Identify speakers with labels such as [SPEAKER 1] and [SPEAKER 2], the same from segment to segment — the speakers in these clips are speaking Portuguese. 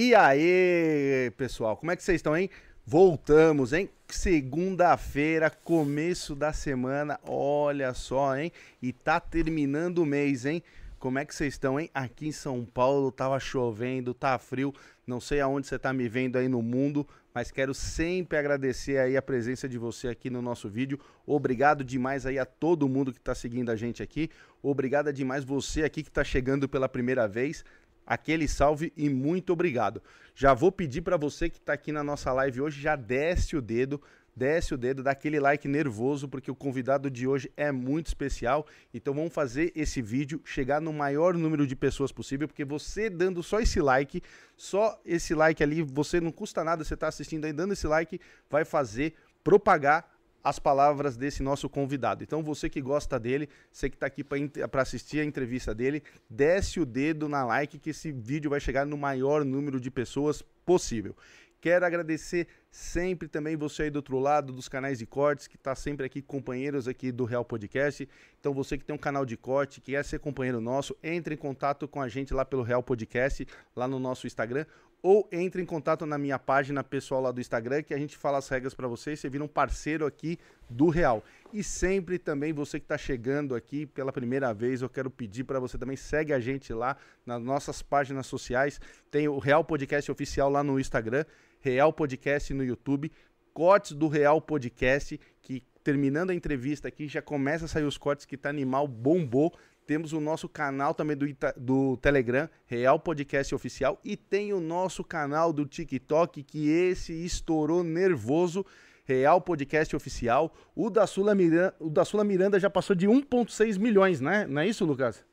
[SPEAKER 1] E aí, pessoal, como é que vocês estão, hein? Voltamos, hein? Segunda-feira, começo da semana, olha só, hein? E tá terminando o mês, hein? Como é que vocês estão, hein? Aqui em São Paulo tava chovendo, tá frio, não sei aonde você tá me vendo aí no mundo, mas quero sempre agradecer aí a presença de você aqui no nosso vídeo. Obrigado demais aí a todo mundo que tá seguindo a gente aqui. Obrigado demais você aqui que tá chegando pela primeira vez aquele salve e muito obrigado. Já vou pedir para você que está aqui na nossa live hoje, já desce o dedo, desce o dedo, dá aquele like nervoso, porque o convidado de hoje é muito especial. Então vamos fazer esse vídeo chegar no maior número de pessoas possível, porque você dando só esse like, só esse like ali, você não custa nada, você está assistindo aí, dando esse like, vai fazer propagar as palavras desse nosso convidado. Então, você que gosta dele, você que está aqui para assistir a entrevista dele, desce o dedo na like que esse vídeo vai chegar no maior número de pessoas possível. Quero agradecer sempre também você aí do outro lado dos canais de cortes, que está sempre aqui, companheiros aqui do Real Podcast. Então, você que tem um canal de corte, que quer ser companheiro nosso, entre em contato com a gente lá pelo Real Podcast, lá no nosso Instagram, ou entre em contato na minha página pessoal lá do Instagram, que a gente fala as regras para vocês, você vira um parceiro aqui do Real. E sempre também você que está chegando aqui pela primeira vez, eu quero pedir para você também segue a gente lá nas nossas páginas sociais. Tem o Real Podcast oficial lá no Instagram, Real Podcast no YouTube, cortes do Real Podcast que terminando a entrevista aqui já começa a sair os cortes que tá animal bombou. Temos o nosso canal também do, Ita do Telegram, Real Podcast Oficial, e tem o nosso canal do TikTok, que esse estourou nervoso. Real Podcast Oficial. O da Sula Miranda, o da Sula Miranda já passou de 1,6 milhões, né? Não é isso, Lucas?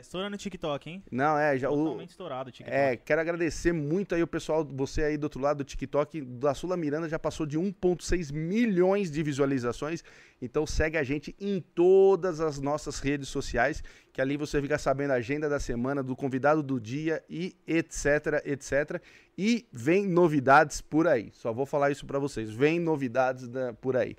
[SPEAKER 2] Estourando o TikTok, hein?
[SPEAKER 1] Não, é, já
[SPEAKER 2] Totalmente o, estourado o TikTok.
[SPEAKER 1] É, quero agradecer muito aí o pessoal, você aí do outro lado do TikTok, da Sula Miranda já passou de 1.6 milhões de visualizações. Então segue a gente em todas as nossas redes sociais, que ali você fica sabendo a agenda da semana, do convidado do dia e etc, etc. E vem novidades por aí. Só vou falar isso para vocês. Vem novidades da, por aí.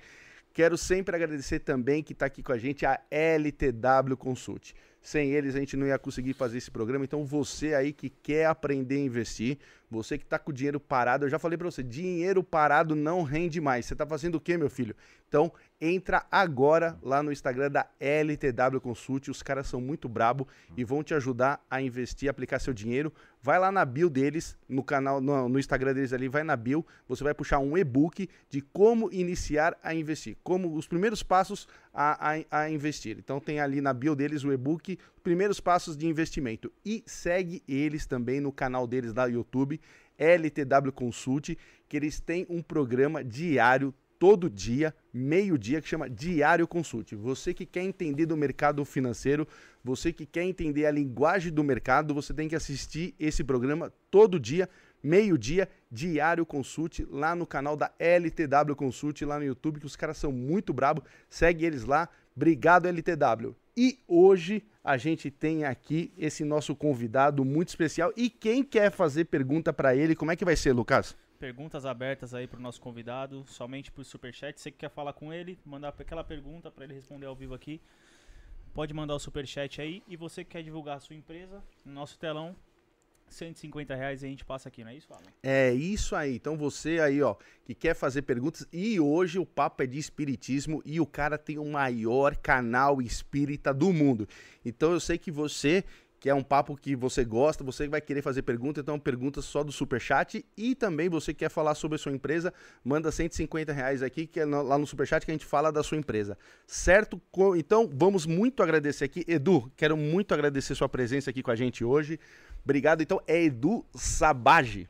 [SPEAKER 1] Quero sempre agradecer também que está aqui com a gente a LTW Consult. Sem eles a gente não ia conseguir fazer esse programa. Então você aí que quer aprender a investir, você que está com o dinheiro parado, eu já falei para você, dinheiro parado não rende mais. Você está fazendo o quê, meu filho? Então entra agora lá no Instagram da LTW Consult. Os caras são muito brabo e vão te ajudar a investir, aplicar seu dinheiro. Vai lá na bio deles, no canal, no, no Instagram deles ali, vai na bio. Você vai puxar um e-book de como iniciar a investir, como os primeiros passos a, a, a investir. Então tem ali na bio deles o e-book, primeiros passos de investimento. E segue eles também no canal deles da YouTube, LTW Consult, que eles têm um programa diário todo dia, meio-dia, que chama Diário Consulte. Você que quer entender do mercado financeiro, você que quer entender a linguagem do mercado, você tem que assistir esse programa todo dia, meio-dia, Diário Consulte, lá no canal da LTW Consulte, lá no YouTube, que os caras são muito brabo. Segue eles lá. Obrigado, LTW. E hoje a gente tem aqui esse nosso convidado muito especial. E quem quer fazer pergunta para ele, como é que vai ser, Lucas?
[SPEAKER 2] perguntas abertas aí para o nosso convidado, somente por superchat. Você que quer falar com ele, mandar aquela pergunta para ele responder ao vivo aqui, pode mandar o superchat aí. E você que quer divulgar a sua empresa, no nosso telão, 150 reais e a gente passa aqui, não é isso, Fábio?
[SPEAKER 1] É isso aí. Então você aí, ó, que quer fazer perguntas. E hoje o papo é de espiritismo e o cara tem o maior canal espírita do mundo. Então eu sei que você que é um papo que você gosta, você vai querer fazer pergunta, então perguntas só do Superchat e também você quer falar sobre a sua empresa, manda 150 reais aqui, que é lá no Superchat que a gente fala da sua empresa. Certo? Então, vamos muito agradecer aqui. Edu, quero muito agradecer sua presença aqui com a gente hoje. Obrigado. Então, é Edu Sabage.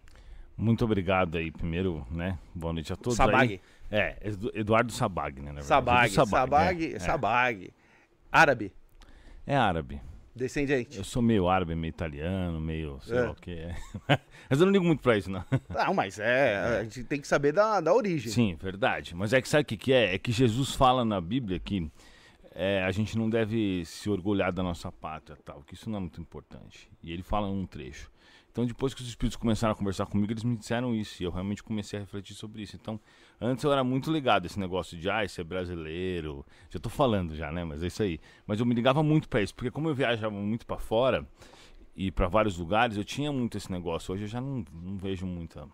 [SPEAKER 3] Muito obrigado aí, primeiro, né? Boa noite a todos
[SPEAKER 1] Sabag.
[SPEAKER 3] aí. É, Eduardo Sabag, né?
[SPEAKER 1] Sabag, Sabag, Sabag, é, Sabag. É. Árabe.
[SPEAKER 3] É árabe.
[SPEAKER 1] Descendente.
[SPEAKER 3] Eu sou meio árabe, meio italiano, meio sei é. lá o que é. mas eu não ligo muito pra isso, não.
[SPEAKER 1] Não, mas é, a gente tem que saber da, da origem.
[SPEAKER 3] Sim, verdade. Mas é que sabe o que, que é? É que Jesus fala na Bíblia que é, a gente não deve se orgulhar da nossa pátria, tal, que isso não é muito importante. E ele fala um trecho. Então, depois que os espíritos começaram a conversar comigo, eles me disseram isso. E eu realmente comecei a refletir sobre isso. Então, antes eu era muito ligado a esse negócio de, ah, ser brasileiro. Já tô falando já, né? Mas é isso aí. Mas eu me ligava muito para isso, porque como eu viajava muito para fora, ir para vários lugares, eu tinha muito esse negócio. Hoje eu já não, não vejo muita,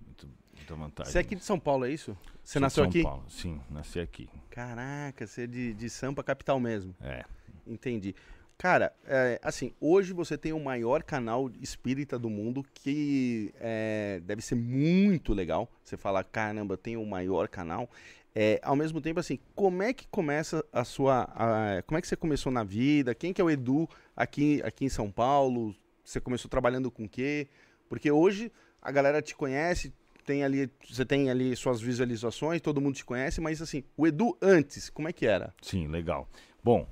[SPEAKER 3] muita, muita vantagem.
[SPEAKER 1] Você é aqui de São Paulo, é isso? Você
[SPEAKER 3] Sou
[SPEAKER 1] nasceu
[SPEAKER 3] São
[SPEAKER 1] aqui?
[SPEAKER 3] Paulo. Sim, nasci aqui.
[SPEAKER 1] Caraca, você é de, de Sampa, capital mesmo.
[SPEAKER 3] É.
[SPEAKER 1] Entendi. Cara, é, assim, hoje você tem o maior canal espírita do mundo, que é, deve ser muito legal. Você falar, caramba, tem o maior canal. É, ao mesmo tempo, assim, como é que começa a sua. a- como é que você começou na vida? Quem que é o Edu aqui, aqui em São Paulo? Você começou trabalhando com o quê? Porque hoje a galera te conhece, tem ali, você tem ali suas visualizações, todo mundo te conhece, mas assim, o Edu antes, como é que era?
[SPEAKER 3] Sim, legal. Bom,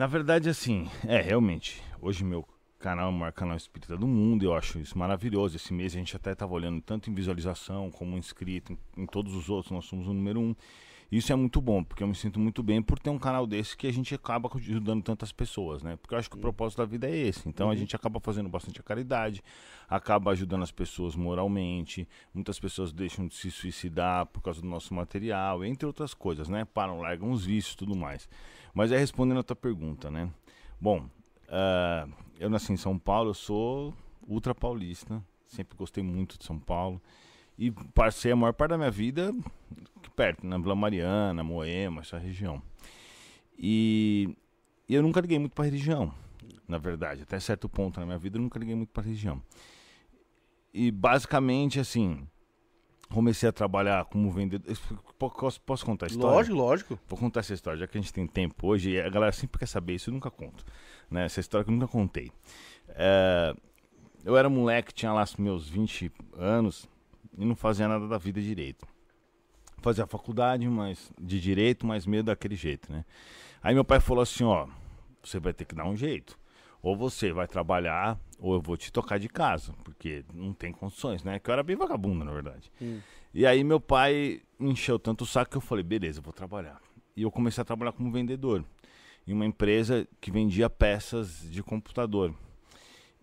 [SPEAKER 3] na verdade, assim, é, realmente, hoje meu canal é o maior canal espírita do mundo, eu acho isso maravilhoso. Esse mês a gente até estava olhando tanto em visualização como inscrito, em, em todos os outros, nós somos o número um. Isso é muito bom, porque eu me sinto muito bem por ter um canal desse que a gente acaba ajudando tantas pessoas, né? Porque eu acho que o propósito da vida é esse. Então a gente acaba fazendo bastante a caridade, acaba ajudando as pessoas moralmente. Muitas pessoas deixam de se suicidar por causa do nosso material, entre outras coisas, né? Param, largam os vícios e tudo mais. Mas é respondendo a tua pergunta, né? Bom, ah, eu nasci em São Paulo, eu sou ultra paulista, sempre gostei muito de São Paulo. E passei a maior parte da minha vida aqui perto, na Vila Mariana, Moema, essa região. E e eu nunca liguei muito para religião, na verdade. Até certo ponto na minha vida eu nunca liguei muito para religião. E basicamente, assim, comecei a trabalhar como vendedor. Posso, posso contar a história?
[SPEAKER 1] Lógico, lógico.
[SPEAKER 3] Vou contar essa história, já que a gente tem tempo hoje, e a galera sempre quer saber isso, eu nunca conto. Né? Essa história que eu nunca contei. É, eu era moleque, tinha lá os meus 20 anos e não fazia nada da vida direito. Fazia faculdade mas, de direito, mas meio daquele jeito, né? Aí meu pai falou assim, ó, você vai ter que dar um jeito. Ou você vai trabalhar, ou eu vou te tocar de casa, porque não tem condições, né? Que eu era bem vagabundo, na verdade.
[SPEAKER 1] Hum.
[SPEAKER 3] E aí meu pai encheu tanto o saco que eu falei, beleza, eu vou trabalhar. E eu comecei a trabalhar como vendedor em uma empresa que vendia peças de computador.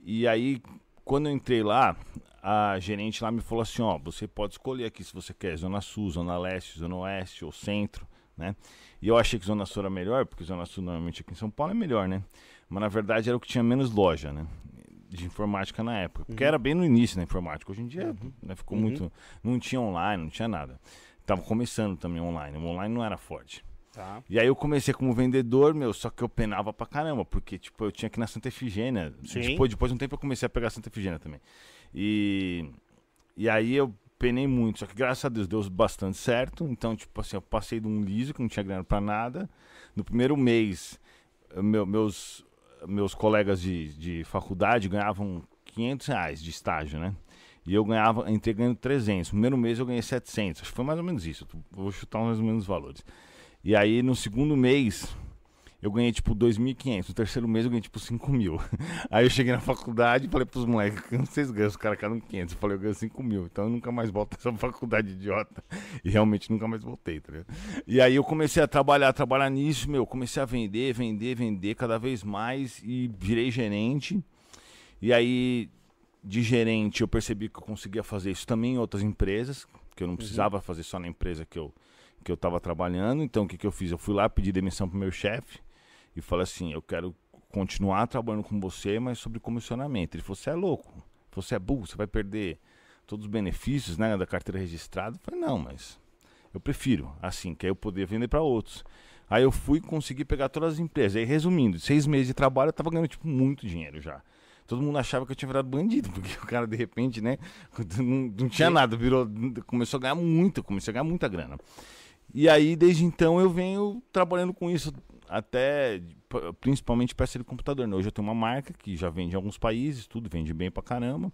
[SPEAKER 3] E aí, quando eu entrei lá, a gerente lá me falou assim, ó, você pode escolher aqui se você quer Zona Sul, Zona Leste, Zona Oeste ou Centro, né? E eu achei que Zona Sul era melhor, porque Zona Sul normalmente aqui em São Paulo é melhor, né? Mas na verdade era o que tinha menos loja, né? De informática na época. Porque era bem no início da informática. Hoje em dia né, ficou
[SPEAKER 1] Uhum.
[SPEAKER 3] muito. Não tinha online, não tinha nada. Tava começando também online. O online não era forte.
[SPEAKER 1] Tá.
[SPEAKER 3] E aí eu comecei como vendedor, meu, só que eu penava pra caramba, porque, tipo, eu tinha que ir na Santa Efigênia.
[SPEAKER 1] Sim.
[SPEAKER 3] Depois, depois de um tempo eu comecei a pegar Santa Efigênia também. E, e aí eu penei muito, só que graças a Deus deu bastante certo. Então, tipo assim, eu passei de um liso que não tinha grana pra nada. No primeiro mês, meu- meus, meus colegas de, de faculdade ganhavam 500 reais de estágio, né? E eu ganhava, entrei ganhando 300. No primeiro mês eu ganhei 700. Acho que foi mais ou menos isso. Eu Vou chutar mais ou menos os valores. E aí, no segundo mês, eu ganhei tipo 2.500. No terceiro mês, eu ganhei tipo 5 mil. Aí eu cheguei na faculdade e falei pros moleques: "Que vocês ganham? Os caras ganham 500. Eu falei: eu ganho 5 mil. Então eu nunca mais volto nessa faculdade idiota. E realmente nunca mais voltei, tá ligado? E aí eu comecei a trabalhar, trabalhar nisso, meu. Comecei a vender, vender, vender cada vez mais. E virei gerente. E aí, de gerente, eu percebi que eu conseguia fazer isso também em outras empresas, que eu não precisava fazer só na empresa que eu que eu estava trabalhando. Então, o que, que eu fiz? Eu fui lá pedir demissão pro meu chefe e falei assim: eu quero continuar trabalhando com você, mas sobre comissionamento. Ele falou: você é louco, você é burro, você vai perder todos os benefícios né, da carteira registrada. Eu falei: não, mas eu prefiro assim, que aí eu poder vender para outros. Aí eu fui conseguir pegar todas as empresas. Aí, resumindo, seis meses de trabalho eu tava ganhando tipo, muito dinheiro já. Todo mundo achava que eu tinha virado bandido, porque o cara, de repente, né, não, não tinha nada, virou, começou a ganhar muito, comecei a ganhar muita grana. E aí, desde então, eu venho trabalhando com isso, até principalmente peça de computador. Né? Hoje eu tenho uma marca que já vende em alguns países, tudo vende bem pra caramba.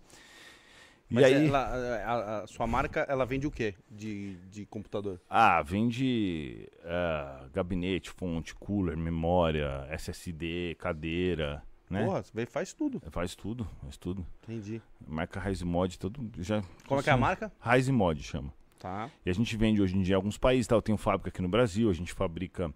[SPEAKER 3] E
[SPEAKER 1] Mas
[SPEAKER 3] aí,
[SPEAKER 1] ela- a, a sua marca, ela vende o quê de, de computador?
[SPEAKER 3] ah, vende ah, gabinete, fonte, cooler, memória, SSD, cadeira, né?
[SPEAKER 1] Porra, você faz tudo.
[SPEAKER 3] Faz tudo, faz tudo.
[SPEAKER 1] Entendi.
[SPEAKER 3] Marca Rise Mod, todo já.
[SPEAKER 1] Como é que é a marca?
[SPEAKER 3] Rise Mod chama.
[SPEAKER 1] Tá.
[SPEAKER 3] E a gente vende hoje em dia em alguns países, tá? Eu tenho fábrica aqui no Brasil, a gente fabrica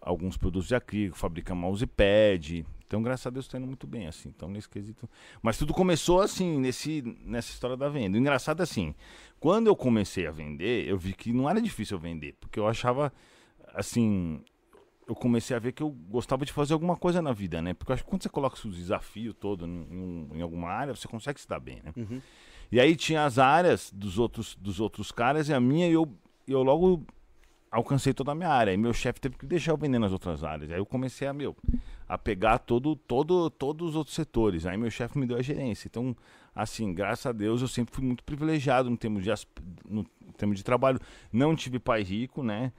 [SPEAKER 3] alguns produtos de acrílico, fabrica mousepad. Então, graças a Deus, tá indo muito bem, assim. Então, nesse quesito. Mas tudo começou assim, nesse, nessa história da venda. O engraçado é assim, quando eu comecei a vender, eu vi que não era difícil eu vender, porque eu achava, assim, eu comecei a ver que eu gostava de fazer alguma coisa na vida, né? Porque eu acho que quando você coloca o desafio todo em, em alguma área, você consegue se dar bem, né?
[SPEAKER 1] Uhum.
[SPEAKER 3] E aí tinha as áreas dos outros, dos outros caras e a minha, e eu, eu logo alcancei toda a minha área. E meu chefe teve que deixar eu vender nas outras áreas. Aí eu comecei a, meu, a pegar todo, todo, todos os outros setores. Aí meu chefe me deu a gerência. Então, assim, graças a Deus, eu sempre fui muito privilegiado no termo de, no termo de trabalho. Não tive pai rico, né?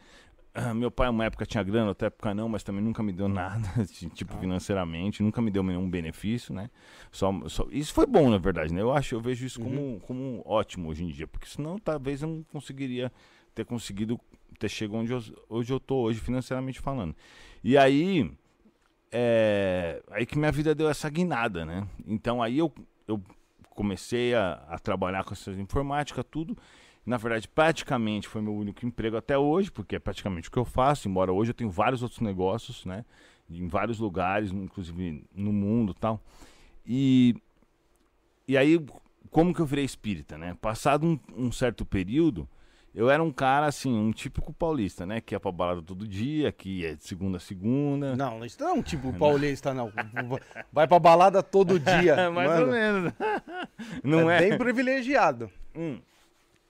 [SPEAKER 3] Ah, meu pai, uma época, tinha grana, outra época não, mas também nunca me deu nada, tipo, ah. financeiramente, nunca me deu nenhum benefício, né? Só, só, isso foi bom, na verdade, né? Eu acho, eu vejo isso uhum. como, como ótimo hoje em dia, porque senão talvez eu não conseguiria ter conseguido ter chegado onde eu, hoje eu tô hoje, financeiramente falando. E aí, é, aí que minha vida deu essa guinada, né? Então aí eu, eu comecei a, a trabalhar com essas informática, tudo, na verdade, praticamente foi meu único emprego até hoje, porque é praticamente o que eu faço, embora hoje eu tenho vários outros negócios, né? Em vários lugares, inclusive no mundo tal. E, e aí, como que eu virei espírita, né? Passado um, um certo período, eu era um cara, assim, um típico paulista, né? Que ia pra balada todo dia, que é de segunda a segunda.
[SPEAKER 1] Não, isso não é um tipo paulista, não. Vai pra balada todo dia.
[SPEAKER 3] Mais mano. ou menos.
[SPEAKER 1] Não é, é? bem privilegiado.
[SPEAKER 3] Hum.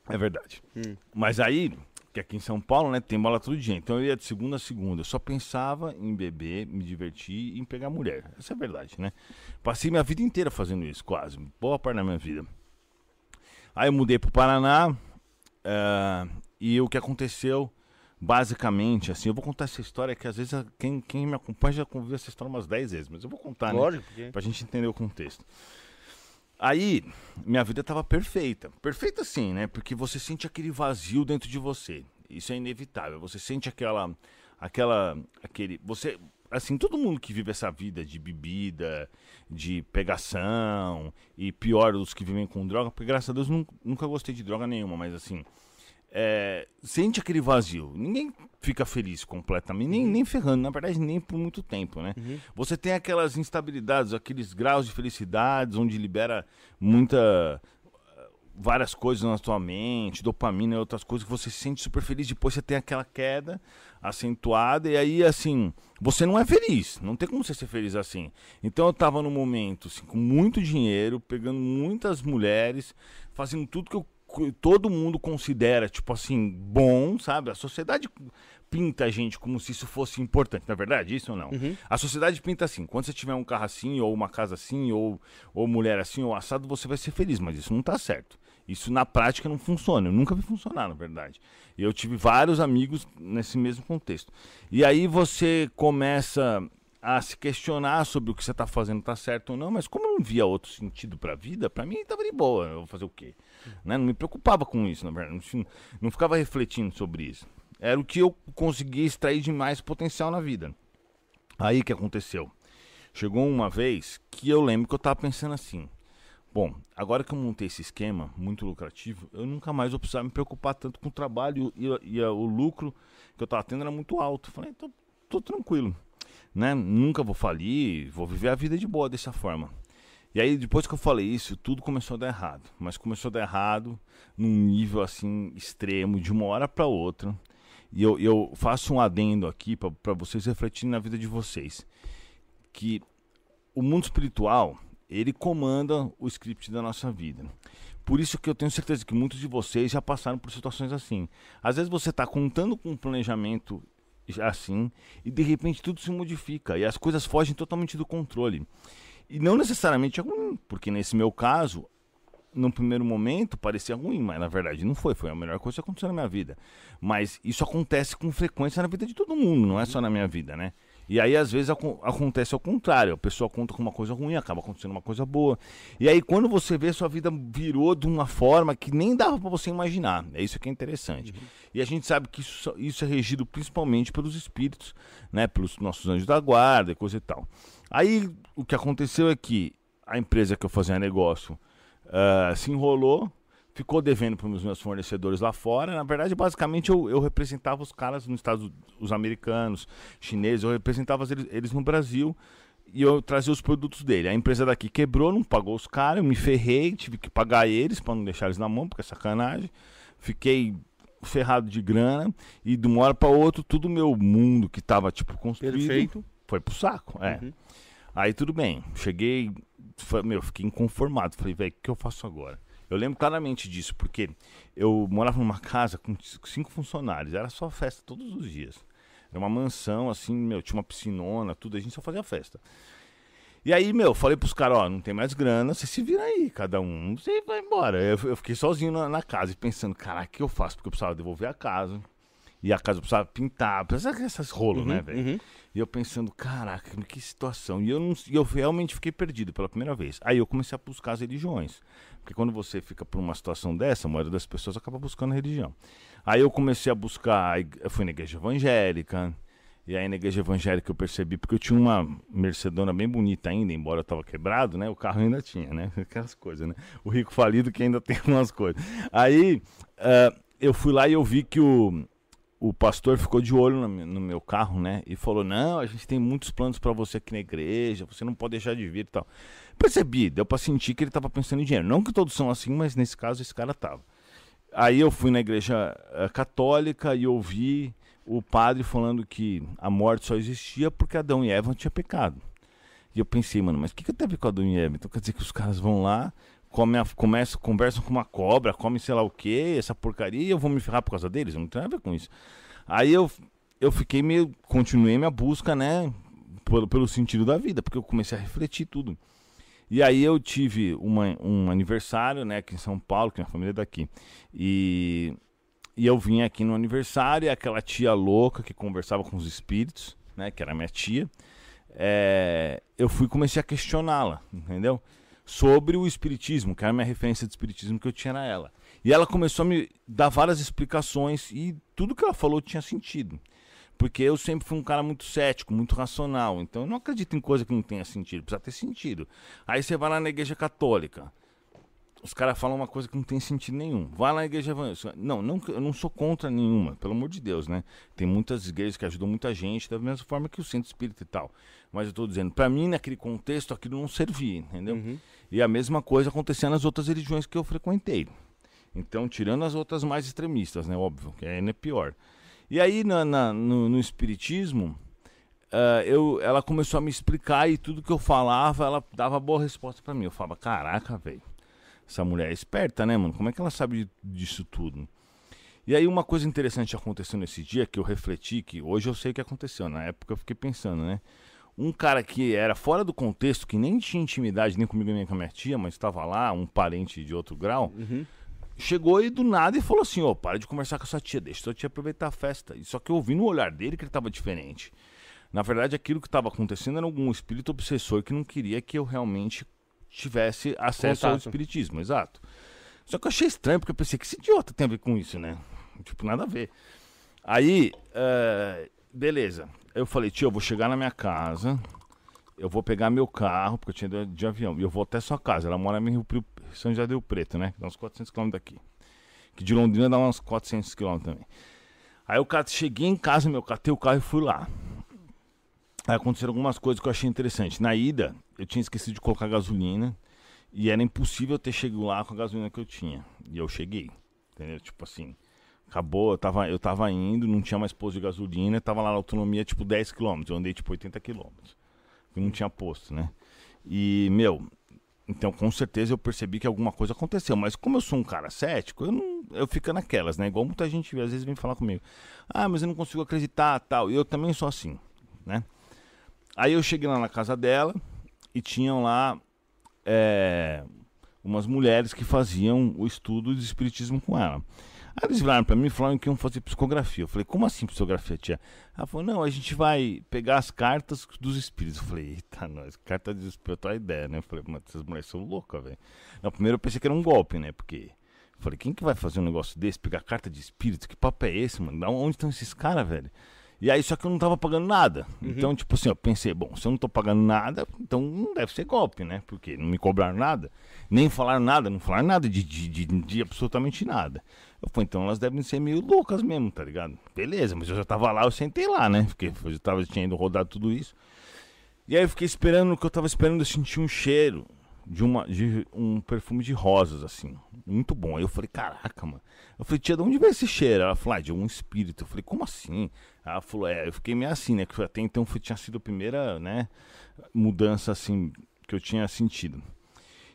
[SPEAKER 3] É verdade. Hum. Mas aí, que aqui em São Paulo, né, tem bola todo dia. Então eu ia de segunda a segunda. Eu só pensava em beber, me divertir e em pegar mulher. Essa é a verdade, né? Passei minha vida inteira fazendo isso, quase. Boa parte da minha vida. Aí eu mudei pro Paraná. Uh, e o que aconteceu, basicamente, assim, eu vou contar essa história que às vezes quem, quem me acompanha já ouviu essa história umas 10 vezes, mas eu vou contar,
[SPEAKER 1] Lógico,
[SPEAKER 3] né?
[SPEAKER 1] Porque...
[SPEAKER 3] Pra gente entender o contexto. Aí, minha vida estava perfeita. Perfeita sim, né? Porque você sente aquele vazio dentro de você. Isso é inevitável. Você sente aquela aquela aquele você assim, todo mundo que vive essa vida de bebida, de pegação e pior os que vivem com droga, porque graças a Deus nunca, nunca gostei de droga nenhuma, mas assim, é, sente aquele vazio. Ninguém fica feliz completamente, nem, uhum. nem ferrando, na verdade, nem por muito tempo, né? Uhum. Você tem aquelas instabilidades, aqueles graus de felicidades, onde libera muita. várias coisas na sua mente, dopamina e outras coisas que você se sente super feliz. Depois você tem aquela queda acentuada, e aí, assim, você não é feliz. Não tem como você ser feliz assim. Então eu tava num momento, assim, com muito dinheiro, pegando muitas mulheres, fazendo tudo que eu todo mundo considera, tipo assim, bom, sabe? A sociedade pinta a gente como se isso fosse importante, na é verdade, isso ou não? Uhum. A sociedade pinta assim, quando você tiver um carro assim, ou uma casa assim, ou, ou mulher assim, ou assado, você vai ser feliz, mas isso não tá certo. Isso na prática não funciona, eu nunca vi funcionar, na verdade. E eu tive vários amigos nesse mesmo contexto. E aí você começa a se questionar sobre o que você está fazendo está certo ou não, mas como eu não via outro sentido para a vida, para mim estava de boa, eu vou fazer o quê? Né? Não me preocupava com isso, na verdade, não, não ficava refletindo sobre isso. Era o que eu conseguia extrair de mais potencial na vida. Aí que aconteceu? Chegou uma vez que eu lembro que eu estava pensando assim: bom, agora que eu montei esse esquema muito lucrativo, eu nunca mais vou precisar me preocupar tanto com o trabalho e, e, e o lucro que eu estava tendo era muito alto. Falei, tô, tô tranquilo né? Nunca vou falir, vou viver a vida de boa dessa forma. E aí, depois que eu falei isso, tudo começou a dar errado. Mas começou a dar errado num nível assim extremo, de uma hora para outra. E eu, eu faço um adendo aqui para vocês refletirem na vida de vocês. Que o mundo espiritual, ele comanda o script da nossa vida. Por isso que eu tenho certeza que muitos de vocês já passaram por situações assim. Às vezes você está contando com um planejamento assim, e de repente tudo se modifica e as coisas fogem totalmente do controle. E não necessariamente é ruim, porque nesse meu caso, no primeiro momento parecia ruim, mas na verdade não foi, foi a melhor coisa que aconteceu na minha vida. Mas isso acontece com frequência na vida de todo mundo, não é só na minha vida, né? E aí, às vezes, ac acontece ao contrário. A pessoa conta com uma coisa ruim, acaba acontecendo uma coisa boa. E aí, quando você vê, sua vida virou de uma forma que nem dava para você imaginar. É isso que é interessante. Uhum. E a gente sabe que isso, isso é regido principalmente pelos espíritos, né? Pelos nossos anjos da guarda e coisa e tal. Aí, o que aconteceu é que a empresa que eu fazia negócio uh, se enrolou, ficou devendo para os meus fornecedores lá fora. Na verdade, basicamente, eu, eu representava os caras nos Estados os americanos, chineses, eu representava eles, eles no Brasil e eu trazia os produtos dele. A empresa daqui quebrou, não pagou os caras, eu me ferrei, tive que pagar eles para não deixar eles na mão, porque é sacanagem. Fiquei ferrado de grana e de uma hora para outra todo o meu mundo que tava tipo construído
[SPEAKER 1] Perfeito.
[SPEAKER 3] foi pro saco. É.
[SPEAKER 1] Uhum.
[SPEAKER 3] Aí tudo bem, cheguei, foi- meu, fiquei inconformado. Falei, velho, o que eu faço agora? Eu lembro claramente disso, porque eu morava numa casa com cinco funcionários, era só festa todos os dias. Era uma mansão, assim, meu, tinha uma piscinona, tudo, a gente só fazia festa. E aí, meu, falei pros caras, ó, não tem mais grana, você se vira aí, cada um, você vai embora. Eu, eu fiquei sozinho na, na casa e pensando, caraca, o que eu faço? Porque eu precisava devolver a casa. E a casa precisava pintar, precisava essas rolos, né, velho?
[SPEAKER 1] Uhum.
[SPEAKER 3] E eu pensando, caraca, que situação. E eu, não, e eu realmente fiquei perdido pela primeira vez. Aí eu comecei a buscar as religiões. Porque quando você fica por uma situação dessa, a maioria das pessoas acaba buscando a religião. Aí eu comecei a buscar, eu fui na igreja evangélica. E aí na igreja evangélica eu percebi, porque eu tinha uma Mercedona bem bonita ainda, embora eu tava quebrado, né? O carro ainda tinha, né? Aquelas coisas, né? O rico falido que ainda tem umas coisas. Aí ah, eu fui lá e eu vi que o, o pastor ficou de olho no, meu- carro, né? E falou: Não, a gente tem muitos planos pra você aqui na igreja, você não pode deixar de vir e tal. Percebi, deu pra sentir que ele tava pensando em dinheiro. Não que todos são assim, mas nesse caso esse cara tava. Aí eu fui na igreja eh, católica e ouvi o padre falando que a morte só existia porque Adão e Eva tinham pecado. E eu pensei, mano, mas o que, que tem a ver com Adão e Eva? Então quer dizer que os caras vão lá, comem a, começam, conversam com uma cobra, comem sei lá o que, essa porcaria, eu vou me ferrar por causa deles? Não tem nada a ver com isso. Aí eu, eu fiquei meio. Continuei minha busca, né? Pelo, pelo sentido da vida, porque eu comecei a refletir tudo. E aí eu tive uma, um aniversário, né, aqui em São Paulo, que minha família é daqui. E, e eu vim aqui no aniversário, e aquela tia louca que conversava com os espíritos, né, que era minha tia, é, eu fui comecei a questioná-la, entendeu? Sobre o espiritismo, que era a minha referência de espiritismo que eu tinha na ela. E ela começou a me dar várias explicações e tudo que ela falou tinha sentido. Porque eu sempre fui um cara muito cético, muito racional. Então eu não acredito em coisa que não tenha sentido, precisa ter sentido. Aí você vai lá na igreja católica. Os caras falam uma coisa que não tem sentido nenhum. Vai lá na igreja evangélica. Não, não, eu não sou contra nenhuma, pelo amor de Deus, né? Tem muitas igrejas que ajudam muita gente, da mesma forma que o centro espírita e tal. Mas eu tô dizendo, pra mim, naquele contexto, aquilo não servia, entendeu?
[SPEAKER 1] Uhum.
[SPEAKER 3] E a mesma coisa acontecia nas outras religiões que eu frequentei. Então, tirando as outras mais extremistas, né? Óbvio, que ainda é pior. E aí, na, na- no, no Espiritismo, ah, eu, ela começou a me explicar e tudo que eu falava, ela dava boa resposta pra mim. Eu falava, caraca, velho, essa mulher é esperta, né, mano? Como é que ela sabe disso tudo? E aí, uma coisa interessante aconteceu nesse dia, que eu refleti, que hoje eu sei o que aconteceu. Na época eu fiquei pensando, né? Um cara que era fora do contexto, que nem tinha intimidade nem comigo nem com a minha tia, mas estava lá, um parente de outro grau,
[SPEAKER 1] Uhum.
[SPEAKER 3] chegou aí do nada e falou assim: Ô, para de conversar com a sua tia, deixa sua tia aproveitar a festa. E Só que eu vi no olhar dele que ele estava diferente. Na verdade, aquilo que estava acontecendo era algum espírito obsessor que não queria que eu realmente tivesse acesso ao
[SPEAKER 1] Contato.
[SPEAKER 3] espiritismo, exato. Só que eu achei estranho, porque eu pensei que esse idiota tem a ver com isso, né? Tipo, nada a ver. Aí, eh, beleza. Eu falei, tio, eu vou chegar na minha casa, eu vou pegar meu carro, porque eu tinha de avião, e eu vou até sua casa. Ela mora em Rio São José do Preto, né? Dá uns 400 quilômetros daqui. Que de Londrina dá uns 400 quilômetros também. Aí eu cheguei em casa, meu, catei o carro e fui lá. Aconteceram algumas coisas que eu achei interessante. Na ida, eu tinha esquecido de colocar gasolina e era impossível ter chegado lá com a gasolina que eu tinha. E eu cheguei, entendeu? Tipo assim, acabou, eu tava, eu tava indo, não tinha mais posto de gasolina, tava lá na autonomia tipo 10 km, eu andei tipo 80 km. Não tinha posto, né? E, meu, então com certeza eu percebi que alguma coisa aconteceu. Mas como eu sou um cara cético, eu não. Eu fico naquelas, né? Igual muita gente às vezes vem falar comigo. Ah, mas eu não consigo acreditar tal. E eu também sou assim, né? Aí eu cheguei lá na casa dela e tinham lá é, umas mulheres que faziam o estudo de espiritismo com ela. Aí eles viraram pra mim e falaram que iam fazer psicografia. Eu falei, como assim psicografia, tia? Ela falou, não, a gente vai pegar as cartas dos espíritos. Eu falei, eita, nós, carta dos espíritos, a ideia, né? Eu falei, mas essas mulheres são loucas, velho. Primeiro eu pensei que era um golpe, né? Porque, eu falei, quem que vai fazer um negócio desse, pegar carta de espírito? Que papo é esse, mano? Onde estão esses caras, velho? E aí, só que eu não tava pagando nada. Então, tipo assim, eu pensei, bom, se eu não tô pagando nada, então não deve ser golpe, né? Porque não me cobraram nada, nem falaram nada, não falaram nada de, de, de, de absolutamente nada. Eu falei, então elas devem ser meio loucas mesmo, tá ligado? Beleza, mas eu já tava lá, eu sentei lá, né? Porque eu já tava, tinha ido rodar tudo isso. E aí eu fiquei esperando, no que eu tava esperando, eu senti um cheiro de, uma, de um perfume de rosas, assim. Muito bom. Aí eu falei, caraca, mano. Eu falei, tia, de onde vem esse cheiro? Ela falou, ah, de um espírito. Eu falei, como assim? Ela falou, é, eu fiquei meio assim, né? Que até então foi, tinha sido a primeira, né, mudança, assim, que eu tinha sentido.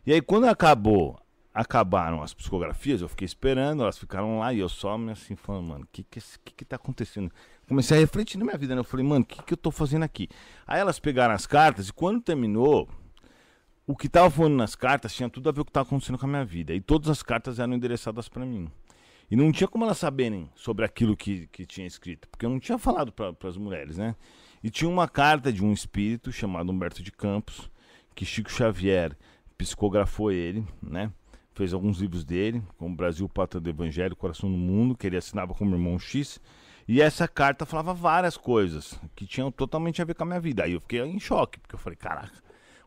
[SPEAKER 3] E aí, quando acabou, acabaram as psicografias, eu fiquei esperando, elas ficaram lá e eu só me assim, falando, mano, o que que, que que tá acontecendo? Comecei a refletir na minha vida, né? Eu falei, mano, o que que eu tô fazendo aqui? Aí elas pegaram as cartas e quando terminou o que estava falando nas cartas tinha tudo a ver com o que estava acontecendo com a minha vida. E todas as cartas eram endereçadas para mim. E não tinha como elas saberem sobre aquilo que, que tinha escrito, porque eu não tinha falado para as mulheres, né? E tinha uma carta de um espírito chamado Humberto de Campos, que Chico Xavier psicografou ele, né? Fez alguns livros dele, como Brasil, Pátria do Evangelho, Coração do Mundo, que ele assinava como Irmão X. E essa carta falava várias coisas que tinham totalmente a ver com a minha vida. Aí eu fiquei em choque, porque eu falei, caraca,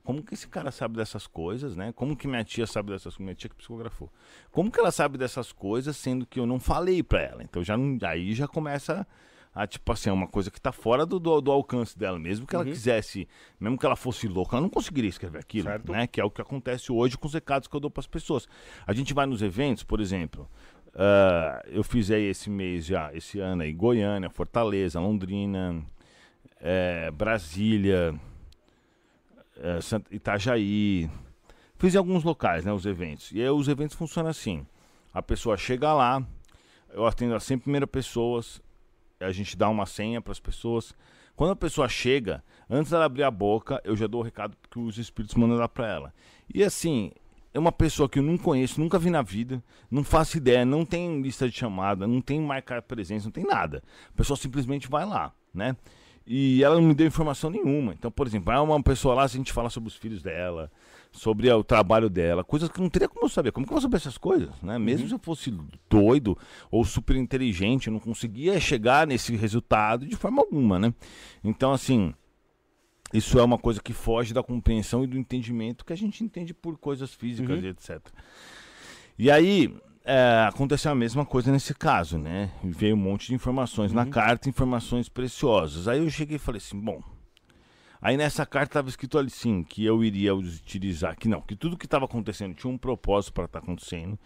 [SPEAKER 3] como que esse cara sabe dessas coisas, né? Como que minha tia sabe dessas coisas? Minha tia que psicografou. Como que ela sabe dessas coisas, sendo que eu não falei para ela? Então já não, aí já começa a, tipo assim, é uma coisa que tá fora do, do, do alcance dela. Mesmo que ela uhum. quisesse, mesmo que ela fosse louca, ela não conseguiria escrever aquilo, certo. né? Que é o que acontece hoje com os recados que eu dou para as pessoas. A gente vai nos eventos, por exemplo, uh, eu fiz aí esse mês já, esse ano aí, Goiânia, Fortaleza, Londrina, é, Brasília é, Itajaí. Fiz em alguns locais, né, os eventos. E aí os eventos funcionam assim. A pessoa chega lá, eu atendo as 100 primeiras pessoas, a gente dá uma senha para as pessoas. Quando a pessoa chega, antes dela abrir a boca, eu já dou o recado que os espíritos mandam dar para ela. E assim, é uma pessoa que eu não conheço, nunca vi na vida, não faço ideia, não tem lista de chamada, não tem marcar presença, não tem nada. A pessoa simplesmente vai lá, né? E ela não me deu informação nenhuma. Então, por exemplo, é uma pessoa lá, a gente fala sobre os filhos dela, sobre o trabalho dela, coisas que não teria como eu saber. Como que eu vou saber essas coisas? Né? Mesmo uhum. se eu fosse doido ou super inteligente, eu não conseguia chegar nesse resultado de forma alguma, né? Então, assim, isso é uma coisa que foge da compreensão e do entendimento que a gente entende por coisas físicas uhum. e etc. E aí, é, aconteceu a mesma coisa nesse caso, né? Veio um monte de informações uhum. na carta, informações preciosas. Aí eu cheguei e falei assim, bom. Aí nessa carta estava escrito ali sim que eu iria utilizar, que não, que tudo que estava acontecendo tinha um propósito para estar tá acontecendo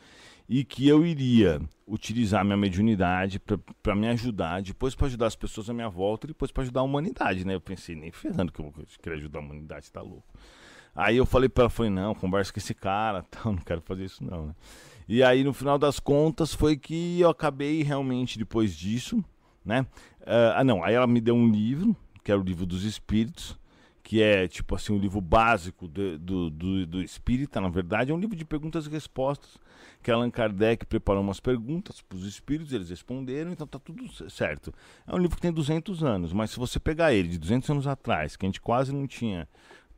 [SPEAKER 3] e que eu iria utilizar minha mediunidade para me ajudar, depois para ajudar as pessoas à minha volta e depois para ajudar a humanidade, né? Eu pensei, nem ferrando que eu queria ajudar a humanidade, tá louco. Aí eu falei para ela, falei, não, conversa com esse cara, tal, não quero fazer isso não, né? E aí, no final das contas, foi que eu acabei realmente, depois disso, né? Uh, ah, não, aí ela me deu um livro, que era o livro dos Espíritos, que é, tipo assim, um livro básico do, do, do, do espírita, na verdade, é um livro de perguntas e respostas, que Allan Kardec preparou umas perguntas para os espíritos, eles responderam, então tá tudo certo. É um livro que tem 200 anos, mas se você pegar ele de 200 anos atrás, que a gente quase não tinha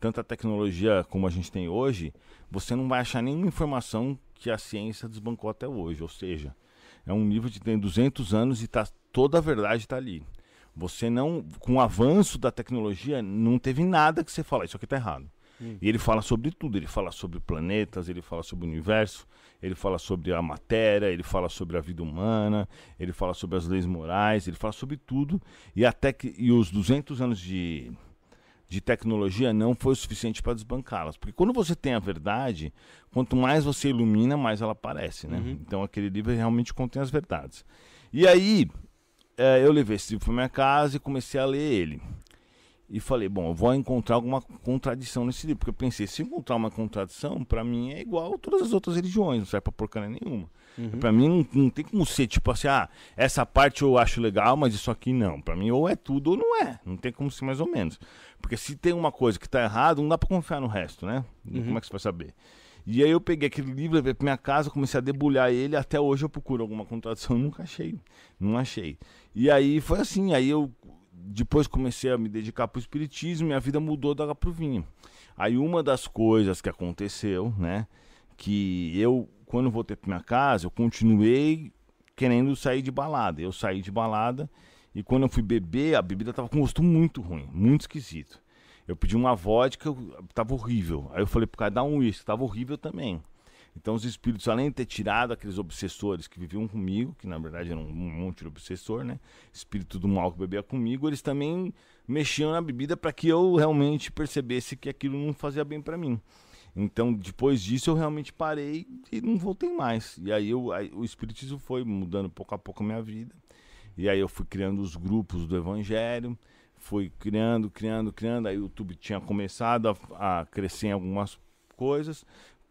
[SPEAKER 3] tanta tecnologia como a gente tem hoje, você não vai achar nenhuma informação que a ciência desbancou até hoje. Ou seja, é um livro que tem 200 anos e tá, toda a verdade está ali. Você não, com o avanço da tecnologia, não teve nada que você fala, isso aqui está errado. Hum. E ele fala sobre tudo, ele fala sobre planetas, ele fala sobre o universo, ele fala sobre a matéria, ele fala sobre a vida humana, ele fala sobre as leis morais, ele fala sobre tudo. E até que e os 200 anos de, de tecnologia não foi o suficiente para desbancá-las. Porque quando você tem a verdade, quanto mais você ilumina, mais ela aparece, né? Uhum. Então aquele livro realmente contém as verdades. E aí é, eu levei esse livro para minha casa e comecei a ler ele. E falei, bom, eu vou encontrar alguma contradição nesse livro. Porque eu pensei, se encontrar uma contradição, para mim é igual a todas as outras religiões, não serve para porcaria nenhuma. Uhum. Para mim não, não, tem como ser tipo assim, ah, essa parte eu acho legal, mas isso aqui não. Para mim ou é tudo ou não é. Não tem como ser mais ou menos. Porque se tem uma coisa que tá errado, não dá para confiar no resto, né? Uhum. Como é que você vai saber? E aí eu peguei aquele livro, levei pra minha casa, comecei a debulhar ele, até hoje eu procuro alguma contradição, nunca achei. Não achei. E aí foi assim, aí eu depois comecei a me dedicar pro espiritismo e a vida mudou da pro vinho. Aí uma das coisas que aconteceu, né, que eu quando voltei pra minha casa, eu continuei querendo sair de balada. Eu saí de balada e quando eu fui beber, a bebida tava com gosto muito ruim, muito esquisito. Eu pedi uma vodka, tava horrível. Aí eu falei pro cara, dá um uísque, tava horrível também. Então os espíritos, além de ter tirado aqueles obsessores que viviam comigo, que na verdade eram um monte de obsessor, né? Espírito do mal que bebia comigo, eles também mexiam na bebida para que eu realmente percebesse que aquilo não fazia bem para mim. Então, depois disso, eu realmente parei e não voltei mais. E aí, eu, aí o Espiritismo foi mudando pouco a pouco a minha vida. E aí eu fui criando os grupos do Evangelho, fui criando, criando, criando. Aí o YouTube tinha começado a, a crescer em algumas coisas.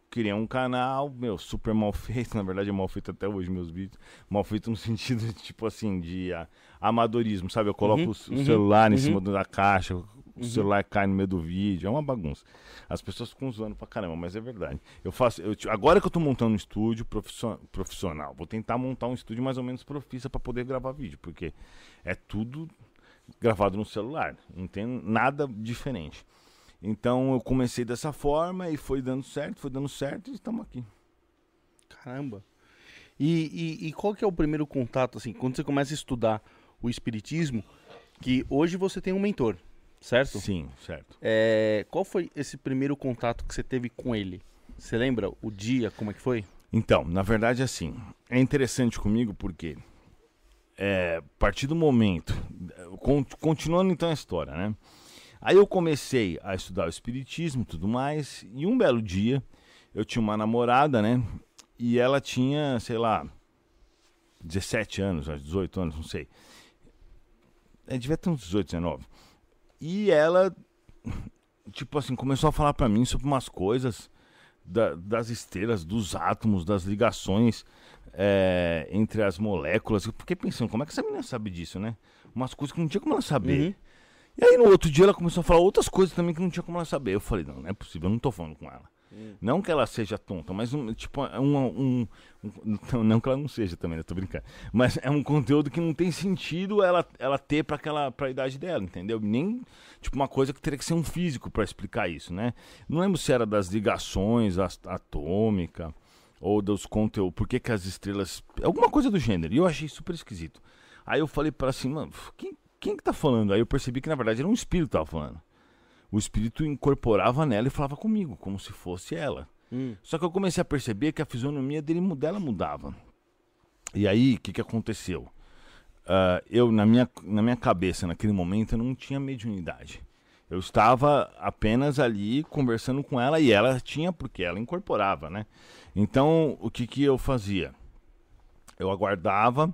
[SPEAKER 3] Criei um canal, meu, super mal feito. Na verdade, é mal feito até hoje, meus vídeos. Mal feito no sentido, tipo assim, de a, amadorismo, sabe? Eu coloco
[SPEAKER 1] Uhum,
[SPEAKER 3] o, o
[SPEAKER 1] uhum,
[SPEAKER 3] celular em
[SPEAKER 1] uhum.
[SPEAKER 3] cima da caixa, o
[SPEAKER 1] Uhum.
[SPEAKER 3] celular cai no meio do vídeo, é uma bagunça. As pessoas ficam zoando pra caramba, mas é verdade. Eu faço, eu, agora que eu tô montando um estúdio profissio- profissional, vou tentar montar um estúdio mais ou menos profissa pra poder gravar vídeo, porque é tudo gravado no celular, não tem nada diferente. Então eu comecei dessa forma e foi dando certo, foi dando certo e estamos aqui.
[SPEAKER 1] Caramba. E, e, e qual que é o primeiro contato, assim, quando você começa a estudar o espiritismo, que hoje você tem um mentor, certo?
[SPEAKER 3] Sim, certo.
[SPEAKER 1] É, qual foi esse primeiro contato que você teve com ele? Você lembra o dia, como é que foi?
[SPEAKER 3] Então, na verdade, assim, é interessante comigo porque é, a partir do momento, con- continuando então a história, né? Aí eu comecei a estudar o espiritismo e tudo mais, e um belo dia eu tinha uma namorada, né? E ela tinha, sei lá, 17 anos, acho, 18 anos, não sei. É, devia ter uns 18, 19. E ela, tipo assim, começou a falar pra mim sobre umas coisas da- das estrelas, dos átomos, das ligações é, entre as moléculas. Eu fiquei pensando, como é que essa menina sabe disso, né? Umas coisas que não tinha como ela saber.
[SPEAKER 1] Uhum.
[SPEAKER 3] E aí no outro dia ela começou a falar outras coisas também que não tinha como ela saber. Eu falei, não, não é possível, eu não tô falando com ela. Não que ela seja tonta, mas um, tipo, é um, um, um- não, que ela não seja também, eu tô brincando. Mas é um conteúdo que não tem sentido ela, ela ter pra aquela pra idade dela, entendeu? Nem tipo uma coisa que teria que ser um físico pra explicar isso, né? Não lembro se era das ligações atômica ou dos conteúdos, por que que as estrelas, alguma coisa do gênero. E eu achei super esquisito. Aí eu falei para assim, mano, quem, quem que tá falando? Aí eu percebi que na verdade era um espírito que tava falando. O espírito incorporava nela e falava comigo, como se fosse ela.
[SPEAKER 1] Hum.
[SPEAKER 3] Só que eu comecei a perceber que a fisionomia dele, dela mudava. E aí, o que, que aconteceu? Ah, eu, na minha, na minha cabeça, naquele momento, eu não tinha mediunidade. Eu estava apenas ali conversando com ela e ela tinha, porque ela incorporava, né? Então, o que, que eu fazia? Eu aguardava,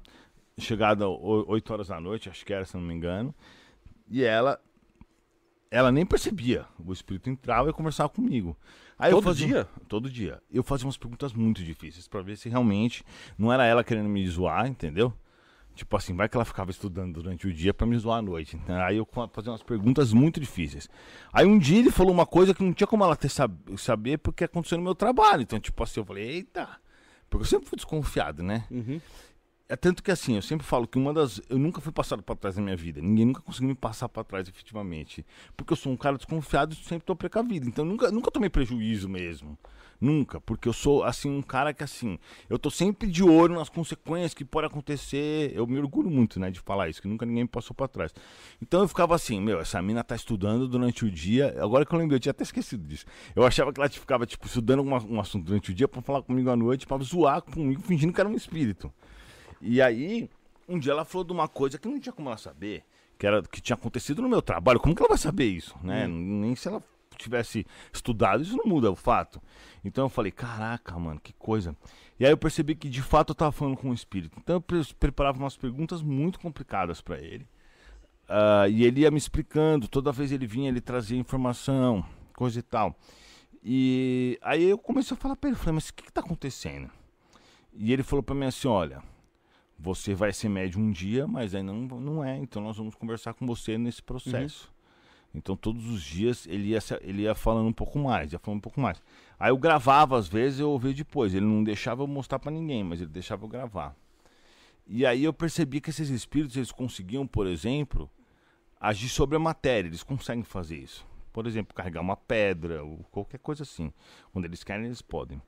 [SPEAKER 3] chegada 8 horas da noite, acho que era, se não me engano, e ela ela nem percebia. O espírito entrava e conversava comigo. Aí eu
[SPEAKER 1] Todo
[SPEAKER 3] fazia-
[SPEAKER 1] dia?
[SPEAKER 3] Todo dia. Eu fazia umas perguntas muito difíceis pra ver se realmente não era ela querendo me zoar, entendeu? Tipo assim, vai que ela ficava estudando durante o dia pra me zoar à noite. Então, aí eu fa- fazia umas perguntas muito difíceis. Aí um dia ele falou uma coisa que não tinha como ela ter sab saber porque aconteceu no meu trabalho. Então, tipo assim, eu falei, eita. Porque eu sempre fui desconfiado, né?
[SPEAKER 1] Uhum.
[SPEAKER 3] É tanto que assim, eu sempre falo que uma das. Eu nunca fui passado pra trás na minha vida. Ninguém nunca conseguiu me passar pra trás efetivamente. Porque eu sou um cara desconfiado e sempre tô precavido. Então nunca, nunca tomei prejuízo mesmo. Nunca. Porque eu sou, assim, um cara que, assim, eu tô sempre de olho nas consequências que pode acontecer. Eu me orgulho muito, né, de falar isso, que nunca ninguém me passou pra trás. Então eu ficava assim, meu, essa mina tá estudando durante o dia. Agora que eu lembrei, eu tinha até esquecido disso. Eu achava que ela ficava, tipo, estudando um assunto durante o dia pra falar comigo à noite, pra zoar comigo, fingindo que era um espírito. E aí, um dia ela falou de uma coisa que não tinha como ela saber, que era que tinha acontecido no meu trabalho. Como que ela vai saber isso, né? Nem se ela tivesse estudado, isso não muda o fato. Então eu falei, caraca, mano, que coisa. E aí eu percebi que de fato eu tava falando com o espírito. Então eu pre- preparava umas perguntas muito complicadas para ele. Ah, e ele ia me explicando, toda vez ele vinha, ele trazia informação, coisa e tal. E aí eu comecei a falar pra ele, falei, mas o que, que tá acontecendo? E ele falou pra mim assim, olha, você vai ser médium um dia, mas ainda não, não é, então nós vamos conversar com você nesse processo. Então todos os dias ele ia, ele ia falando um pouco mais, ia falando um pouco mais. Aí eu gravava às vezes, eu ouvia depois. Ele não deixava eu mostrar pra ninguém, mas ele deixava eu gravar. E aí eu percebi que esses espíritos, eles conseguiam, por exemplo, agir sobre a matéria, eles conseguem fazer isso. Por exemplo, carregar uma pedra ou qualquer coisa assim. Quando eles querem, eles podem.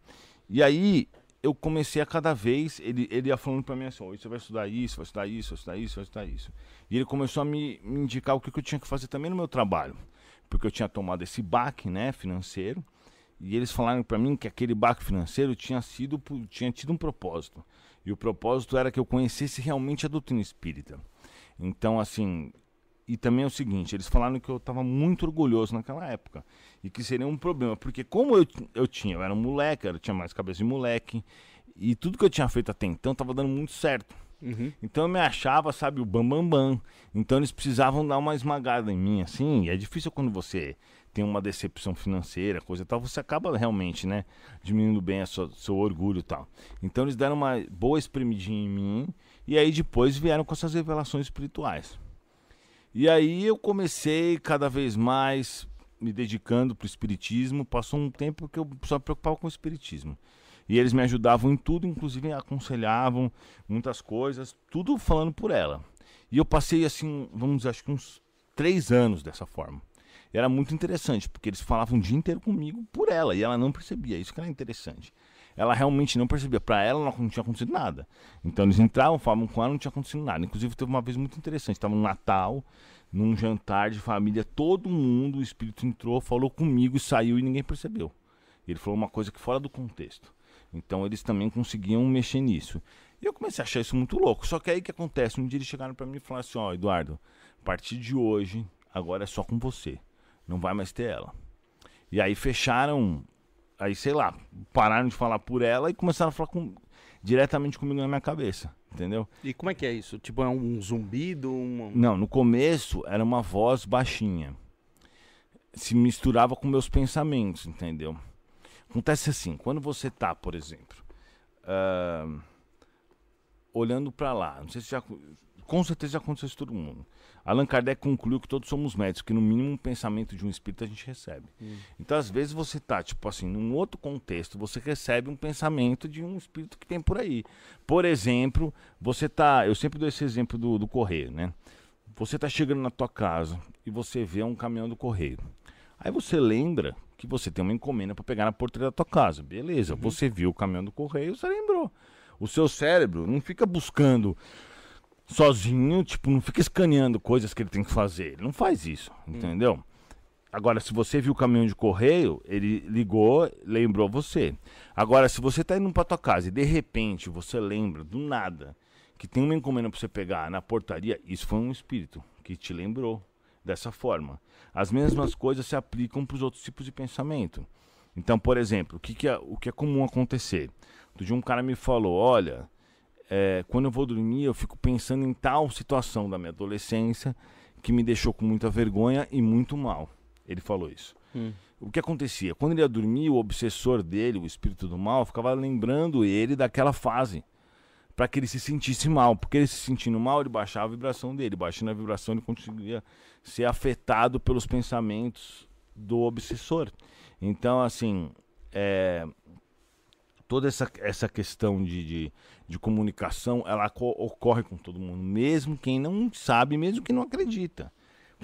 [SPEAKER 3] E aí eu comecei a cada vez, ele, ele ia falando pra mim assim, "Ó, você vai estudar isso, vai estudar isso, vai estudar isso, vai estudar isso. E ele começou a me, me indicar o que, que eu tinha que fazer também no meu trabalho. Porque eu tinha tomado esse baque, né, financeiro. E eles falaram pra mim que aquele baque financeiro tinha sido tinha tido um propósito. E o propósito era que eu conhecesse realmente a doutrina espírita. Então, assim, e também é o seguinte, eles falaram que eu estava muito orgulhoso naquela época e que seria um problema, porque como eu, eu tinha, eu era um moleque, eu tinha mais cabeça de moleque e tudo que eu tinha feito até então estava dando muito certo.
[SPEAKER 1] Uhum.
[SPEAKER 3] Então eu me achava, sabe, o bambambam. Bam, bam. Então eles precisavam dar uma esmagada em mim, assim. E é difícil quando você tem uma decepção financeira, coisa e tal, você acaba realmente, né, diminuindo bem a sua, seu orgulho e tal. Então eles deram uma boa espremidinha em mim e aí depois vieram com essas revelações espirituais. E aí eu comecei cada vez mais me dedicando para o espiritismo. Passou um tempo que eu só me preocupava com o espiritismo. E eles me ajudavam em tudo, inclusive aconselhavam muitas coisas, tudo falando por ela. E eu passei assim, vamos dizer, acho que uns três anos dessa forma. E era muito interessante, porque eles falavam o dia inteiro comigo por ela, e ela não percebia. Isso que era interessante. Ela realmente não percebia. Para ela não tinha acontecido nada. Então eles entravam, falavam com ela, não tinha acontecido nada. Inclusive teve uma vez muito interessante. Estava no Natal, num jantar de família, todo mundo, o espírito entrou, falou comigo e saiu e ninguém percebeu. Ele falou uma coisa que fora do contexto. Então eles também conseguiam mexer nisso. E eu comecei a achar isso muito louco. Só que aí que acontece? Um dia eles chegaram para mim e falaram assim: Ó, oh, Eduardo, a partir de hoje, agora é só com você. Não vai mais ter ela. E aí fecharam, aí sei lá, pararam de falar por ela e começaram a falar com, diretamente comigo na minha cabeça. Entendeu?
[SPEAKER 1] E como é que é isso? Tipo, é um zumbido? Um...
[SPEAKER 3] Não, no começo era uma voz baixinha. Se misturava com meus pensamentos, entendeu? Acontece assim, quando você está, por exemplo, uh, olhando para lá, não sei se já, com certeza já aconteceu isso todo mundo. Allan Kardec concluiu que todos somos médicos, que no mínimo um pensamento de um espírito a gente recebe. Hum. Então, às vezes você está, tipo assim, num outro contexto, você recebe um pensamento de um espírito que tem por aí. Por exemplo, você está, eu sempre dou esse exemplo do, do correio, né? Você está chegando na tua casa e você vê um caminhão do correio. Aí você lembra que você tem uma encomenda para pegar na portaria da tua casa. Beleza, uhum. você viu o caminhão do correio, você lembrou. O seu cérebro não fica buscando sozinho, tipo, não fica escaneando coisas que ele tem que fazer. Ele não faz isso, uhum. entendeu? Agora, se você viu o caminhão de correio, ele ligou, lembrou você. Agora, se você está indo para tua casa e de repente você lembra do nada que tem uma encomenda para você pegar na portaria, isso foi um espírito que te lembrou dessa forma. As mesmas coisas se aplicam para os outros tipos de pensamento. Então, por exemplo, o que, que, é, o que é comum acontecer? Outro dia um cara me falou, olha, é, quando eu vou dormir eu fico pensando em tal situação da minha adolescência que me deixou com muita vergonha e muito mal. Ele falou isso. Hum. O que acontecia? Quando ele ia dormir, o obsessor dele, o espírito do mal, ficava lembrando ele daquela fase para que ele se sentisse mal. Porque ele se sentindo mal, ele baixava a vibração dele. Baixando a vibração, ele conseguia ser afetado pelos pensamentos do obsessor. Então, assim, é, toda essa, essa questão de, de, de comunicação, ela ocorre com todo mundo, mesmo quem não sabe, mesmo quem não acredita.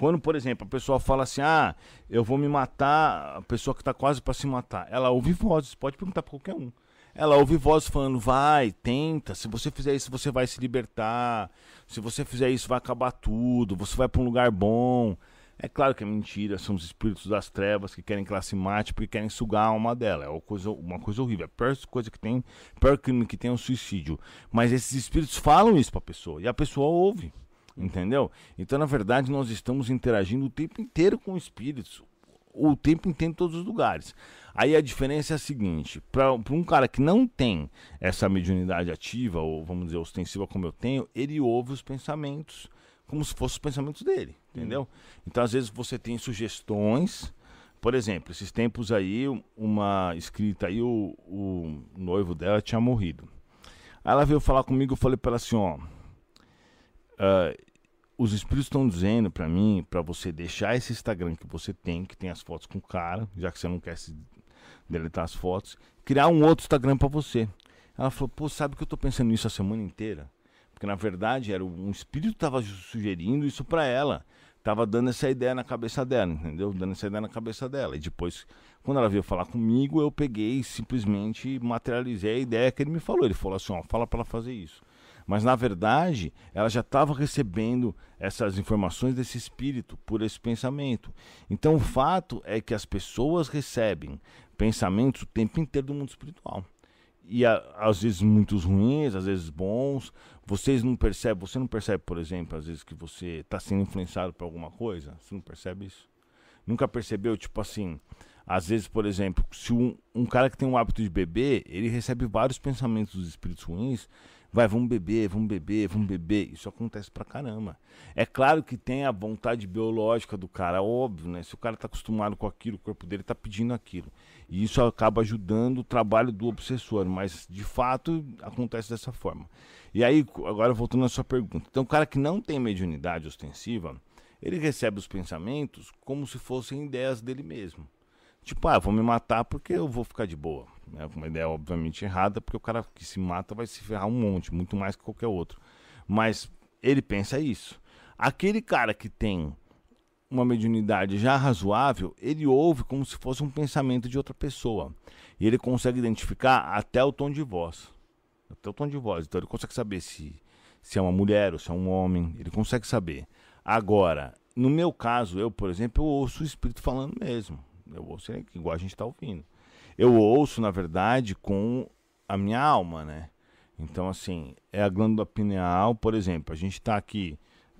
[SPEAKER 3] Quando, por exemplo, a pessoa fala assim, ah, eu vou me matar, a pessoa que está quase para se matar, ela ouve vozes, pode perguntar para qualquer um. Ela ouve voz falando: vai, tenta. Se você fizer isso, você vai se libertar. Se você fizer isso, vai acabar tudo. Você vai para um lugar bom. É claro que é mentira, são os espíritos das trevas que querem que ela se mate porque querem sugar a alma dela. É uma coisa, uma coisa horrível. É a pior coisa que tem, pior crime que tem é o suicídio. Mas esses espíritos falam isso para a pessoa e a pessoa ouve. Entendeu? Então, na verdade, nós estamos interagindo o tempo inteiro com espíritos o tempo inteiro em todos os lugares. Aí a diferença é a seguinte: para um cara que não tem essa mediunidade ativa, ou vamos dizer, ostensiva como eu tenho, ele ouve os pensamentos como se fossem os pensamentos dele, entendeu? Hum. Então, às vezes, você tem sugestões. Por exemplo, esses tempos aí, uma escrita aí, o, o noivo dela tinha morrido. Aí ela veio falar comigo, eu falei para ela assim, ó. Uh, os espíritos estão dizendo para mim, para você deixar esse Instagram que você tem, que tem as fotos com o cara, já que você não quer se deletar as fotos, criar um outro Instagram para você. Ela falou: "Pô, sabe que eu tô pensando nisso a semana inteira?" Porque na verdade era um espírito estava sugerindo isso para ela, tava dando essa ideia na cabeça dela, entendeu? Dando essa ideia na cabeça dela. E depois, quando ela veio falar comigo, eu peguei e simplesmente materializei a ideia que ele me falou. Ele falou assim: "Ó, fala para ela fazer isso." Mas na verdade, ela já estava recebendo essas informações desse espírito por esse pensamento. Então o fato é que as pessoas recebem pensamentos o tempo inteiro do mundo espiritual. E a, às vezes muitos ruins, às vezes bons. Vocês não percebem, você não percebe, por exemplo, às vezes que você está sendo influenciado por alguma coisa? Você não percebe isso? Nunca percebeu, tipo assim, às vezes, por exemplo, se um, um cara que tem um hábito de beber, ele recebe vários pensamentos dos espíritos ruins vai, vamos beber, vamos beber, vamos beber. Isso acontece pra caramba. É claro que tem a vontade biológica do cara, óbvio, né? Se o cara tá acostumado com aquilo, o corpo dele tá pedindo aquilo. E isso acaba ajudando o trabalho do obsessor, mas de fato acontece dessa forma. E aí, agora voltando à sua pergunta. Então, o cara que não tem mediunidade ostensiva, ele recebe os pensamentos como se fossem ideias dele mesmo. Tipo, ah, vou me matar porque eu vou ficar de boa. É uma ideia obviamente errada, porque o cara que se mata vai se ferrar um monte, muito mais que qualquer outro. Mas ele pensa isso. Aquele cara que tem uma mediunidade já razoável, ele ouve como se fosse um pensamento de outra pessoa. E ele consegue identificar até o tom de voz. Até o tom de voz. Então ele consegue saber se, se é uma mulher ou se é um homem. Ele consegue saber. Agora, no meu caso, eu, por exemplo, eu ouço o espírito falando mesmo. Eu ouço igual a gente está ouvindo eu ouço, na verdade, com a minha alma, né? Então, assim, é a glândula pineal, por exemplo, a gente está aqui,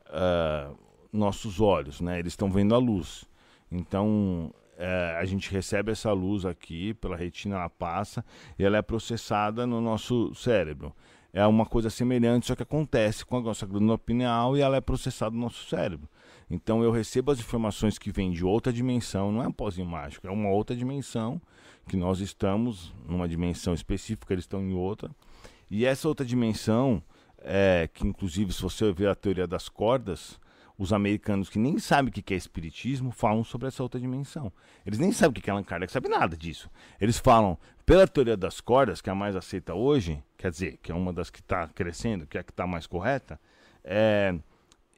[SPEAKER 3] uh, nossos olhos, né? Eles estão vendo a luz. Então, uh, a gente recebe essa luz aqui, pela retina ela passa, e ela é processada no nosso cérebro. É uma coisa semelhante, só que acontece com a nossa glândula pineal e ela é processada no nosso cérebro. Então eu recebo as informações que vêm de outra dimensão, não é um pozinho mágico, é uma outra dimensão que nós estamos numa dimensão específica, eles estão em outra. E essa outra dimensão, é, que inclusive se você ver a teoria das cordas, os americanos que nem sabem o que é espiritismo falam sobre essa outra dimensão. Eles nem sabem o que é Allan Kardec, sabe nada disso. Eles falam, pela teoria das cordas, que é a mais aceita hoje, quer dizer, que é uma das que está crescendo, que é a que está mais correta, é,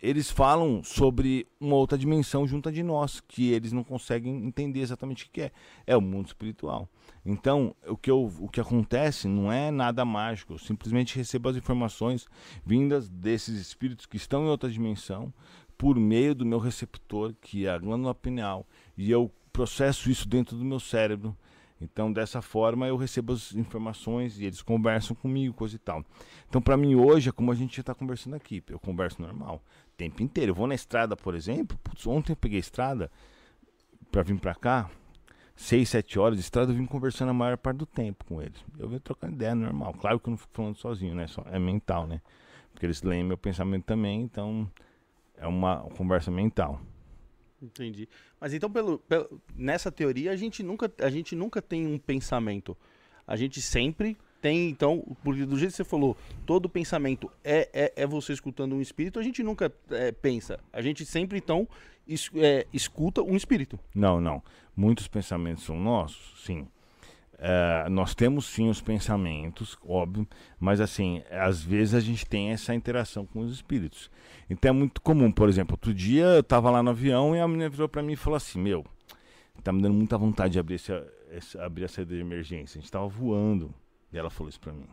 [SPEAKER 3] eles falam sobre uma outra dimensão junto de nós, que eles não conseguem entender exatamente o que é. É o mundo espiritual. Então, o que, eu, o que acontece não é nada mágico, eu simplesmente recebo as informações vindas desses espíritos que estão em outra dimensão por meio do meu receptor, que é a glândula pineal, e eu processo isso dentro do meu cérebro então, dessa forma, eu recebo as informações e eles conversam comigo, coisa e tal. Então, para mim, hoje é como a gente está conversando aqui. Eu converso normal, tempo inteiro. Eu vou na estrada, por exemplo. Putz, ontem eu peguei estrada para vir para cá, seis, sete horas de estrada, eu vim conversando a maior parte do tempo com eles. Eu venho trocando ideia normal. Claro que eu não fico falando sozinho, né? Só, é mental, né? Porque eles leem meu pensamento também, então é uma conversa mental.
[SPEAKER 1] Entendi. Mas então, pelo, pelo, nessa teoria, a gente, nunca, a gente nunca tem um pensamento. A gente sempre tem, então, porque do jeito que você falou, todo pensamento é, é, é você escutando um espírito, a gente nunca é, pensa. A gente sempre, então, es, é, escuta um espírito.
[SPEAKER 3] Não, não. Muitos pensamentos são nossos, sim. Uh, nós temos sim os pensamentos, óbvio, mas assim, às vezes a gente tem essa interação com os espíritos. Então é muito comum, por exemplo, outro dia eu estava lá no avião e a menina virou para mim e falou assim: Meu, tá me dando muita vontade de abrir, essa, essa, abrir a saída de emergência. A gente estava voando. E ela falou isso para mim.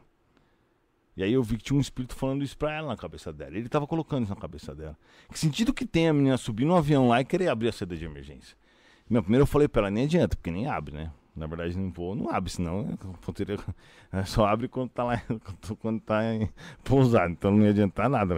[SPEAKER 3] E aí eu vi que tinha um espírito falando isso pra ela na cabeça dela. Ele estava colocando isso na cabeça dela. Que sentido que tem a menina subir no avião lá e querer abrir a saída de emergência? Meu, primeiro eu falei pra ela, nem adianta, porque nem abre, né? Na verdade, não vou, não abre, senão a só abre quando tá lá, quando tá pousado. Então não ia adiantar nada.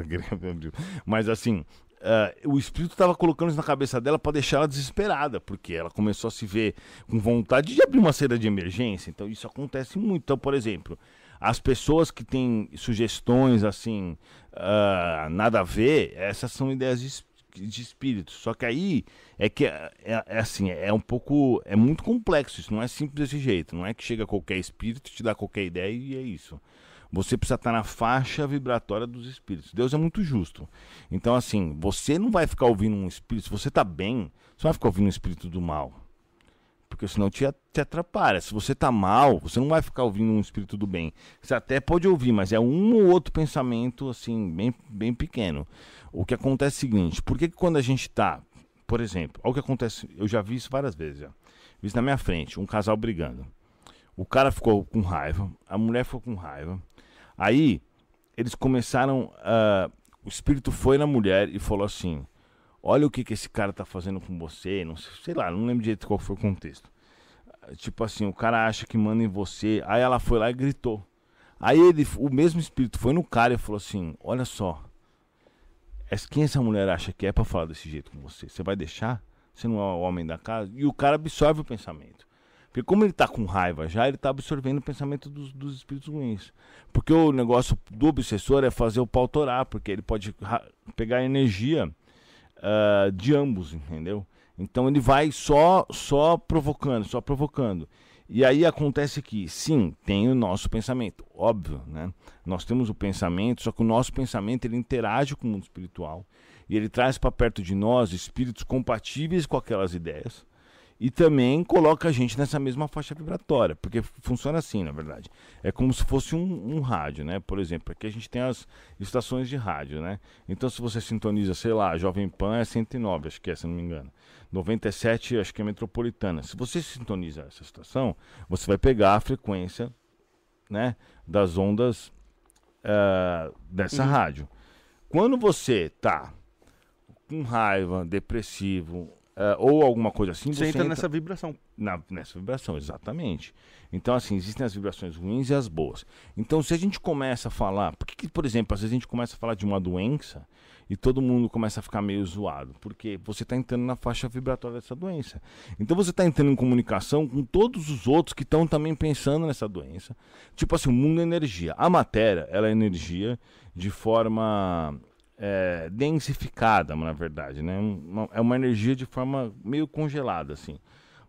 [SPEAKER 3] Mas assim, uh, o espírito estava colocando isso na cabeça dela para deixar ela desesperada, porque ela começou a se ver com vontade de abrir uma saída de emergência. Então isso acontece muito. Então, por exemplo, as pessoas que têm sugestões assim, uh, nada a ver, essas são ideias de de espírito. Só que aí é que é, é, é, assim, é um pouco. É muito complexo isso, não é simples desse jeito. Não é que chega qualquer espírito, te dá qualquer ideia e é isso. Você precisa estar na faixa vibratória dos espíritos. Deus é muito justo. Então, assim, você não vai ficar ouvindo um espírito. Se você está bem, você vai ficar ouvindo um espírito do mal. Porque senão te, te atrapalha. Se você está mal, você não vai ficar ouvindo um espírito do bem. Você até pode ouvir, mas é um ou outro pensamento, assim, bem, bem pequeno. O que acontece é o seguinte, por que, que quando a gente está, por exemplo, olha o que acontece, eu já vi isso várias vezes, já. vi isso na minha frente, um casal brigando. O cara ficou com raiva, a mulher ficou com raiva. Aí eles começaram, uh, o espírito foi na mulher e falou assim: Olha o que, que esse cara tá fazendo com você, não sei, sei lá, não lembro direito qual foi o contexto. Tipo assim, o cara acha que manda em você. Aí ela foi lá e gritou. Aí ele, o mesmo espírito foi no cara e falou assim: Olha só, quem essa mulher acha que é para falar desse jeito com você? Você vai deixar? Você não é o homem da casa? E o cara absorve o pensamento. Porque como ele está com raiva já, ele está absorvendo o pensamento dos, dos, espíritos ruins. Porque o negócio do obsessor é fazer o pau torar, porque ele pode pegar energia uh, de ambos, entendeu? Então ele vai só, só provocando, só provocando. E aí acontece que, sim, tem o nosso pensamento, óbvio, né? Nós temos o pensamento, só que o nosso pensamento ele interage com o mundo espiritual e ele traz para perto de nós espíritos compatíveis com aquelas ideias e também coloca a gente nessa mesma faixa vibratória, porque funciona assim, na verdade. É como se fosse um, um, rádio, né? Por exemplo, aqui a gente tem as estações de rádio, né? Então, se você sintoniza, sei lá, Jovem Pan é 109, acho que é, se não me engano. 97, acho que é metropolitana. Se você sintoniza essa estação, você vai pegar a frequência, né? Das ondas uh, dessa uhum. rádio. Quando você tá com raiva, depressivo, uh, ou alguma coisa assim.
[SPEAKER 1] Você, você entra, entra nessa vibração.
[SPEAKER 3] Na, nessa vibração, exatamente. Então, assim, existem as vibrações ruins e as boas. Então, se a gente começa a falar. Por que, que, por exemplo, às vezes a gente começa a falar de uma doença e todo mundo começa a ficar meio zoado? Porque você está entrando na faixa vibratória dessa doença. Então, você está entrando em comunicação com todos os outros que estão também pensando nessa doença. Tipo assim, o mundo é energia. A matéria, ela é energia de forma é, densificada, na verdade, né? Uma, é uma energia de forma meio congelada, assim.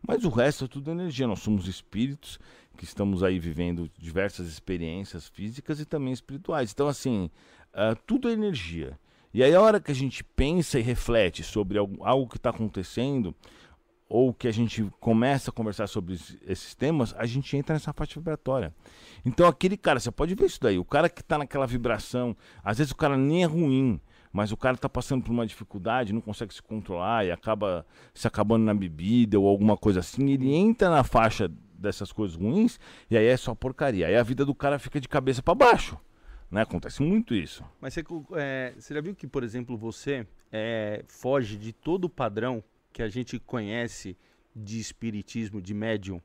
[SPEAKER 3] Mas o resto é tudo energia. Nós somos espíritos que estamos aí vivendo diversas experiências físicas e também espirituais. Então, assim, uh, tudo é energia. E aí, a hora que a gente pensa e reflete sobre algo, algo que está acontecendo, ou que a gente começa a conversar sobre esses temas, a gente entra nessa faixa vibratória. Então aquele cara, você pode ver isso daí, o cara que está naquela vibração, às vezes o cara nem é ruim, mas o cara está passando por uma dificuldade, não consegue se controlar e acaba se acabando na bebida ou alguma coisa assim, ele entra na faixa dessas coisas ruins e aí é só porcaria. Aí a vida do cara fica de cabeça para baixo. Né? Acontece muito isso.
[SPEAKER 1] Mas você, é, você já viu que, por exemplo, você é, foge de todo o padrão que a gente conhece de espiritismo, de médium,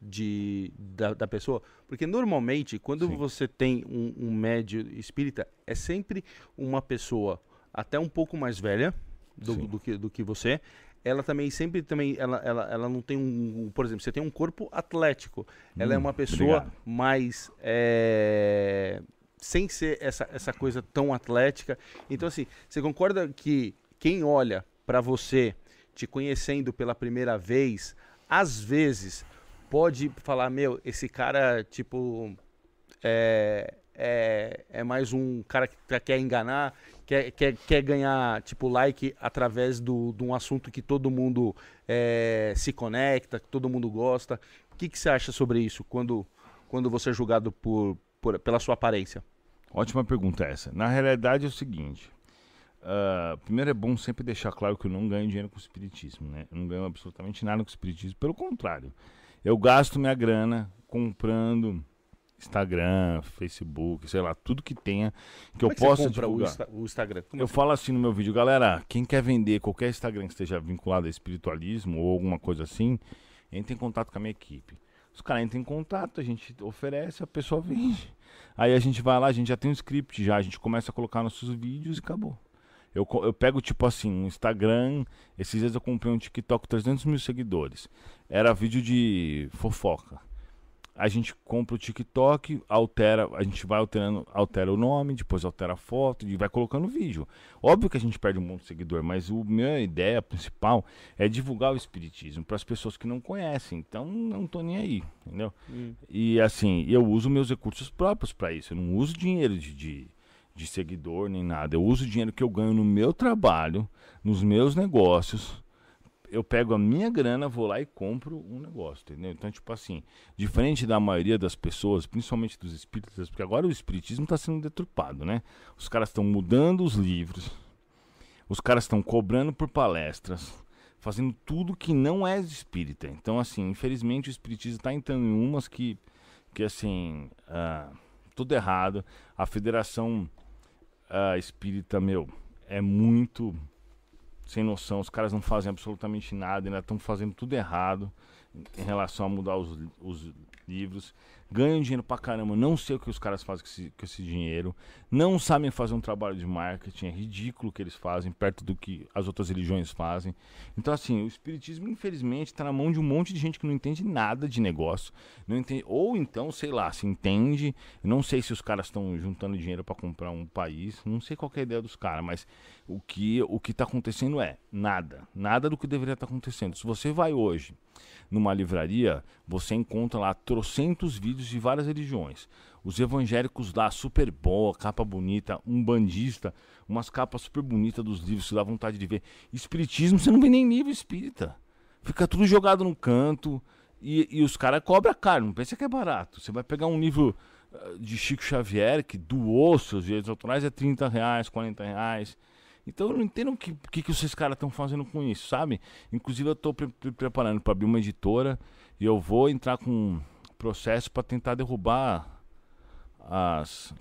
[SPEAKER 1] de, da, da pessoa? Porque normalmente, quando Sim. você tem um, um médium espírita, é sempre uma pessoa até um pouco mais velha do, do, que, do que você. Ela também sempre também ela, ela, ela não tem um, por exemplo, você tem um corpo atlético. Ela é hum, é uma pessoa obrigado. mais é, sem ser essa, essa coisa tão atlética. Então assim, você concorda que quem olha para você te conhecendo pela primeira vez, às vezes pode falar, meu, esse cara, tipo, é, é, é mais um cara que quer enganar, quer, quer, quer ganhar, tipo, like através do, de um assunto que todo mundo é, se conecta, que todo mundo gosta. O que, que você acha sobre isso quando, quando você é julgado por, por, pela sua aparência?
[SPEAKER 3] Ótima pergunta essa. Na realidade é o seguinte, Uh, primeiro é bom sempre deixar claro que eu não ganho dinheiro com o espiritismo, né? Eu não ganho absolutamente nada com o espiritismo, pelo contrário. Eu gasto minha grana comprando Instagram, Facebook, sei lá, tudo que tenha que Como eu é que possa
[SPEAKER 1] divulgar. O, Instagram.
[SPEAKER 3] Como eu assim? falo assim no meu vídeo, galera, quem quer vender qualquer Instagram que esteja vinculado a espiritualismo ou alguma coisa assim, entre em contato com a minha equipe. Os caras entram em contato, a gente oferece, a pessoa vende. Aí a gente vai lá, a gente já tem um script já, a gente começa a colocar nossos vídeos e acabou. Eu, eu pego, tipo assim, um Instagram. Esses dias eu comprei um TikTok 300 mil seguidores. Era vídeo de fofoca. A gente compra o TikTok, altera, a gente vai alterando, altera o nome, depois altera a foto e vai colocando vídeo. Óbvio que a gente perde um monte de seguidor, mas a minha ideia principal é divulgar o espiritismo para as pessoas que não conhecem. Então não tô nem aí, entendeu? Hum. E assim, eu uso meus recursos próprios para isso. Eu não uso dinheiro de, de de seguidor nem nada. Eu uso o dinheiro que eu ganho no meu trabalho, nos meus negócios. Eu pego a minha grana, vou lá e compro um negócio, entendeu? Então, tipo assim, diferente da maioria das pessoas, principalmente dos espíritas, porque agora o espiritismo está sendo deturpado, né? Os caras estão mudando os livros, os caras estão cobrando por palestras, fazendo tudo que não é espírita. Então, assim, infelizmente o espiritismo está entrando em umas que, que assim, uh, tudo errado. A federação uh, espírita, meu, é muito sem noção. Os caras não fazem absolutamente nada, ainda estão fazendo tudo errado em relação a mudar os, os livros. Ganham dinheiro pra caramba, não sei o que os caras fazem com esse, com esse dinheiro, não sabem fazer um trabalho de marketing, é ridículo o que eles fazem, perto do que as outras religiões fazem. Então, assim, o espiritismo, infelizmente, tá na mão de um monte de gente que não entende nada de negócio, não entende, ou então, sei lá, se entende, não sei se os caras estão juntando dinheiro para comprar um país, não sei qual é a ideia dos caras, mas o que o que está acontecendo é nada, nada do que deveria estar tá acontecendo. Se você vai hoje numa livraria, você encontra lá trocentos vídeos de várias religiões. Os evangélicos lá, super boa, capa bonita, um bandista, umas capas super bonitas dos livros, que dá vontade de ver. Espiritismo, você não vê nem livro espírita. Fica tudo jogado no canto e, e os caras cobram caro, não pensa que é barato. Você vai pegar um livro uh, de Chico Xavier, que doou seus direitos autorais, é 30 reais, 40 reais. Então eu não entendo o que, que, que esses caras estão fazendo com isso, sabe? Inclusive eu estou pre preparando para abrir uma editora e eu vou entrar com um processo para tentar derrubar as.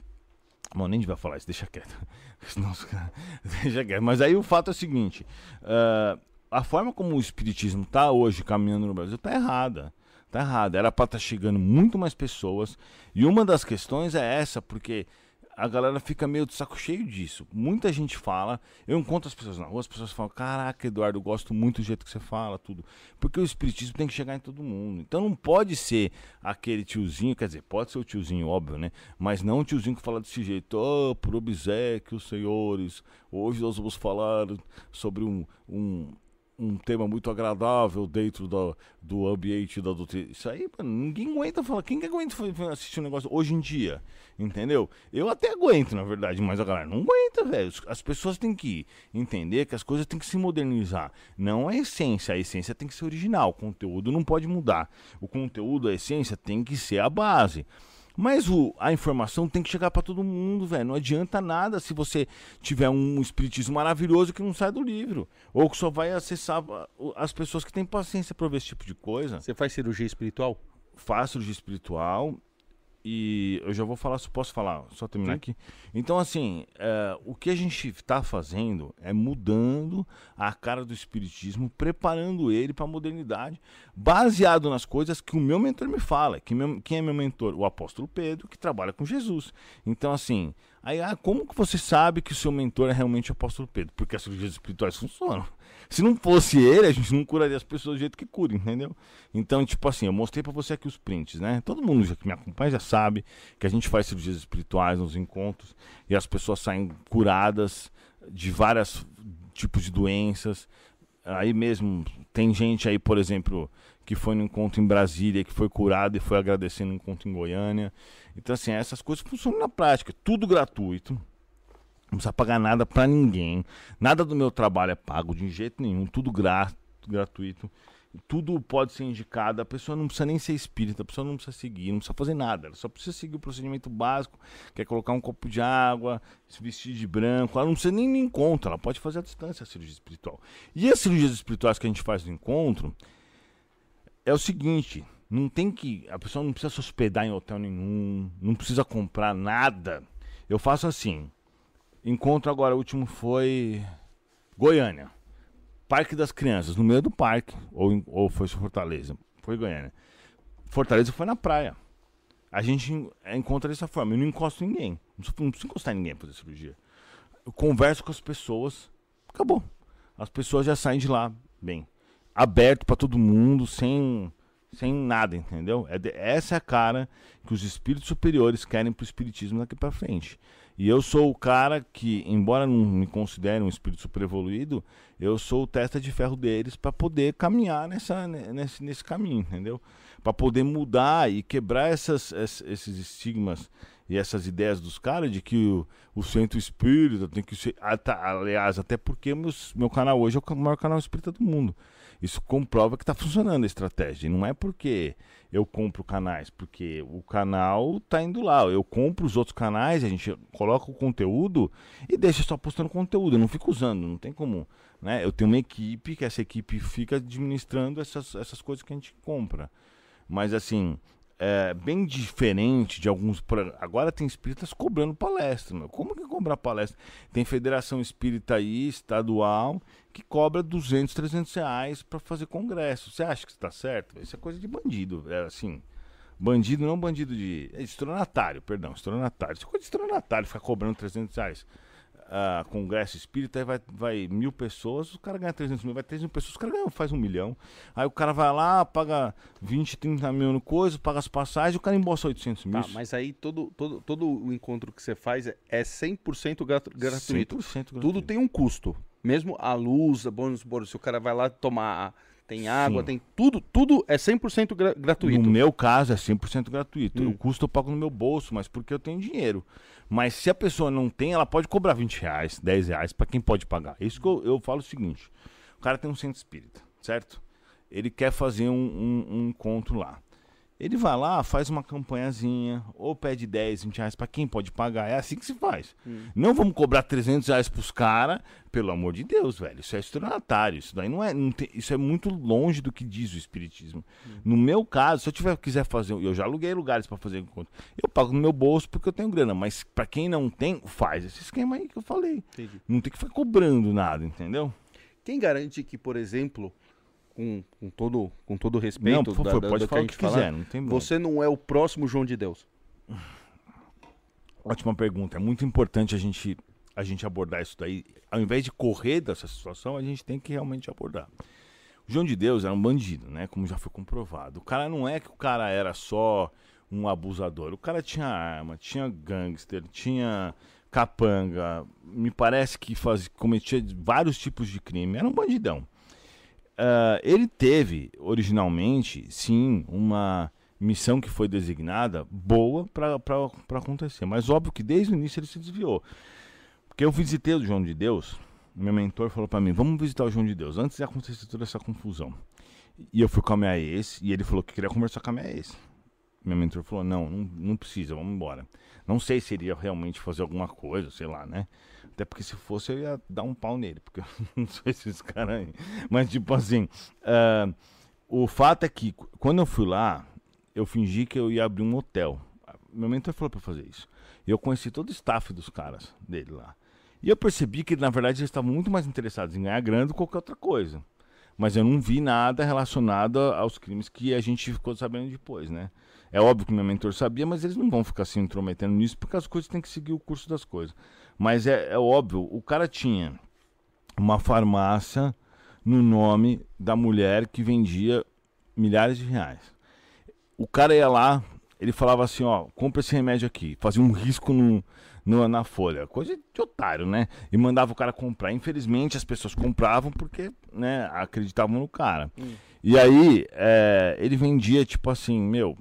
[SPEAKER 3] Bom, nem devia falar isso, deixa quieto. Nossa, deixa quieto. Mas aí o fato é o seguinte: uh, a forma como o Espiritismo está hoje caminhando no Brasil está errada. Está errada. Era para estar tá chegando muito mais pessoas. E uma das questões é essa, porque a galera fica meio de saco cheio disso. Muita gente fala, eu encontro as pessoas na rua, as pessoas falam: Caraca, Eduardo, eu gosto muito do jeito que você fala, tudo. Porque o espiritismo tem que chegar em todo mundo. Então não pode ser aquele tiozinho, quer dizer, pode ser o tiozinho, óbvio, né? Mas não o tiozinho que fala desse jeito: Oh, por obsequio, senhores, hoje nós vamos falar sobre um, um um tema muito agradável dentro do, do ambiente da doutrina. Isso aí, mano, ninguém aguenta falar. Quem que aguenta assistir um negócio hoje em dia? Entendeu? Eu até aguento, na verdade, mas a galera não aguenta, velho. As pessoas têm que entender que as coisas têm que se modernizar. Não a essência, a essência tem que ser original. O conteúdo não pode mudar. O conteúdo, a essência, tem que ser a base. Mas o, a informação tem que chegar para todo mundo, velho. Não adianta nada se você tiver um espiritismo maravilhoso que não sai do livro. Ou que só vai acessar as pessoas que têm paciência para ver esse tipo de coisa.
[SPEAKER 1] Você faz cirurgia espiritual?
[SPEAKER 3] Faço cirurgia espiritual. E eu já vou falar, se posso falar, só terminar Sim. aqui. Então, assim, é, o que a gente está fazendo é mudando a cara do espiritismo, preparando ele para a modernidade, baseado nas coisas que o meu mentor me fala. Que meu, quem é meu mentor? O apóstolo Pedro, que trabalha com Jesus. Então, assim, Aí, ah, como que você sabe que o seu mentor é realmente o apóstolo Pedro? Porque as cirurgias espirituais funcionam. Se não fosse ele, a gente não curaria as pessoas do jeito que cura, entendeu? Então, tipo assim, eu mostrei para você aqui os prints, né? Todo mundo já que me acompanha já sabe que a gente faz cirurgias espirituais nos encontros e as pessoas saem curadas de vários tipos de doenças. Aí mesmo tem gente aí, por exemplo, que foi no encontro em Brasília, que foi curado e foi agradecendo no encontro em Goiânia. Então, assim, essas coisas funcionam na prática, tudo gratuito. Não precisa pagar nada para ninguém. Nada do meu trabalho é pago de jeito nenhum, tudo gra gratuito. Tudo pode ser indicado, a pessoa não precisa nem ser espírita, a pessoa não precisa seguir, não precisa fazer nada, ela só precisa seguir o procedimento básico, que é colocar um copo de água, se vestir de branco, ela não precisa nem no encontro, ela pode fazer a distância a cirurgia espiritual. E as cirurgias espirituais que a gente faz no encontro é o seguinte, não tem que. A pessoa não precisa se hospedar em hotel nenhum, não precisa comprar nada. Eu faço assim. Encontro agora, o último foi Goiânia. Parque das Crianças, no meio do parque. Ou, ou foi Fortaleza? Foi Goiânia. Fortaleza foi na praia. A gente encontra dessa forma. Eu não encosto ninguém. Não preciso, encostar em ninguém pra fazer cirurgia. Eu converso com as pessoas. Acabou. As pessoas já saem de lá bem. Aberto para todo mundo, sem sem nada, entendeu? É essa é a cara que os espíritos superiores querem pro espiritismo daqui para frente. E eu sou o cara que, embora não me considere um espírito super evoluído, eu sou o testa de ferro deles para poder caminhar nessa, nesse, nesse caminho, entendeu? Para poder mudar e quebrar essas, esses estigmas e essas ideias dos caras de que o, o centro espírita tem que ser. Aliás, até porque meus, meu canal hoje é o maior canal espírita do mundo. Isso comprova que está funcionando a estratégia. E não é porque eu compro canais, porque o canal está indo lá. Eu compro os outros canais, a gente coloca o conteúdo e deixa só postando conteúdo. Eu não fico usando, não tem como. Né? Eu tenho uma equipe que essa equipe fica administrando essas, essas coisas que a gente compra. Mas assim, é, bem diferente de alguns. Agora tem espíritas cobrando palestra. Meu. Como que cobrar palestra? Tem federação espírita aí, estadual, que cobra 200, 300 reais para fazer congresso. Você acha que está certo? Isso é coisa de bandido. É assim. Bandido, não bandido de. É estronatário, perdão, estronatário. Se for de estronatário, ficar cobrando 300 reais uh, congresso espírita, aí vai, vai mil pessoas, o cara ganha 300 mil, vai 3 mil pessoas, o cara ganha, faz um milhão. Aí o cara vai lá, paga 20, 30 mil no coisa, paga as passagens, o cara embolsa 800 mil.
[SPEAKER 1] Tá, mas aí todo, todo, todo o encontro que você faz é, é 100% gratuito. 100% gratuito. Tudo tem um custo. Mesmo a luz, bônus, bônus, se o cara vai lá tomar tem água, Sim. tem tudo, tudo é 100% gra gratuito.
[SPEAKER 3] No meu caso é 100% gratuito. Hum. O custo eu pago no meu bolso, mas porque eu tenho dinheiro. Mas se a pessoa não tem, ela pode cobrar 20 reais, 10 reais para quem pode pagar. Isso que eu, eu falo o seguinte: o cara tem um centro espírita, certo? Ele quer fazer um, um, um encontro lá. Ele vai lá, faz uma campanhazinha, ou pede 10, 20 reais para quem pode pagar. É assim que se faz. Hum. Não vamos cobrar 300 reais pros caras, pelo amor de Deus, velho. Isso é estelionatário. Isso daí não é. Não tem, isso é muito longe do que diz o Espiritismo. Hum. No meu caso, se eu tiver, quiser fazer. Eu já aluguei lugares para fazer encontro. Eu pago no meu bolso porque eu tenho grana. Mas para quem não tem, faz esse esquema aí que eu falei. Entendi. Não tem que ficar cobrando nada, entendeu?
[SPEAKER 1] Quem garante que, por exemplo com, com, todo, com todo respeito, não,
[SPEAKER 3] por favor, da, pode falar o que falar, quiser, não tem
[SPEAKER 1] você não é o próximo João de Deus?
[SPEAKER 3] Ótima pergunta. É muito importante a gente, a gente abordar isso daí. Ao invés de correr dessa situação, a gente tem que realmente abordar. O João de Deus era um bandido, né? Como já foi comprovado. O cara não é que o cara era só um abusador. O cara tinha arma, tinha gangster, tinha capanga. Me parece que faz, cometia vários tipos de crime. Era um bandidão. Uh, ele teve, originalmente, sim, uma missão que foi designada boa para acontecer. Mas óbvio que desde o início ele se desviou. Porque eu visitei o João de Deus, meu mentor falou para mim: vamos visitar o João de Deus, antes de acontecer toda essa confusão. E eu fui com a minha ex, e ele falou que queria conversar com a minha ex. Meu mentor falou: não, não, não precisa, vamos embora. Não sei se iria realmente fazer alguma coisa, sei lá, né? Até porque se fosse eu ia dar um pau nele, porque eu não sou esses caras aí. Mas tipo assim, uh, o fato é que quando eu fui lá, eu fingi que eu ia abrir um hotel. Meu mentor falou para fazer isso. E eu conheci todo o staff dos caras dele lá. E eu percebi que na verdade eles estavam muito mais interessados em ganhar grana do que qualquer outra coisa. Mas eu não vi nada relacionado aos crimes que a gente ficou sabendo depois, né? É óbvio que meu mentor sabia, mas eles não vão ficar se intrometendo nisso, porque as coisas têm que seguir o curso das coisas. Mas é, é óbvio, o cara tinha uma farmácia no nome da mulher que vendia milhares de reais. O cara ia lá, ele falava assim, ó, compra esse remédio aqui, fazia um risco no, no, na folha, coisa de otário, né? E mandava o cara comprar. Infelizmente as pessoas compravam porque, né, acreditavam no cara. Hum. E aí é, ele vendia tipo assim, meu,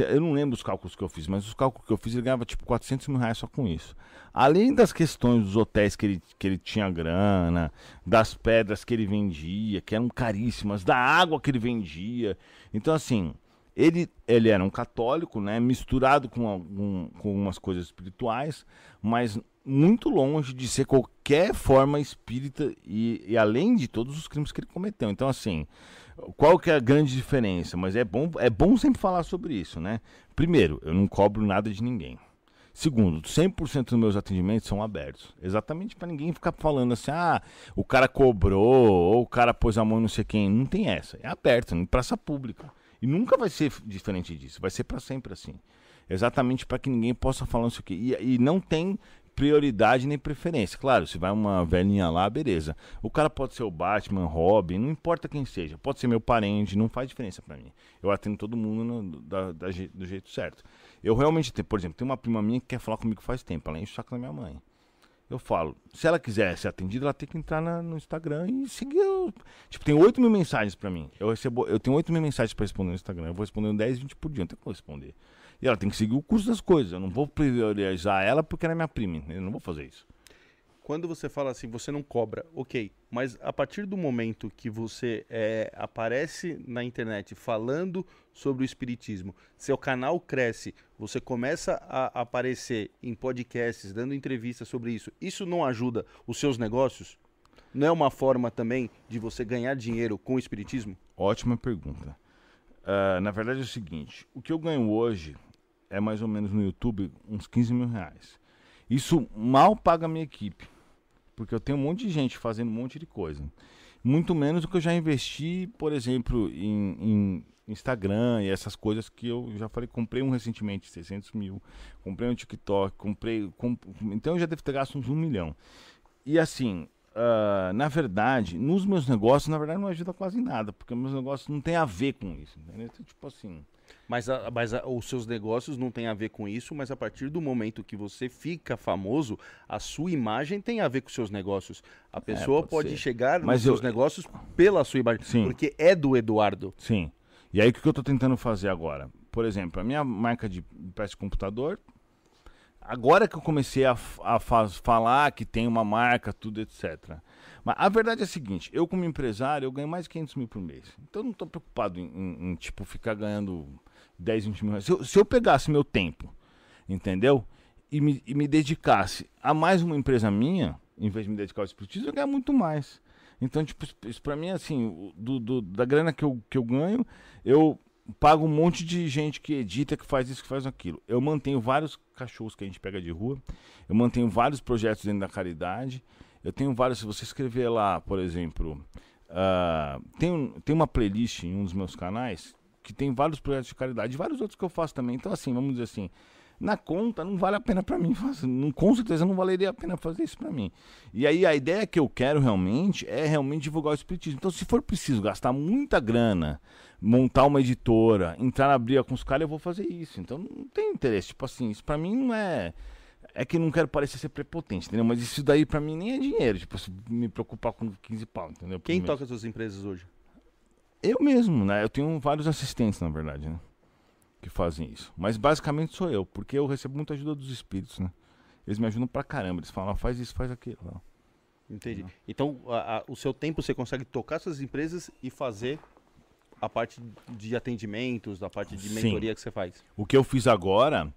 [SPEAKER 3] eu não lembro os cálculos que eu fiz, mas os cálculos que eu fiz, ele ganhava tipo 400 mil reais só com isso. Além das questões dos hotéis que ele, que ele tinha grana, das pedras que ele vendia, que eram caríssimas, da água que ele vendia. Então, assim, ele, ele era um católico, né, misturado com, algum, com algumas coisas espirituais, mas muito longe de ser qualquer forma espírita e, e além de todos os crimes que ele cometeu. Então, assim, qual que é a grande diferença? Mas é bom, é bom sempre falar sobre isso, né? Primeiro, eu não cobro nada de ninguém. Segundo, 100% dos meus atendimentos são abertos. Exatamente para ninguém ficar falando assim, ah, o cara cobrou, ou o cara pôs a mão não sei quem. Não tem essa. É aberto, em praça pública. E nunca vai ser diferente disso. Vai ser para sempre assim. Exatamente para que ninguém possa falar isso aqui. E, e não tem prioridade nem preferência. Claro, se vai uma velhinha lá, beleza. O cara pode ser o Batman, Robin, não importa quem seja. Pode ser meu parente, não faz diferença para mim. Eu atendo todo mundo no, da, da, do jeito certo. Eu realmente, por exemplo, tem uma prima minha que quer falar comigo faz tempo, enche o saco da minha mãe. Eu falo, se ela quiser ser atendida, ela tem que entrar na, no Instagram e seguir. Tipo, tem 8 mil mensagens para mim. Eu recebo, eu tenho 8 mil mensagens para responder no Instagram. Eu vou respondendo 10, 20 por dia, não tem como responder. E ela tem que seguir o curso das coisas. Eu não vou priorizar ela porque ela é minha prima. Eu não vou fazer isso.
[SPEAKER 1] Quando você fala assim, você não cobra, ok. Mas a partir do momento que você é, aparece na internet falando sobre o espiritismo, seu canal cresce, você começa a aparecer em podcasts, dando entrevistas sobre isso, isso não ajuda os seus negócios? Não é uma forma também de você ganhar dinheiro com o espiritismo?
[SPEAKER 3] Ótima pergunta. Uh, na verdade é o seguinte: o que eu ganho hoje é mais ou menos no YouTube uns 15 mil reais. Isso mal paga a minha equipe, porque eu tenho um monte de gente fazendo um monte de coisa. Muito menos do que eu já investi, por exemplo, em, em Instagram e essas coisas que eu já falei, comprei um recentemente, 600 mil, comprei um TikTok, comprei, comp... então eu já devo ter gasto uns um milhão. E assim, uh, na verdade, nos meus negócios, na verdade não ajuda quase nada, porque meus negócios não tem a ver com isso, entendeu? Então, tipo assim...
[SPEAKER 1] Mas, a, mas a, os seus negócios não tem a ver com isso, mas a partir do momento que você fica famoso, a sua imagem tem a ver com os seus negócios. A pessoa é, pode, pode chegar mas nos eu... seus negócios pela sua imagem, Sim. porque é do Eduardo.
[SPEAKER 3] Sim. E aí o que eu estou tentando fazer agora? Por exemplo, a minha marca de peça de computador, agora que eu comecei a, a falar que tem uma marca, tudo, etc. Mas a verdade é a seguinte, eu como empresário, eu ganho mais de 500 mil por mês. Então eu não estou preocupado em, em, em, tipo, ficar ganhando 10, 20 mil reais. Se eu, se eu pegasse meu tempo, entendeu? E me, e me dedicasse a mais uma empresa minha, em vez de me dedicar ao espiritismo, eu ganho muito mais. Então, tipo, isso pra mim, assim, do, do, da grana que eu, que eu ganho, eu pago um monte de gente que edita, que faz isso, que faz aquilo. Eu mantenho vários cachorros que a gente pega de rua, eu mantenho vários projetos dentro da caridade, eu tenho vários, se você escrever lá, por exemplo, uh, tem, tem uma playlist em um dos meus canais que tem vários projetos de caridade, vários outros que eu faço também. Então, assim, vamos dizer assim, na conta não vale a pena para mim fazer, não, com certeza não valeria a pena fazer isso para mim. E aí a ideia que eu quero realmente é realmente divulgar o espiritismo. Então se for preciso gastar muita grana, montar uma editora, entrar na briga com os caras, eu vou fazer isso. Então não tem interesse, tipo assim, isso para mim não é é que não quero parecer ser prepotente, entendeu? Mas isso daí para mim nem é dinheiro, tipo, me preocupar com 15 pau, entendeu?
[SPEAKER 1] Quem toca as suas empresas hoje?
[SPEAKER 3] Eu mesmo, né? Eu tenho vários assistentes, na verdade, né? que fazem isso. Mas basicamente sou eu, porque eu recebo muita ajuda dos espíritos, né? Eles me ajudam pra caramba. Eles falam, faz isso, faz aquilo. Não.
[SPEAKER 1] Entendi. Não. Então, a, a, o seu tempo você consegue tocar essas empresas e fazer a parte de atendimentos, da parte de mentoria Sim. que você faz.
[SPEAKER 3] O que eu fiz agora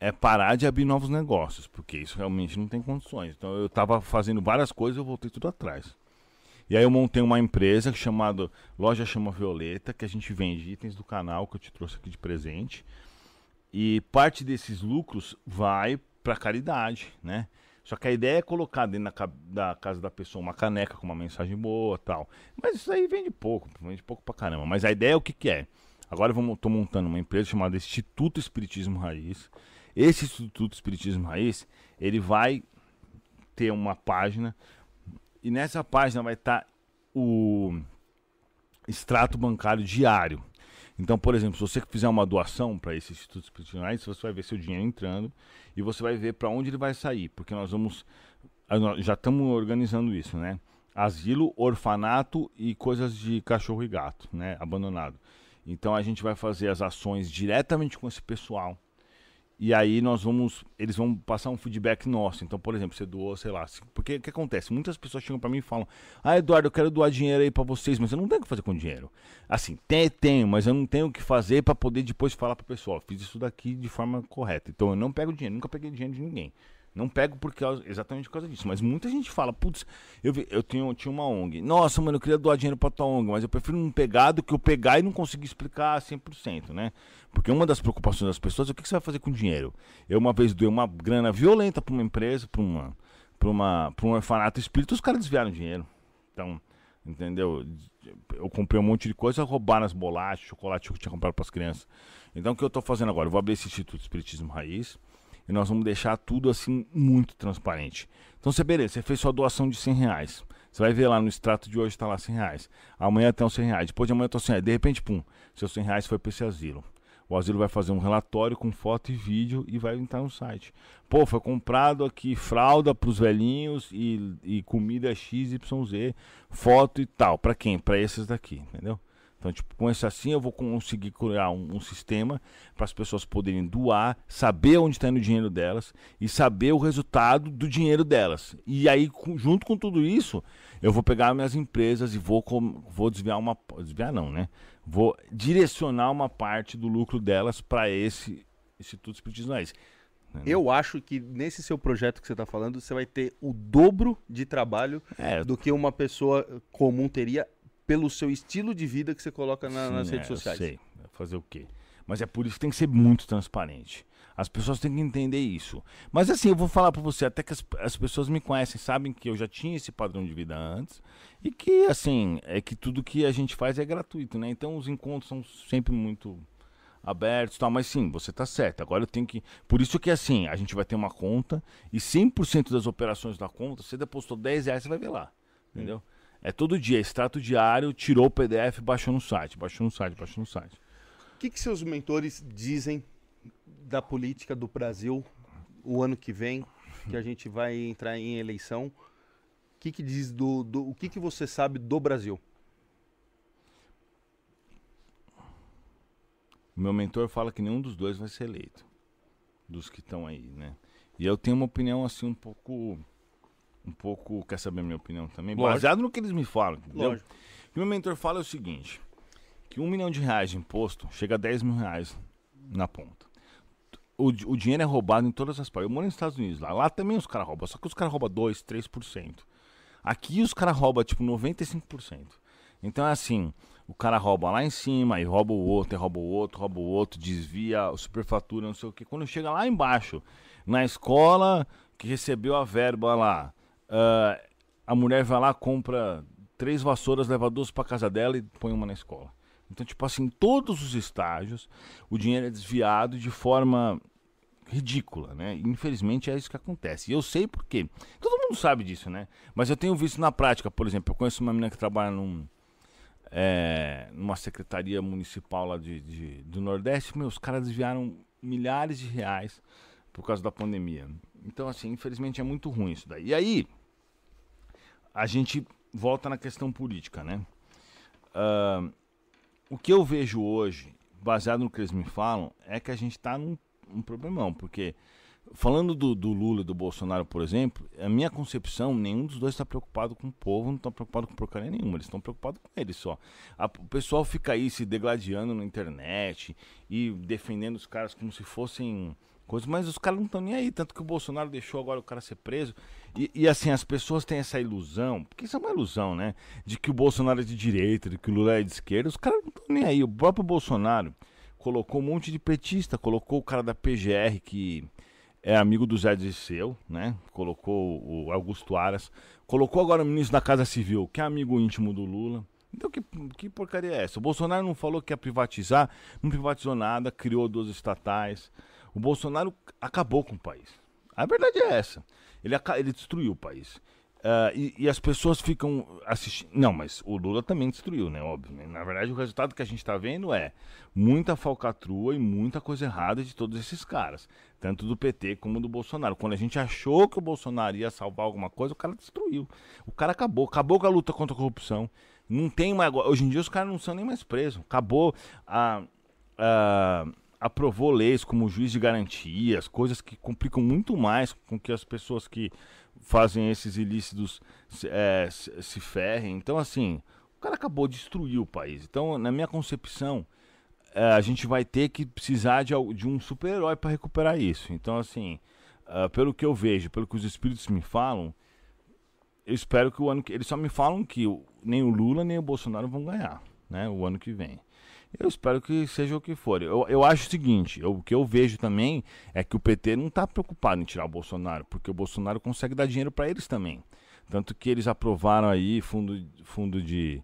[SPEAKER 3] é parar de abrir novos negócios, porque isso realmente não tem condições. Então eu estava fazendo várias coisas e eu voltei tudo atrás. E aí eu montei uma empresa chamada Loja Chama Violeta, que a gente vende itens do canal que eu te trouxe aqui de presente. E parte desses lucros vai para caridade, né? Só que a ideia é colocar dentro da, da, casa da pessoa uma caneca com uma mensagem boa tal. Mas isso aí vende pouco, vende pouco pra caramba. Mas a ideia é o que, que é. Agora eu tô montando uma empresa chamada Instituto Espiritismo Raiz. Esse Instituto Espiritismo Raiz, ele vai ter uma página e nessa página vai estar tá o extrato bancário diário. Então, por exemplo, se você fizer uma doação para esse Instituto Espirituais, você vai ver seu dinheiro entrando e você vai ver para onde ele vai sair, porque nós vamos já estamos organizando isso, né? Asilo, orfanato e coisas de cachorro e gato, né? Abandonado. Então a gente vai fazer as ações diretamente com esse pessoal e aí nós vamos, eles vão passar um feedback nosso. Então, por exemplo, você doou, sei lá, porque o que acontece? Muitas pessoas chegam para mim e falam: "Ah, Eduardo, eu quero doar dinheiro aí para vocês, mas eu não tenho o que fazer com dinheiro". Assim, tem, tenho, mas eu não tenho o que fazer para poder depois falar para o pessoal, fiz isso daqui de forma correta. Então, eu não pego dinheiro, nunca peguei dinheiro de ninguém. Não pego porque exatamente por causa disso. Mas muita gente fala, putz, eu, eu tenho, tinha uma ONG. Nossa, mano, eu queria doar dinheiro pra tua ONG, mas eu prefiro não pegar do que eu pegar e não conseguir explicar 100%, né? Porque uma das preocupações das pessoas é o que, você vai fazer com o dinheiro. Eu uma vez doei uma grana violenta pra uma empresa, pra, uma, pra, uma, pra um orfanato espírita, os caras desviaram dinheiro. Então, entendeu? Eu comprei um monte de coisa, roubaram as bolachas, chocolate que eu tinha comprado para as crianças. Então, o que eu estou fazendo agora? Eu vou abrir esse Instituto Espiritismo Raiz e nós vamos deixar tudo assim muito transparente. Então você, beleza, você fez sua doação de 100 reais. Você vai ver lá no extrato de hoje está lá 100 reais. Amanhã uns 100 reais. Depois de amanhã estão 100 reais. De repente, pum, seus 100 reais foi para esse asilo. O asilo vai fazer um relatório com foto e vídeo e vai entrar no site. Pô, foi comprado aqui fralda para os velhinhos e, e comida XYZ, foto e tal. Para quem? Para esses daqui, entendeu? Então, tipo, com esse assim eu vou conseguir criar um, um sistema para as pessoas poderem doar, saber onde está indo o dinheiro delas e saber o resultado do dinheiro delas. E aí, com, junto com tudo isso, eu vou pegar minhas empresas e vou, com, vou desviar uma. Desviar não, né? Vou direcionar uma parte do lucro delas para esse Instituto Espiritismais.
[SPEAKER 1] Eu acho que nesse seu projeto que você está falando, você vai ter o dobro de trabalho é, do que uma pessoa comum teria pelo seu estilo de vida que você coloca na, Sim, nas redes é, sociais.
[SPEAKER 3] sei, fazer o quê? Mas é por isso que tem que ser muito transparente. As pessoas têm que entender isso. Mas assim, eu vou falar para você, até que as, as, pessoas me conhecem, sabem que eu já tinha esse padrão de vida antes e que assim, é que tudo que a gente faz é gratuito, né? Então os encontros são sempre muito abertos, tal, mas sim, você tá certo. Agora eu tenho que, por isso que assim, a gente vai ter uma conta e 100% das operações da conta, você depositou 10 reais, você vai ver lá, entendeu? Hum. É todo dia, extrato diário, tirou o PDF, baixou no site, baixou no site, baixou no site.
[SPEAKER 1] O que, que seus mentores dizem da política do Brasil o ano que vem, que a gente vai entrar em eleição? O que, que diz do, do o que, que você sabe do Brasil?
[SPEAKER 3] Meu mentor fala que nenhum dos dois vai ser eleito, dos que estão aí, né? E eu tenho uma opinião assim um pouco um pouco, quer saber a minha opinião também? Lógico. Baseado no que eles me falam, entendeu? Lógico. O que meu mentor fala é o seguinte, que um milhão de reais de imposto chega a 10 mil reais na ponta. O, o dinheiro é roubado em todas as partes. Eu moro nos Estados Unidos, lá, lá também os caras roubam, só que os caras roubam 2, 3%. Aqui os caras roubam tipo 95%. Então é assim, o cara rouba lá em cima, e rouba o outro, e rouba o outro, rouba o outro, desvia, superfatura, não sei o que. Quando chega lá embaixo, na escola que recebeu a verba lá, Uh, a mulher vai lá, compra três vassouras, leva duas para casa dela e põe uma na escola. Então, tipo assim, em todos os estágios, o dinheiro é desviado de forma ridícula, né? Infelizmente é isso que acontece. E eu sei por quê. Todo mundo sabe disso, né? Mas eu tenho visto na prática, por exemplo, eu conheço uma menina que trabalha num, é, numa secretaria municipal lá de, de, do Nordeste, meus caras desviaram milhares de reais por causa da pandemia. Então, assim, infelizmente é muito ruim isso daí. E aí, a gente volta na questão política, né? Uh, o que eu vejo hoje, baseado no que eles me falam, é que a gente está num, num, problemão, porque falando do, do, Lula e do Bolsonaro, por exemplo, a minha concepção, nenhum dos dois está preocupado com o povo, não está preocupado com porcaria nenhuma, eles estão preocupados com eles só. A, o pessoal fica aí se degladiando na internet e defendendo os caras como se fossem coisas, mas os caras não estão nem aí. Tanto que o Bolsonaro deixou agora o cara ser preso. E, e, assim, as pessoas têm essa ilusão, porque isso é uma ilusão, né? De que o Bolsonaro é de direita, de que o Lula é de esquerda. Os caras não estão nem aí. O próprio Bolsonaro colocou um monte de petista, colocou o cara da PGR, que é amigo do Zé Disseu, né? Colocou o Augusto Aras. Colocou agora o ministro da Casa Civil, que é amigo íntimo do Lula. Então, que, que porcaria é essa? O Bolsonaro não falou que ia privatizar, não privatizou nada, criou duas estatais. O Bolsonaro acabou com o país. A verdade é essa. Ele, ele destruiu o país. Uh, e, e, as pessoas ficam assistindo. Não, mas o Lula também destruiu, né? Óbvio. Né? Na verdade, o resultado que a gente está vendo é muita falcatrua e muita coisa errada de todos esses caras. Tanto do PT como do Bolsonaro. Quando a gente achou que o Bolsonaro ia salvar alguma coisa, o cara destruiu. O cara acabou. Acabou com a luta contra a corrupção. Não tem mais. Hoje em dia os caras não são nem mais presos. Acabou a. a aprovou leis como juiz de garantias, coisas que complicam muito mais com que as pessoas que fazem esses ilícitos é, se, se ferrem. Então, assim, o cara acabou de destruir o país. Então, na minha concepção, é, a gente vai ter que precisar de, de um super-herói para recuperar isso. Então, assim, uh, pelo que eu vejo, pelo que os espíritos me falam, eu espero que o ano que. Eles só me falam que nem o Lula nem o Bolsonaro vão ganhar, né? O ano que vem. Eu espero que seja o que for. Eu, eu acho o seguinte: eu, o que eu vejo também é que o PT não está preocupado em tirar o Bolsonaro, porque o Bolsonaro consegue dar dinheiro para eles também. Tanto que eles aprovaram aí fundo, fundo de.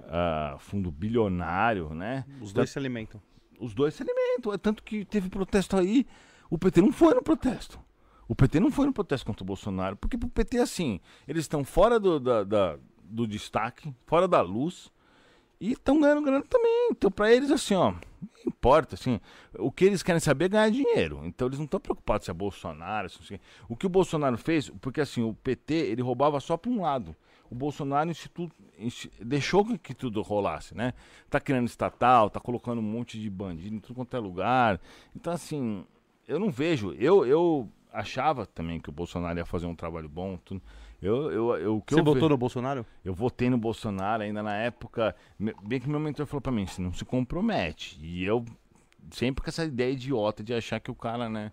[SPEAKER 3] Uh, fundo bilionário, né?
[SPEAKER 1] Os dois se alimentam.
[SPEAKER 3] Os dois se alimentam. É tanto que teve protesto aí. O PT não foi no protesto. O PT não foi no protesto contra o Bolsonaro. Porque pro PT, assim, eles estão fora do, da, da, do destaque, fora da luz e estão ganhando grana também. Então, para eles, assim, ó, não importa, assim, o que eles querem saber é ganhar dinheiro. Então, eles não estão preocupados se é Bolsonaro, se. O que o Bolsonaro fez, porque assim, o PT, ele roubava só para um lado. O Bolsonaro instituto, deixou que, que, tudo rolasse, né? Tá criando estatal, tá colocando um monte de bandido em tudo quanto é lugar. Então, assim, eu não vejo. Eu, eu achava também que o Bolsonaro ia fazer um trabalho bom, tudo. Eu, eu, eu,
[SPEAKER 1] que Você eu votou ve... no Bolsonaro?
[SPEAKER 3] Eu votei no Bolsonaro ainda na época. Bem que meu mentor falou pra mim: você não se compromete. E eu sempre com essa ideia idiota de achar que o cara, né?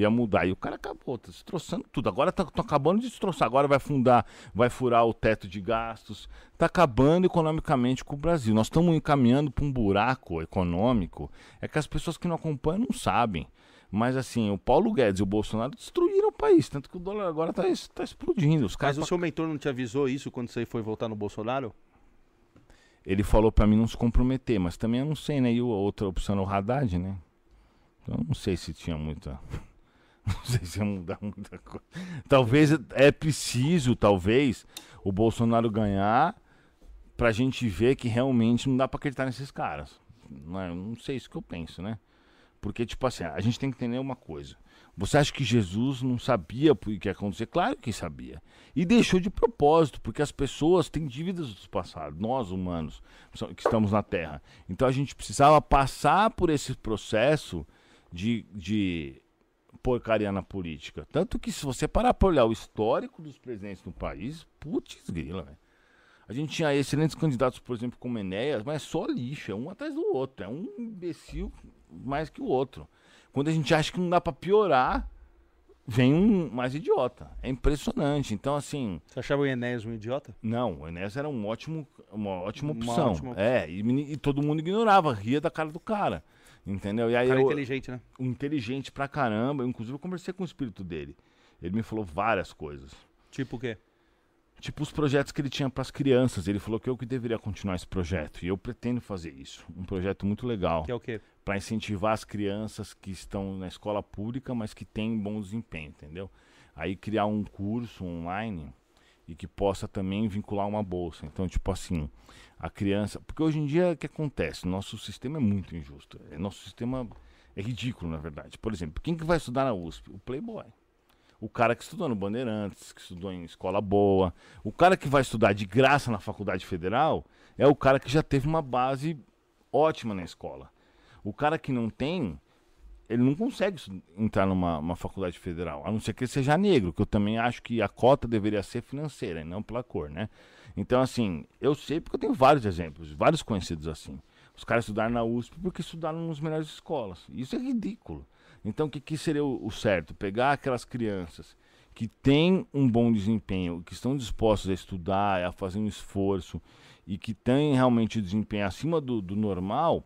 [SPEAKER 3] ia mudar. E o cara acabou, tá destroçando tudo. Agora tá, tá acabando de destroçar. Agora vai fundar, vai furar o teto de gastos. Tá acabando economicamente com o Brasil. Nós estamos encaminhando para um buraco econômico. É que as pessoas que não acompanham não sabem. Mas assim, o Paulo Guedes e o Bolsonaro destruíram o país. Tanto que o dólar agora tá, tá explodindo. Os
[SPEAKER 1] Mas
[SPEAKER 3] caras
[SPEAKER 1] o seu mentor não te avisou isso quando você foi votar no Bolsonaro?
[SPEAKER 3] ele falou pra mim não se comprometer, mas também eu não sei, né? E a outra opção é o Haddad, né? Então eu não sei se tinha muita. Não sei se ia mudar muita coisa. Talvez é preciso, talvez, o Bolsonaro ganhar pra gente ver que realmente não dá pra acreditar nesses caras. Não, é, não sei isso que eu penso, né? Porque, tipo assim, a gente tem que entender uma coisa. Você acha que Jesus não sabia o que ia acontecer? Claro que sabia. E deixou de propósito, porque as pessoas têm dívidas do passado, nós humanos que estamos na Terra. Então a gente precisava passar por esse processo de, de porcaria na política. Tanto que se você parar para olhar o histórico dos presidentes do país, putz grila, velho. A gente tinha excelentes candidatos, por exemplo, como Enéas, mas é só lixo, é um atrás do outro. É um imbecil mais que o outro. Quando a gente acha que não dá para piorar, vem um mais idiota. É impressionante. Então, assim.
[SPEAKER 1] Você achava o Enéas um idiota?
[SPEAKER 3] Não, o Enéas era um ótimo, uma ótima opção. Uma ótima opção. É, e, e, todo mundo ignorava, ria da cara do cara. Entendeu? E aí
[SPEAKER 1] cara
[SPEAKER 3] eu,
[SPEAKER 1] inteligente, né?
[SPEAKER 3] Inteligente pra caramba. Eu, inclusive, eu conversei com o espírito dele. Ele me falou várias coisas.
[SPEAKER 1] Tipo o quê?
[SPEAKER 3] Tipo os projetos que ele tinha para as crianças. Ele falou que eu que deveria continuar esse projeto. E eu pretendo fazer isso. Um projeto muito legal.
[SPEAKER 1] Que é o quê?
[SPEAKER 3] Para incentivar as crianças que estão na escola pública, mas que têm bom desempenho, entendeu? Aí criar um curso online e que possa também vincular uma bolsa. Então, tipo assim, a criança. Porque hoje em dia o que acontece? Nosso sistema é muito injusto. Nosso sistema é ridículo, na verdade. Por exemplo, quem que vai estudar na USP? O Playboy. O cara que estudou no Bandeirantes, que estudou em escola boa. O cara que vai estudar de graça na faculdade federal é o cara que já teve uma base ótima na escola. O cara que não tem, ele não consegue entrar numa faculdade federal, a não ser que ele seja negro, que eu também acho que a cota deveria ser financeira e não pela cor, né? Então, assim, eu sei porque eu tenho vários exemplos, vários conhecidos assim. Os caras estudaram na USP porque estudaram nas melhores escolas. Isso é ridículo. Então, o que, que seria o, o certo? Pegar aquelas crianças que têm um bom desempenho, que estão dispostos a estudar, a fazer um esforço e que têm realmente desempenho acima do, do normal,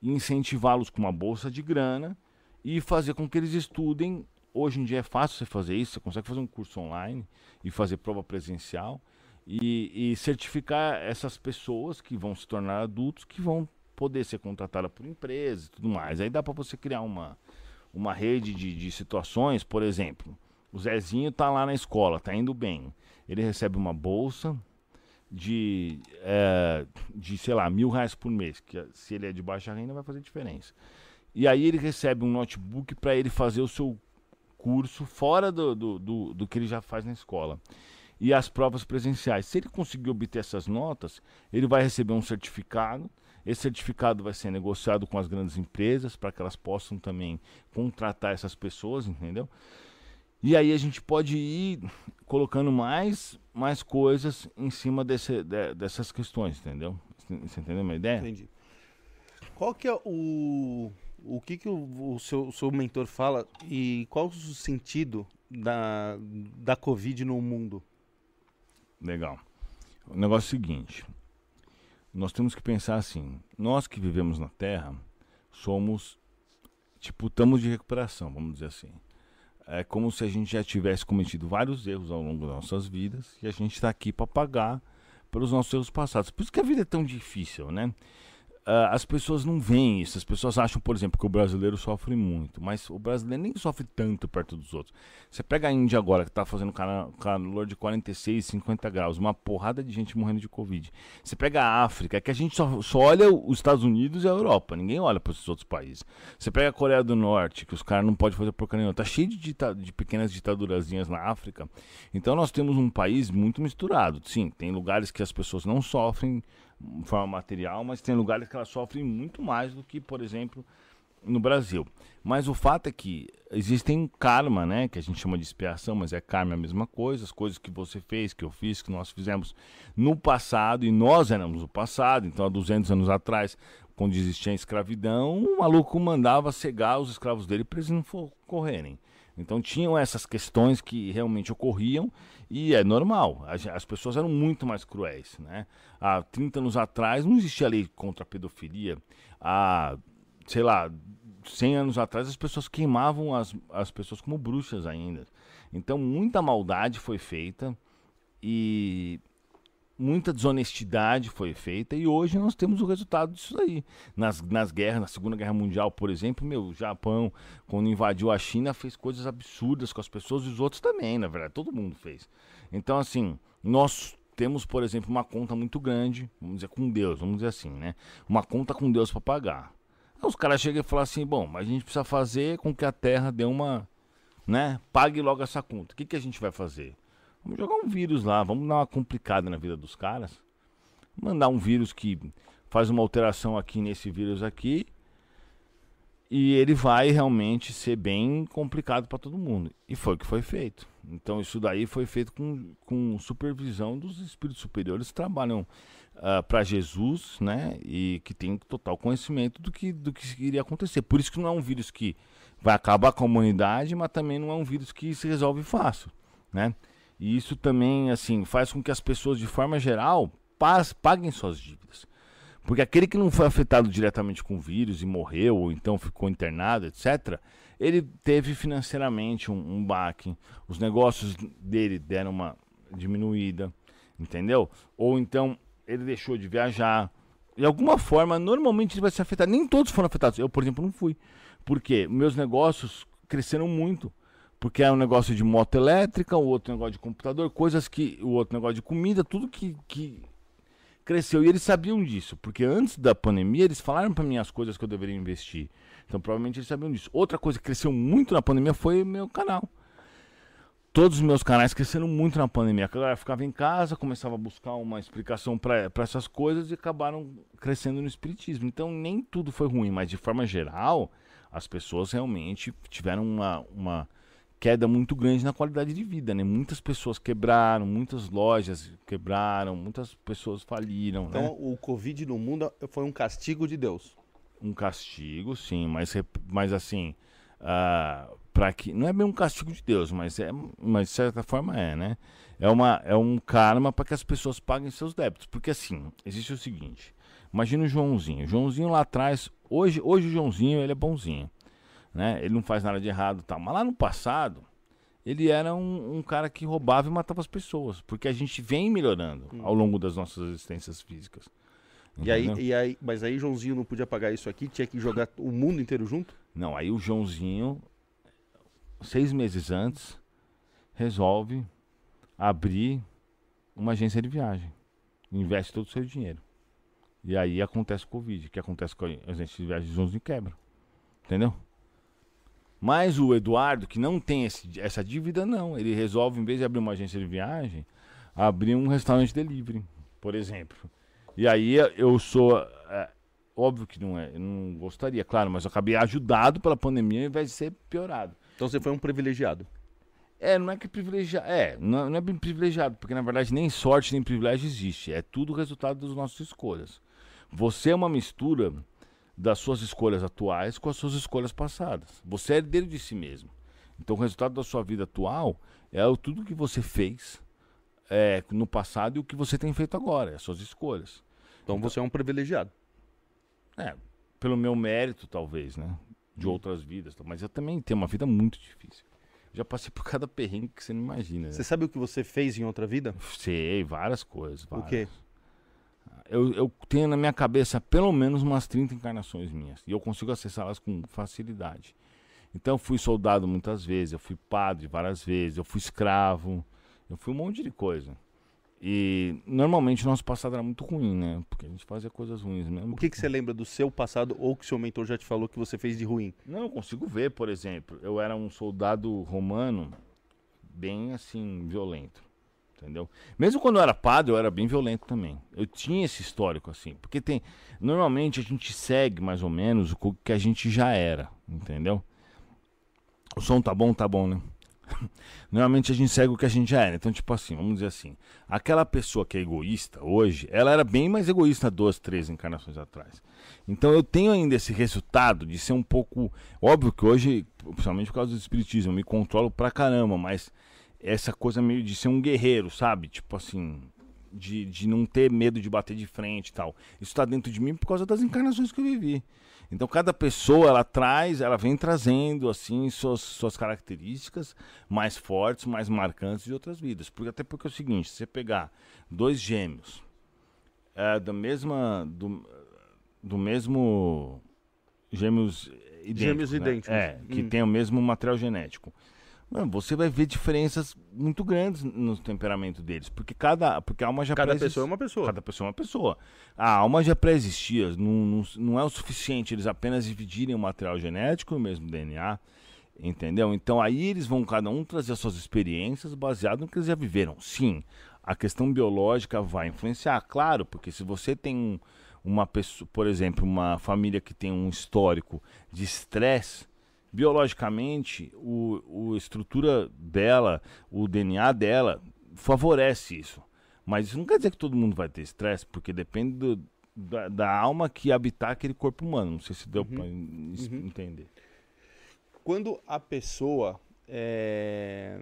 [SPEAKER 3] incentivá-los com uma bolsa de grana e fazer com que eles estudem. Hoje em dia é fácil você fazer isso, você consegue fazer um curso online e fazer prova presencial e, e certificar essas pessoas que vão se tornar adultos, que vão poder ser contratadas por empresas e tudo mais. Aí dá para você criar uma, uma rede de, de situações, por exemplo, o Zezinho está lá na escola, está indo bem. Ele recebe uma bolsa de, é, de, sei lá, mil reais por mês, que se ele é de baixa renda vai fazer diferença. E aí ele recebe um notebook para ele fazer o seu curso fora do, do, do, do, que ele já faz na escola. E as provas presenciais. Se ele conseguir obter essas notas, ele vai receber um certificado esse certificado vai ser negociado com as grandes empresas para que elas possam também contratar essas pessoas, entendeu? E aí a gente pode ir colocando mais, mais coisas em cima desse, de, dessas questões, entendeu? Você entendeu a minha ideia?
[SPEAKER 1] Entendi. Qual que é o... O que, que o, o, seu, o seu mentor fala e qual o sentido da, da Covid no mundo?
[SPEAKER 3] Legal. O negócio é o seguinte: nós temos que pensar assim: nós que vivemos na Terra somos, tipo, estamos de recuperação, vamos dizer assim. É como se a gente já tivesse cometido vários erros ao longo das nossas vidas e a gente está aqui para pagar pelos nossos erros passados. Por isso que a vida é tão difícil, né? Uh, as pessoas não veem isso. As pessoas acham, por exemplo, que o brasileiro sofre muito, mas o brasileiro nem sofre tanto perto dos outros. Você pega a Índia agora, que está fazendo calor de 46, 50 graus, uma porrada de gente morrendo de Covid. Você pega a África, que a gente só, só olha os Estados Unidos e a Europa, ninguém olha para esses outros países. Você pega a Coreia do Norte, que os caras não podem fazer porcaria nenhuma. Tá cheio de, dita de pequenas ditadurazinhas na África. Então nós temos um país muito misturado. Sim, tem lugares que as pessoas não sofrem forma material, mas tem lugares que elas sofrem muito mais do que, por exemplo, no Brasil. Mas o fato é que existem karma, né? Que a gente chama de expiação, mas é karma a mesma coisa. As coisas que você fez, que eu fiz, que nós fizemos no passado, e nós éramos o passado. Então, há 200 anos atrás, quando existia a escravidão, o maluco mandava cegar os escravos dele para eles não correrem. Então tinham essas questões que realmente ocorriam e é normal. As, as, pessoas eram muito mais cruéis. Né? Há 30 anos atrás não existia lei contra a pedofilia. Há, sei lá, 100 anos atrás as pessoas queimavam as, as pessoas como bruxas ainda. Então muita maldade foi feita e muita desonestidade foi feita e hoje nós temos o resultado disso aí. Nas, nas guerras, na Segunda Guerra Mundial, por exemplo, meu, o Japão, quando invadiu a China, fez coisas absurdas com as pessoas e os outros também, na verdade, todo mundo fez. Então, assim, nós temos, por exemplo, uma conta muito grande, vamos dizer, com Deus, vamos dizer assim, né? Uma conta com Deus para pagar. Aí os caras chegam e falam assim, bom, mas a gente precisa fazer com que a Terra dê uma, né? Pague logo essa conta. O que, que a gente vai fazer? Vamos jogar um vírus lá, vamos dar uma complicada na vida dos caras. Mandar um vírus que faz uma alteração aqui nesse vírus aqui. E ele vai realmente ser bem complicado para todo mundo. E foi o que foi feito. Então isso daí foi feito com, com supervisão dos espíritos superiores que trabalham uh, ah, para Jesus, né? E que tem total conhecimento do que, do que iria acontecer. Por isso que não é um vírus que vai acabar com a humanidade, mas também não é um vírus que se resolve fácil, né? E isso também, assim, faz com que as pessoas, de forma geral, paguem suas dívidas. Porque aquele que não foi afetado diretamente com o vírus e morreu, ou então ficou internado, etc., ele teve financeiramente um, um baque. Os negócios dele deram uma diminuída, entendeu? Ou então ele deixou de viajar. De alguma forma, normalmente ele vai ser afetado. Nem todos foram afetados. Eu, por exemplo, não fui. Porque meus negócios cresceram muito porque é um negócio de moto elétrica, o outro negócio de computador, coisas que. o outro negócio de comida, tudo que, que cresceu. E eles sabiam disso, porque antes da pandemia eles falaram para mim as coisas que eu deveria investir. Então provavelmente eles sabiam disso. Outra coisa que cresceu muito na pandemia foi meu canal. Todos os meus canais cresceram muito na pandemia. A galera ficava em casa, começava a buscar uma explicação para essas coisas e acabaram crescendo no espiritismo. Então nem tudo foi ruim, mas de forma geral, as pessoas realmente tiveram uma, uma queda muito grande na qualidade de vida, né? Muitas pessoas quebraram, muitas lojas quebraram, muitas pessoas faliram,
[SPEAKER 1] então,
[SPEAKER 3] né?
[SPEAKER 1] o Covid no mundo foi um castigo de Deus.
[SPEAKER 3] Um castigo, sim, mas, mas assim, uh, ah, para que não é bem um castigo de Deus, mas é, mas de certa forma é, né? É uma é um karma para que as pessoas paguem seus débitos, porque assim existe o seguinte: imagina o Joãozinho, o Joãozinho lá atrás, hoje hoje o Joãozinho ele é bonzinho né? Ele não faz nada de errado, tal. Mas lá no passado, ele era um, um, cara que roubava e matava as pessoas, porque a gente vem melhorando ao longo das nossas existências físicas.
[SPEAKER 1] E aí, e aí, mas aí Joãozinho não podia pagar isso aqui, tinha que jogar o mundo inteiro junto?
[SPEAKER 3] Não, aí o Joãozinho, seis meses antes, resolve abrir uma agência de viagem. Investe todo o seu dinheiro. E aí acontece o Covid. O que acontece com a agência de viagem? O Joãozinho quebra. Entendeu? Mas o Eduardo, que não tem esse, essa dívida, não. Ele resolve, em vez de abrir uma agência de viagem, abrir um restaurante delivery, por exemplo. E aí eu sou. É, óbvio que não é, eu não gostaria, claro, mas eu acabei ajudado pela pandemia ao invés de ser piorado.
[SPEAKER 1] Então você foi um privilegiado.
[SPEAKER 3] É, não é que privilegiado. É, não, não é bem privilegiado, porque na verdade nem sorte nem privilégio existe. É tudo resultado das nossas escolhas. Você é uma mistura das suas escolhas atuais com as suas escolhas passadas. Você é herdeiro de si mesmo. Então, o resultado da sua vida atual é o tudo que você fez é, no passado e o que você tem feito agora, as suas escolhas.
[SPEAKER 1] Então, então você é um privilegiado.
[SPEAKER 3] É, pelo meu mérito, talvez, né? De hum. outras vidas. Mas eu também tenho uma vida muito difícil. Já passei por cada perrengue que você não imagina.
[SPEAKER 1] Você né? sabe o que você fez em outra vida?
[SPEAKER 3] Sei, várias coisas. Várias.
[SPEAKER 1] O quê?
[SPEAKER 3] Eu, eu tenho na minha cabeça pelo menos umas 30 encarnações minhas. E eu consigo acessá-las com facilidade. Então eu fui soldado muitas vezes, eu fui padre várias vezes, eu fui escravo, eu fui um monte de coisa. E normalmente o nosso passado era muito ruim, né? Porque a gente fazia coisas ruins mesmo.
[SPEAKER 1] O que, que você lembra do seu passado ou que seu mentor já te falou que você fez de ruim?
[SPEAKER 3] Não, eu consigo ver, por exemplo. Eu era um soldado romano bem assim, violento entendeu? Mesmo quando eu era padre, eu era bem violento também. Eu tinha esse histórico assim, porque tem, normalmente a gente segue mais ou menos o que a gente já era, entendeu? O som tá bom, tá bom, né? Normalmente a gente segue o que a gente já era. Então, tipo assim, vamos dizer assim: aquela pessoa que é egoísta hoje, ela era bem mais egoísta duas, três encarnações atrás. Então eu tenho ainda esse resultado de ser um pouco. Óbvio que hoje, principalmente por causa do espiritismo, eu me controlo pra caramba, mas essa coisa meio de ser um guerreiro, sabe? Tipo assim, de, de não ter medo de bater de frente e tal. Isso está dentro de mim por causa das encarnações que eu vivi. Então cada pessoa ela traz, ela vem trazendo assim suas, suas características mais fortes, mais marcantes de outras vidas. Porque até porque é o seguinte, se você pegar dois gêmeos é, da mesma do, do mesmo gêmeos idênticos,
[SPEAKER 1] Gêmeos
[SPEAKER 3] né?
[SPEAKER 1] idênticos.
[SPEAKER 3] É, que
[SPEAKER 1] Hum.
[SPEAKER 3] tem o mesmo material genético. Mano, você vai ver diferenças muito grandes no temperamento deles, porque cada, porque a alma já
[SPEAKER 1] Cada pessoa é uma pessoa.
[SPEAKER 3] Cada pessoa é uma pessoa. A alma já pré-existia, não, não, não é o suficiente eles apenas dividirem o material genético e o mesmo DNA, entendeu? Então aí eles vão cada um trazer as suas experiências baseado no que eles já viveram. Sim, a questão biológica vai influenciar, claro, porque se você tem um- uma pessoa, por exemplo, uma família que tem um histórico de estresse, biologicamente, o, o estrutura dela, o DNA dela favorece isso. Mas isso não quer dizer que todo mundo vai ter estresse, porque depende do- da, da alma que habitar aquele corpo humano. Não sei se deu en- es-
[SPEAKER 1] Uhum.
[SPEAKER 3] entender.
[SPEAKER 1] Quando a pessoa, é,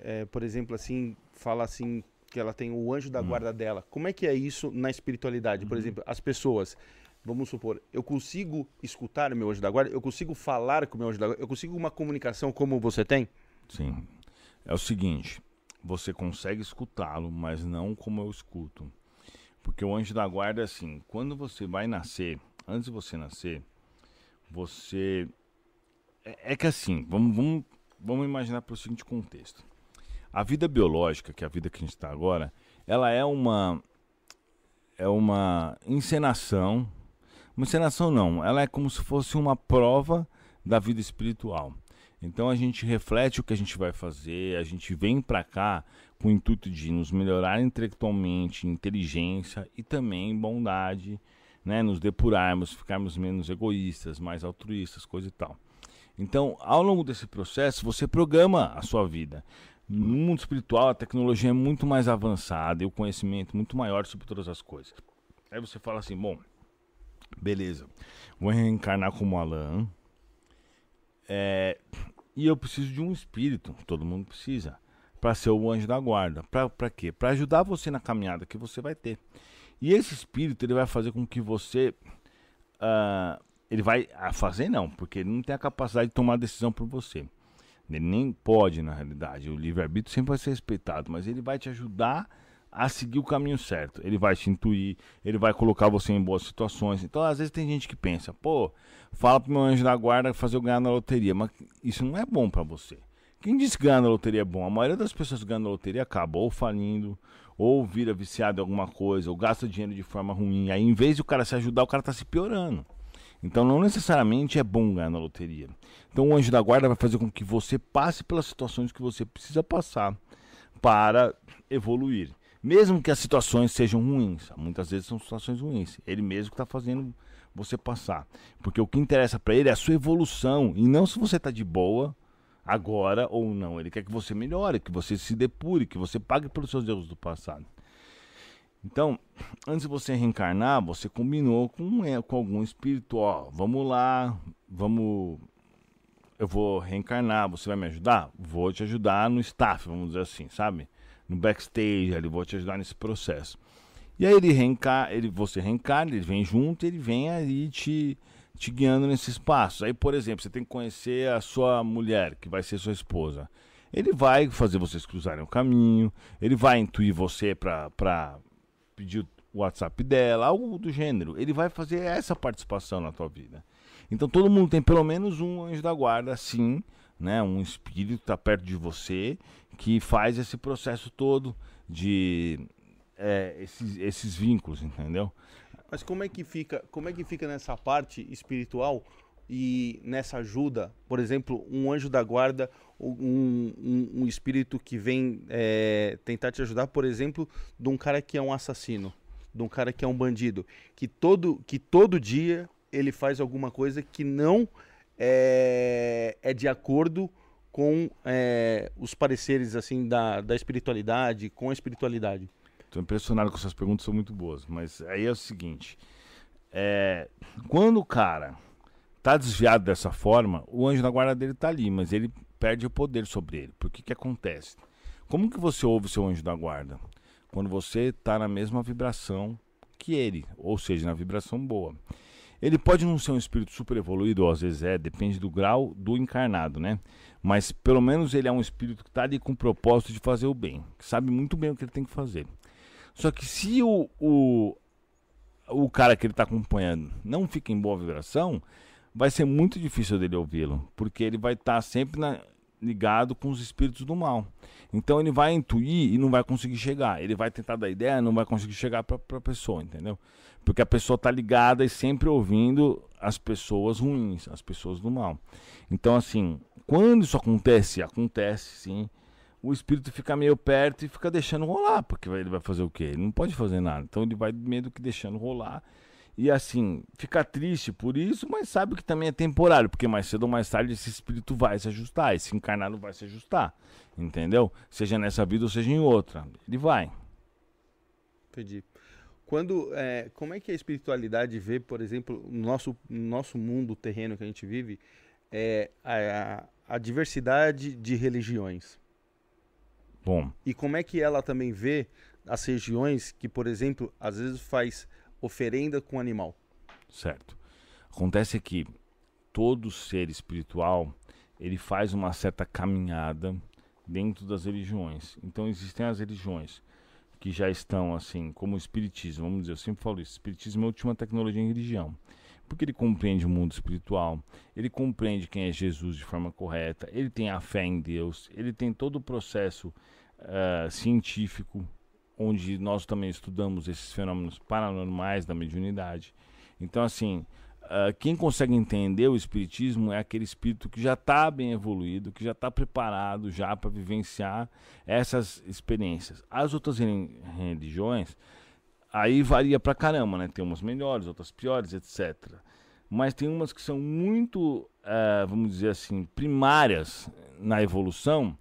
[SPEAKER 1] é, por exemplo, assim, fala assim que ela tem o anjo da
[SPEAKER 3] Hum.
[SPEAKER 1] guarda dela, como é que é isso na espiritualidade?
[SPEAKER 3] Uhum.
[SPEAKER 1] Por exemplo, as pessoas, vamos supor, eu consigo escutar o meu anjo da guarda, eu consigo falar com o meu anjo da guarda, eu consigo uma comunicação como você tem?
[SPEAKER 3] Sim. É o seguinte, você consegue escutá-lo, mas não como eu escuto. Porque o anjo da guarda é assim, quando você vai nascer, antes de você nascer, você. É, é que assim, vamos, vamos, vamos imaginar para o seguinte contexto. A vida biológica, que é a vida que a gente está agora, ela é uma. É uma encenação. Uma encenação não, ela é como se fosse uma prova da vida espiritual. Então a gente reflete o que a gente vai fazer, a gente vem para cá com o intuito de nos melhorar intelectualmente, inteligência e também bondade, né, nos depurarmos, ficarmos menos egoístas, mais altruístas, coisa e tal. Então, ao longo desse processo, você programa a sua vida. No mundo espiritual, a tecnologia é muito mais avançada e o conhecimento muito maior sobre todas as coisas. Aí você fala assim, bom, beleza, vou reencarnar como Alan, é, e eu preciso de um espírito, todo mundo precisa, para ser o anjo da guarda. Para quê? Para ajudar você na caminhada que você vai ter. E esse espírito ele vai fazer com que você. ah, ele vai ah, fazer, não, porque ele não tem a capacidade de tomar decisão por você. Ele nem pode, na realidade. O livre-arbítrio sempre vai ser respeitado, mas ele vai te ajudar a seguir o caminho certo. Ele vai te intuir, ele vai colocar você em boas situações. Então, às vezes, tem gente que pensa, pô, fala pro meu anjo da guarda fazer eu ganhar na loteria, mas isso não é bom para você. Quem diz que ganhar na loteria é bom? A maioria das pessoas que ganham na loteria acaba ou falindo, ou vira viciado em alguma coisa, ou gasta dinheiro de forma ruim. Aí, em vez de o cara se ajudar, o cara tá se piorando. Então, não necessariamente é bom ganhar na loteria. Então, o anjo da guarda vai fazer com que você passe pelas situações que você precisa passar para evoluir. Mesmo que as situações sejam ruins, muitas vezes são situações ruins. Ele mesmo que está fazendo você passar. Porque o que interessa para ele é a sua evolução e não se você está de boa agora ou não. Ele quer que você melhore, que você se depure, que você pague pelos seus erros do passado. Então, antes de você reencarnar, você combinou com, é, com algum espírito, ó, vamos lá, vamos eu vou reencarnar, você vai me ajudar? Vou te ajudar no staff, vamos dizer assim, sabe? No backstage ali, vou te ajudar nesse processo. E aí ele reencarna, ele, você reencarna, ele vem junto, ele vem aí te, te guiando nesses passos. Aí, por exemplo, você tem que conhecer a sua mulher, que vai ser sua esposa. Ele vai fazer vocês cruzarem o caminho, ele vai intuir você para pedir o WhatsApp dela, algo do gênero. Ele vai fazer essa participação na tua vida. Então todo mundo tem pelo menos um anjo da guarda, sim, né? Um espírito está perto de você que faz esse processo todo de é, esses, esses vínculos, entendeu?
[SPEAKER 1] Mas como é que fica, como é que fica nessa parte espiritual e nessa ajuda, por exemplo, um anjo da guarda, um, um, um espírito que vem é, tentar te ajudar, por exemplo, de um cara que é um assassino, de um cara que é um bandido, que todo, que todo dia ele faz alguma coisa que não é, é de acordo com é, os pareceres assim da, da espiritualidade, com a espiritualidade?
[SPEAKER 3] Estou impressionado com essas perguntas, são muito boas. Mas aí é o seguinte: é, quando o cara tá desviado dessa forma, o anjo da guarda dele tá ali, mas ele perde o poder sobre ele. Por que que acontece? Como que você ouve o seu anjo da guarda? Quando você está na mesma vibração que ele, ou seja, na vibração boa. Ele pode não ser um espírito super evoluído, às vezes é, depende do grau do encarnado, né? Mas pelo menos ele é um espírito que está ali com o propósito de fazer o bem, que sabe muito bem o que ele tem que fazer. Só que se o, o, o cara que ele está acompanhando não fica em boa vibração, vai ser muito difícil dele ouvi-lo, porque ele vai estar tá sempre na, ligado com os espíritos do mal. Então ele vai intuir e não vai conseguir chegar. Ele vai tentar dar ideia, não vai conseguir chegar para a pessoa, entendeu? Porque a pessoa está ligada e sempre ouvindo as pessoas ruins, as pessoas do mal. Então, assim, quando isso acontece, acontece sim o espírito fica meio perto e fica deixando rolar, porque ele vai fazer o quê? Ele não pode fazer nada. Então ele vai meio que deixando rolar. E assim, fica triste por isso, mas sabe que também é temporário, porque mais cedo ou mais tarde esse espírito vai se ajustar, esse encarnado vai se ajustar, entendeu? Seja nessa vida ou seja em outra. Ele vai.
[SPEAKER 1] Entendi. Quando, é, como é que a espiritualidade vê, por exemplo, no nosso, no nosso mundo terreno que a gente vive, é, a, a diversidade de religiões?
[SPEAKER 3] Bom.
[SPEAKER 1] E como é que ela também vê as regiões que, por exemplo, às vezes faz oferenda com animal?
[SPEAKER 3] Certo. Acontece que todo ser espiritual, ele faz uma certa caminhada dentro das religiões. Então existem as religiões que já estão assim, como o espiritismo, vamos dizer, eu sempre falo isso, o espiritismo é a última tecnologia em religião. Porque ele compreende o mundo espiritual, ele compreende quem é Jesus de forma correta, ele tem a fé em Deus, ele tem todo o processo uh, científico, onde nós também estudamos esses fenômenos paranormais da mediunidade. Então, assim, uh, quem consegue entender o espiritismo é aquele espírito que já está bem evoluído, que já está preparado já para vivenciar essas experiências. As outras religiões, aí varia para caramba, né? Tem umas melhores, outras piores, etc. Mas tem umas que são muito, uh, vamos dizer assim, primárias na evolução,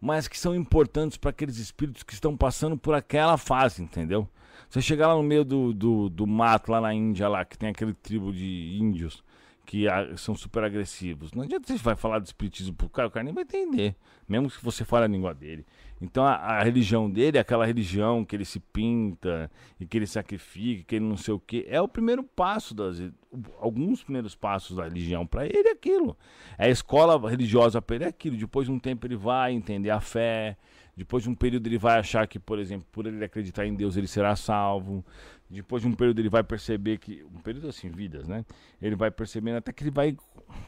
[SPEAKER 3] mas que são importantes para aqueles espíritos que estão passando por aquela fase, entendeu? Você chegar lá no meio do, do, do mato, lá na Índia, lá, que tem aquele tribo de índios que são super agressivos. Não adianta você vai falar de espiritismo pro cara, o cara nem vai entender, mesmo que você fale a língua dele. Então a, a, religião dele é aquela religião que ele se pinta e que ele sacrifica, que ele não sei o que. É o primeiro passo das alguns primeiros passos da religião para ele é aquilo. É a escola religiosa para ele é aquilo. Depois de um tempo ele vai entender a fé. Depois de um período ele vai achar que, por exemplo, por ele acreditar em Deus, ele será salvo. Depois de um período ele vai perceber que. Um período assim, vidas, né? Ele vai percebendo até que ele vai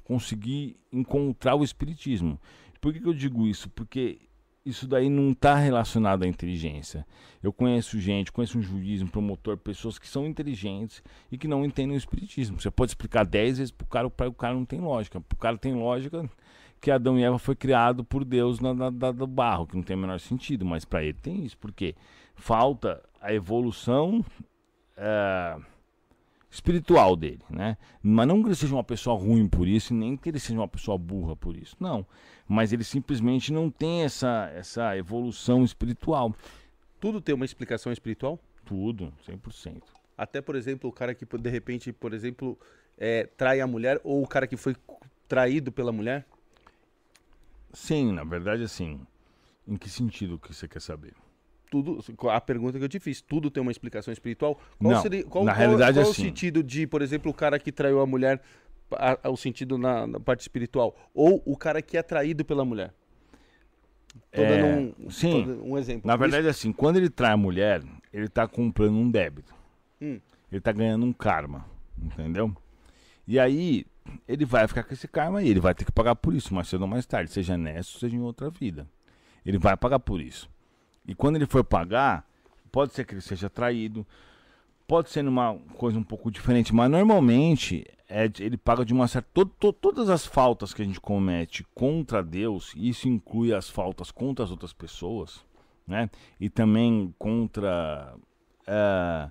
[SPEAKER 3] conseguir encontrar o Espiritismo. Por que, que eu digo isso? Porque isso daí não está relacionado à inteligência. Eu conheço gente, conheço um juiz, um promotor, pessoas que são inteligentes e que não entendem o espiritismo. Você pode explicar dez vezes para o cara, o cara não tem lógica. Para o cara tem lógica que Adão e Eva foi criado por Deus na, na, na do barro, que não tem o menor sentido, mas para ele tem isso, porque falta a evolução é, espiritual dele, né? Mas não que ele seja uma pessoa ruim por isso, nem que ele seja uma pessoa burra por isso, não. Mas ele simplesmente não tem essa, essa evolução espiritual.
[SPEAKER 1] Tudo tem uma explicação espiritual?
[SPEAKER 3] Tudo, 100%.
[SPEAKER 1] Até, por exemplo, o cara que de repente, por exemplo, é, trai a mulher ou o cara que foi traído pela mulher?
[SPEAKER 3] Sim, na verdade, assim. Em que sentido que você quer saber?
[SPEAKER 1] tudo, a pergunta que eu te fiz, tudo tem uma explicação espiritual? Qual
[SPEAKER 3] não,
[SPEAKER 1] seria, qual,
[SPEAKER 3] na
[SPEAKER 1] qual,
[SPEAKER 3] realidade
[SPEAKER 1] qual
[SPEAKER 3] é
[SPEAKER 1] o
[SPEAKER 3] assim.
[SPEAKER 1] sentido de, por exemplo, o cara que traiu a mulher, a, a, o sentido na, na, parte espiritual? Ou o cara que é traído pela mulher?
[SPEAKER 3] Tô é, dando um, sim,
[SPEAKER 1] um exemplo.
[SPEAKER 3] Na verdade, Isso... assim, quando ele trai a mulher, ele está comprando um débito. Hum. Ele está ganhando um karma, entendeu? E aí, ele vai ficar com esse karma e ele vai ter que pagar por isso, mais cedo ou mais tarde, seja nessa, seja em outra vida. Ele vai pagar por isso. E quando ele for pagar, pode ser que ele seja traído, pode ser numa coisa um pouco diferente, mas normalmente é, ele paga de uma certa. To, to, todas as faltas que a gente comete contra Deus, e isso inclui as faltas contra as outras pessoas, né? E também contra. É,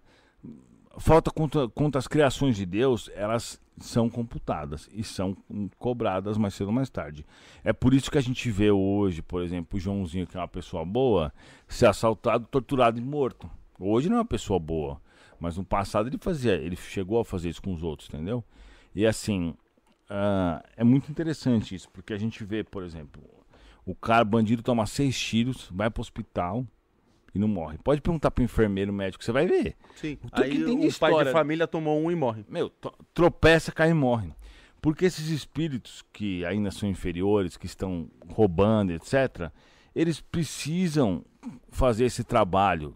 [SPEAKER 3] falta contra, contra as criações de Deus, elas são computadas e são cobradas mais cedo ou mais tarde. É por isso que a gente vê hoje, por exemplo, o Joãozinho, que é uma pessoa boa, ser assaltado, torturado e morto. Hoje não é uma pessoa boa, mas no passado ele fazia, ele chegou a fazer isso com os outros, entendeu? E assim, uh, é muito interessante isso, porque a gente vê, por exemplo, o cara, bandido, toma seis tiros, vai para o hospital e não morre. Pode perguntar pro enfermeiro médico, você vai ver.
[SPEAKER 1] Sim.
[SPEAKER 3] O
[SPEAKER 1] Aí
[SPEAKER 3] que tem de
[SPEAKER 1] o pai
[SPEAKER 3] história?
[SPEAKER 1] de família tomou um e morre.
[SPEAKER 3] Meu, tropeça, cai e morre. Porque esses espíritos que ainda são inferiores, que estão roubando, etc., eles precisam fazer esse trabalho.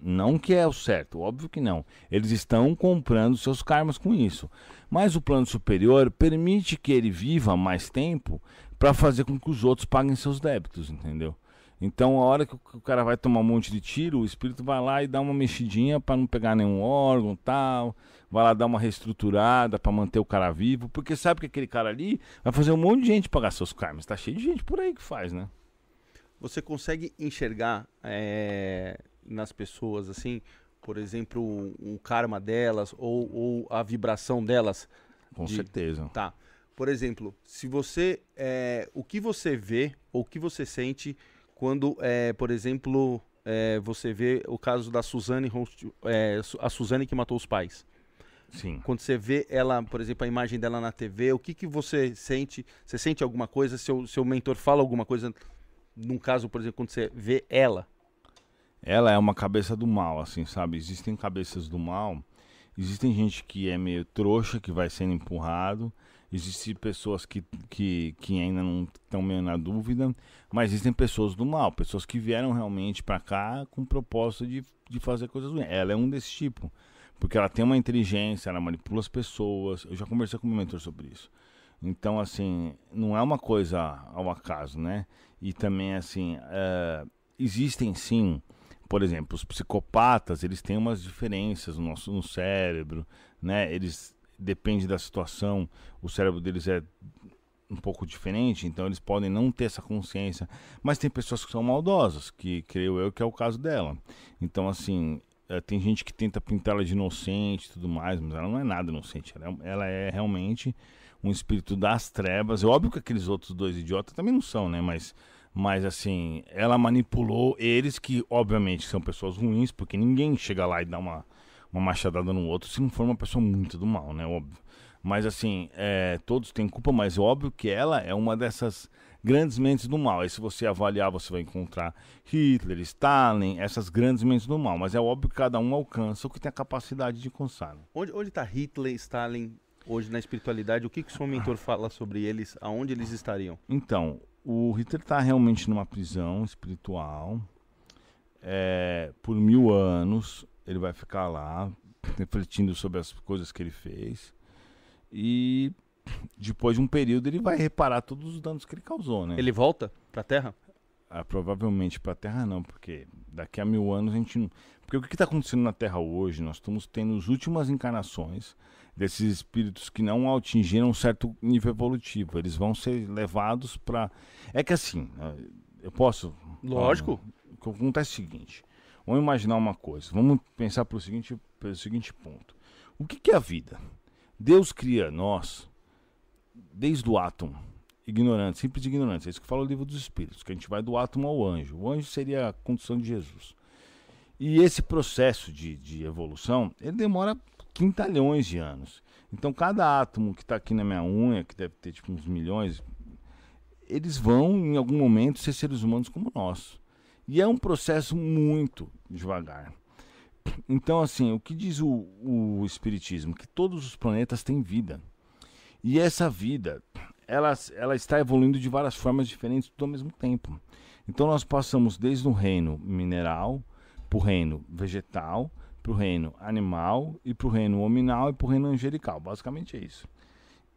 [SPEAKER 3] Não que é o certo, óbvio que não. Eles estão comprando seus karmas com isso. Mas o plano superior permite que ele viva mais tempo para fazer com que os outros paguem seus débitos, entendeu? Então, a hora que o cara vai tomar um monte de tiro, o espírito vai lá e dá uma mexidinha para não pegar nenhum órgão, tal. Vai lá dar uma reestruturada para manter o cara vivo, porque sabe que aquele cara ali vai fazer um monte de gente pagar seus karmas. Tá cheio de gente por aí que faz, né?
[SPEAKER 1] Você consegue enxergar é, nas pessoas, assim, por exemplo, o karma delas ou, ou a vibração delas?
[SPEAKER 3] Com
[SPEAKER 1] De-
[SPEAKER 3] certeza.
[SPEAKER 1] Tá. Por exemplo, se você. é, o que você vê ou o que você sente quando, é, por exemplo, é, você vê o caso da Suzane, é, a Suzane que matou os pais.
[SPEAKER 3] Sim.
[SPEAKER 1] Quando você vê ela, por exemplo, a imagem dela na TV, o que, que você sente? Você sente alguma coisa? Seu, seu mentor fala alguma coisa? Num caso, por exemplo, quando você vê ela.
[SPEAKER 3] Ela é uma cabeça do mal, assim, sabe? Existem cabeças do mal. Existem gente que é meio trouxa, que vai sendo empurrado. Existem pessoas que, que, que ainda não estão meio na dúvida. Mas existem pessoas do mal, pessoas que vieram realmente pra cá com o propósito de, de fazer coisas ruins. Ela é um desse tipo. Porque ela tem uma inteligência, ela manipula as pessoas. Eu já conversei com meu mentor sobre isso. Então, assim, não é uma coisa ao acaso, né? E também, assim, eh, existem sim, por exemplo, os psicopatas, eles têm umas diferenças no nosso no cérebro, né? Eles, depende da situação, o cérebro deles é um pouco diferente, então eles podem não ter essa consciência. Mas tem pessoas que são maldosas, que creio eu que é o caso dela. Então, assim, eh, tem gente que tenta pintá-la de inocente e tudo mais, mas ela não é nada inocente. Ela é, ela é realmente um espírito das trevas. É óbvio que aqueles outros dois idiotas também não são, né? Mas, mas assim, ela manipulou eles, que obviamente são pessoas ruins, porque ninguém chega lá e dá uma, uma machadada no outro se não for uma pessoa muito do mal, né? Óbvio. Mas assim, é, todos têm culpa, mas é óbvio que ela é uma dessas grandes mentes do mal. Aí se você avaliar, você vai encontrar Hitler, Stalin, essas grandes mentes do mal. Mas é óbvio que cada um alcança o que tem a capacidade de alcançar. né?
[SPEAKER 1] Onde, onde tá Hitler, Stalin hoje na espiritualidade? O que, que o seu mentor fala sobre eles? Aonde eles estariam?
[SPEAKER 3] Então, o Hitler está realmente numa prisão espiritual. É, por mil anos ele vai ficar lá refletindo sobre as coisas que ele fez. E depois de um período ele vai reparar todos os danos que ele causou, né?
[SPEAKER 1] Ele volta pra Terra?
[SPEAKER 3] Ah, provavelmente para a Terra não, porque daqui a mil anos a gente não. Porque o que está acontecendo na Terra hoje? Nós estamos tendo as últimas encarnações desses espíritos que não atingiram um certo nível evolutivo. Eles vão ser levados para. É que assim, ah, eu posso.
[SPEAKER 1] Lógico.
[SPEAKER 3] Ah, o que acontece é o seguinte: vamos imaginar uma coisa. Vamos pensar pelo seguinte, pelo seguinte ponto: o que, que é a vida? Deus cria nós desde o átomo ignorantes, simples ignorantes. É isso que fala o livro dos Espíritos, que a gente vai do átomo ao anjo. O anjo seria a condição de Jesus. E esse processo de, de evolução, ele demora quintalhões de anos. Então, cada átomo que está aqui na minha unha, que deve ter tipo uns milhões, eles vão, em algum momento, ser seres humanos como nós. E é um processo muito devagar. Então, assim, o que diz o, o Espiritismo? Que todos os planetas têm vida. E essa vida, ela, ela está evoluindo de várias formas diferentes tudo ao mesmo tempo. Então nós passamos desde o reino mineral para o reino vegetal, para o reino animal e para o reino hominal e para o reino angelical. Basicamente é isso.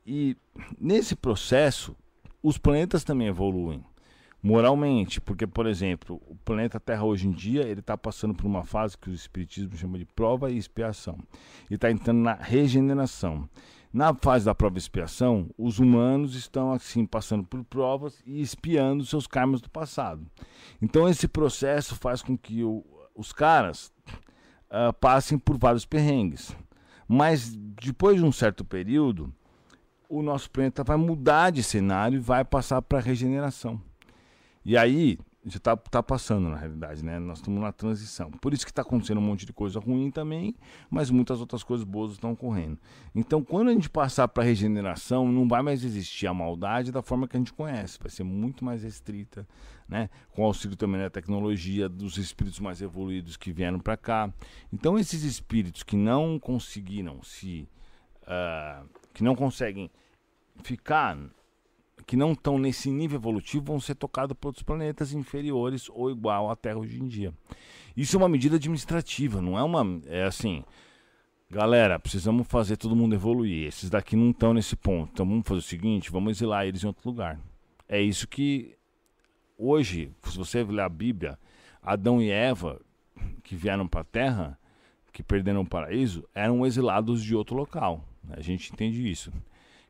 [SPEAKER 3] E nesse processo, os planetas também evoluem moralmente, porque por exemplo, o planeta Terra hoje em dia ele está passando por uma fase que o espiritismo chama de prova e expiação. E está entrando na regeneração. Na fase da prova e expiação, os humanos estão assim passando por provas e espiando seus karmas do passado. Então esse processo faz com que o, os caras ah, passem por vários perrengues. Mas depois de um certo período, o nosso planeta vai mudar de cenário e vai passar para regeneração. E aí, já está tá passando na realidade, né? Nós estamos na transição. Por isso que está acontecendo um monte de coisa ruim também, mas muitas outras coisas boas estão ocorrendo. Então, quando a gente passar para a regeneração, não vai mais existir a maldade da forma que a gente conhece, vai ser muito mais restrita, né? Com auxílio também da tecnologia, dos espíritos mais evoluídos que vieram para cá. Então, esses espíritos que não conseguiram se, uh, que não conseguem ficar que não estão nesse nível evolutivo vão ser tocados por outros planetas inferiores ou igual à Terra hoje em dia. Isso é uma medida administrativa, não é uma. É assim. Galera, precisamos fazer todo mundo evoluir. Esses daqui não estão nesse ponto. Então vamos fazer o seguinte: vamos exilar eles em outro lugar. É isso que hoje, se você ler a Bíblia, Adão e Eva, que vieram para a Terra, que perderam o paraíso, eram exilados de outro local. A gente entende isso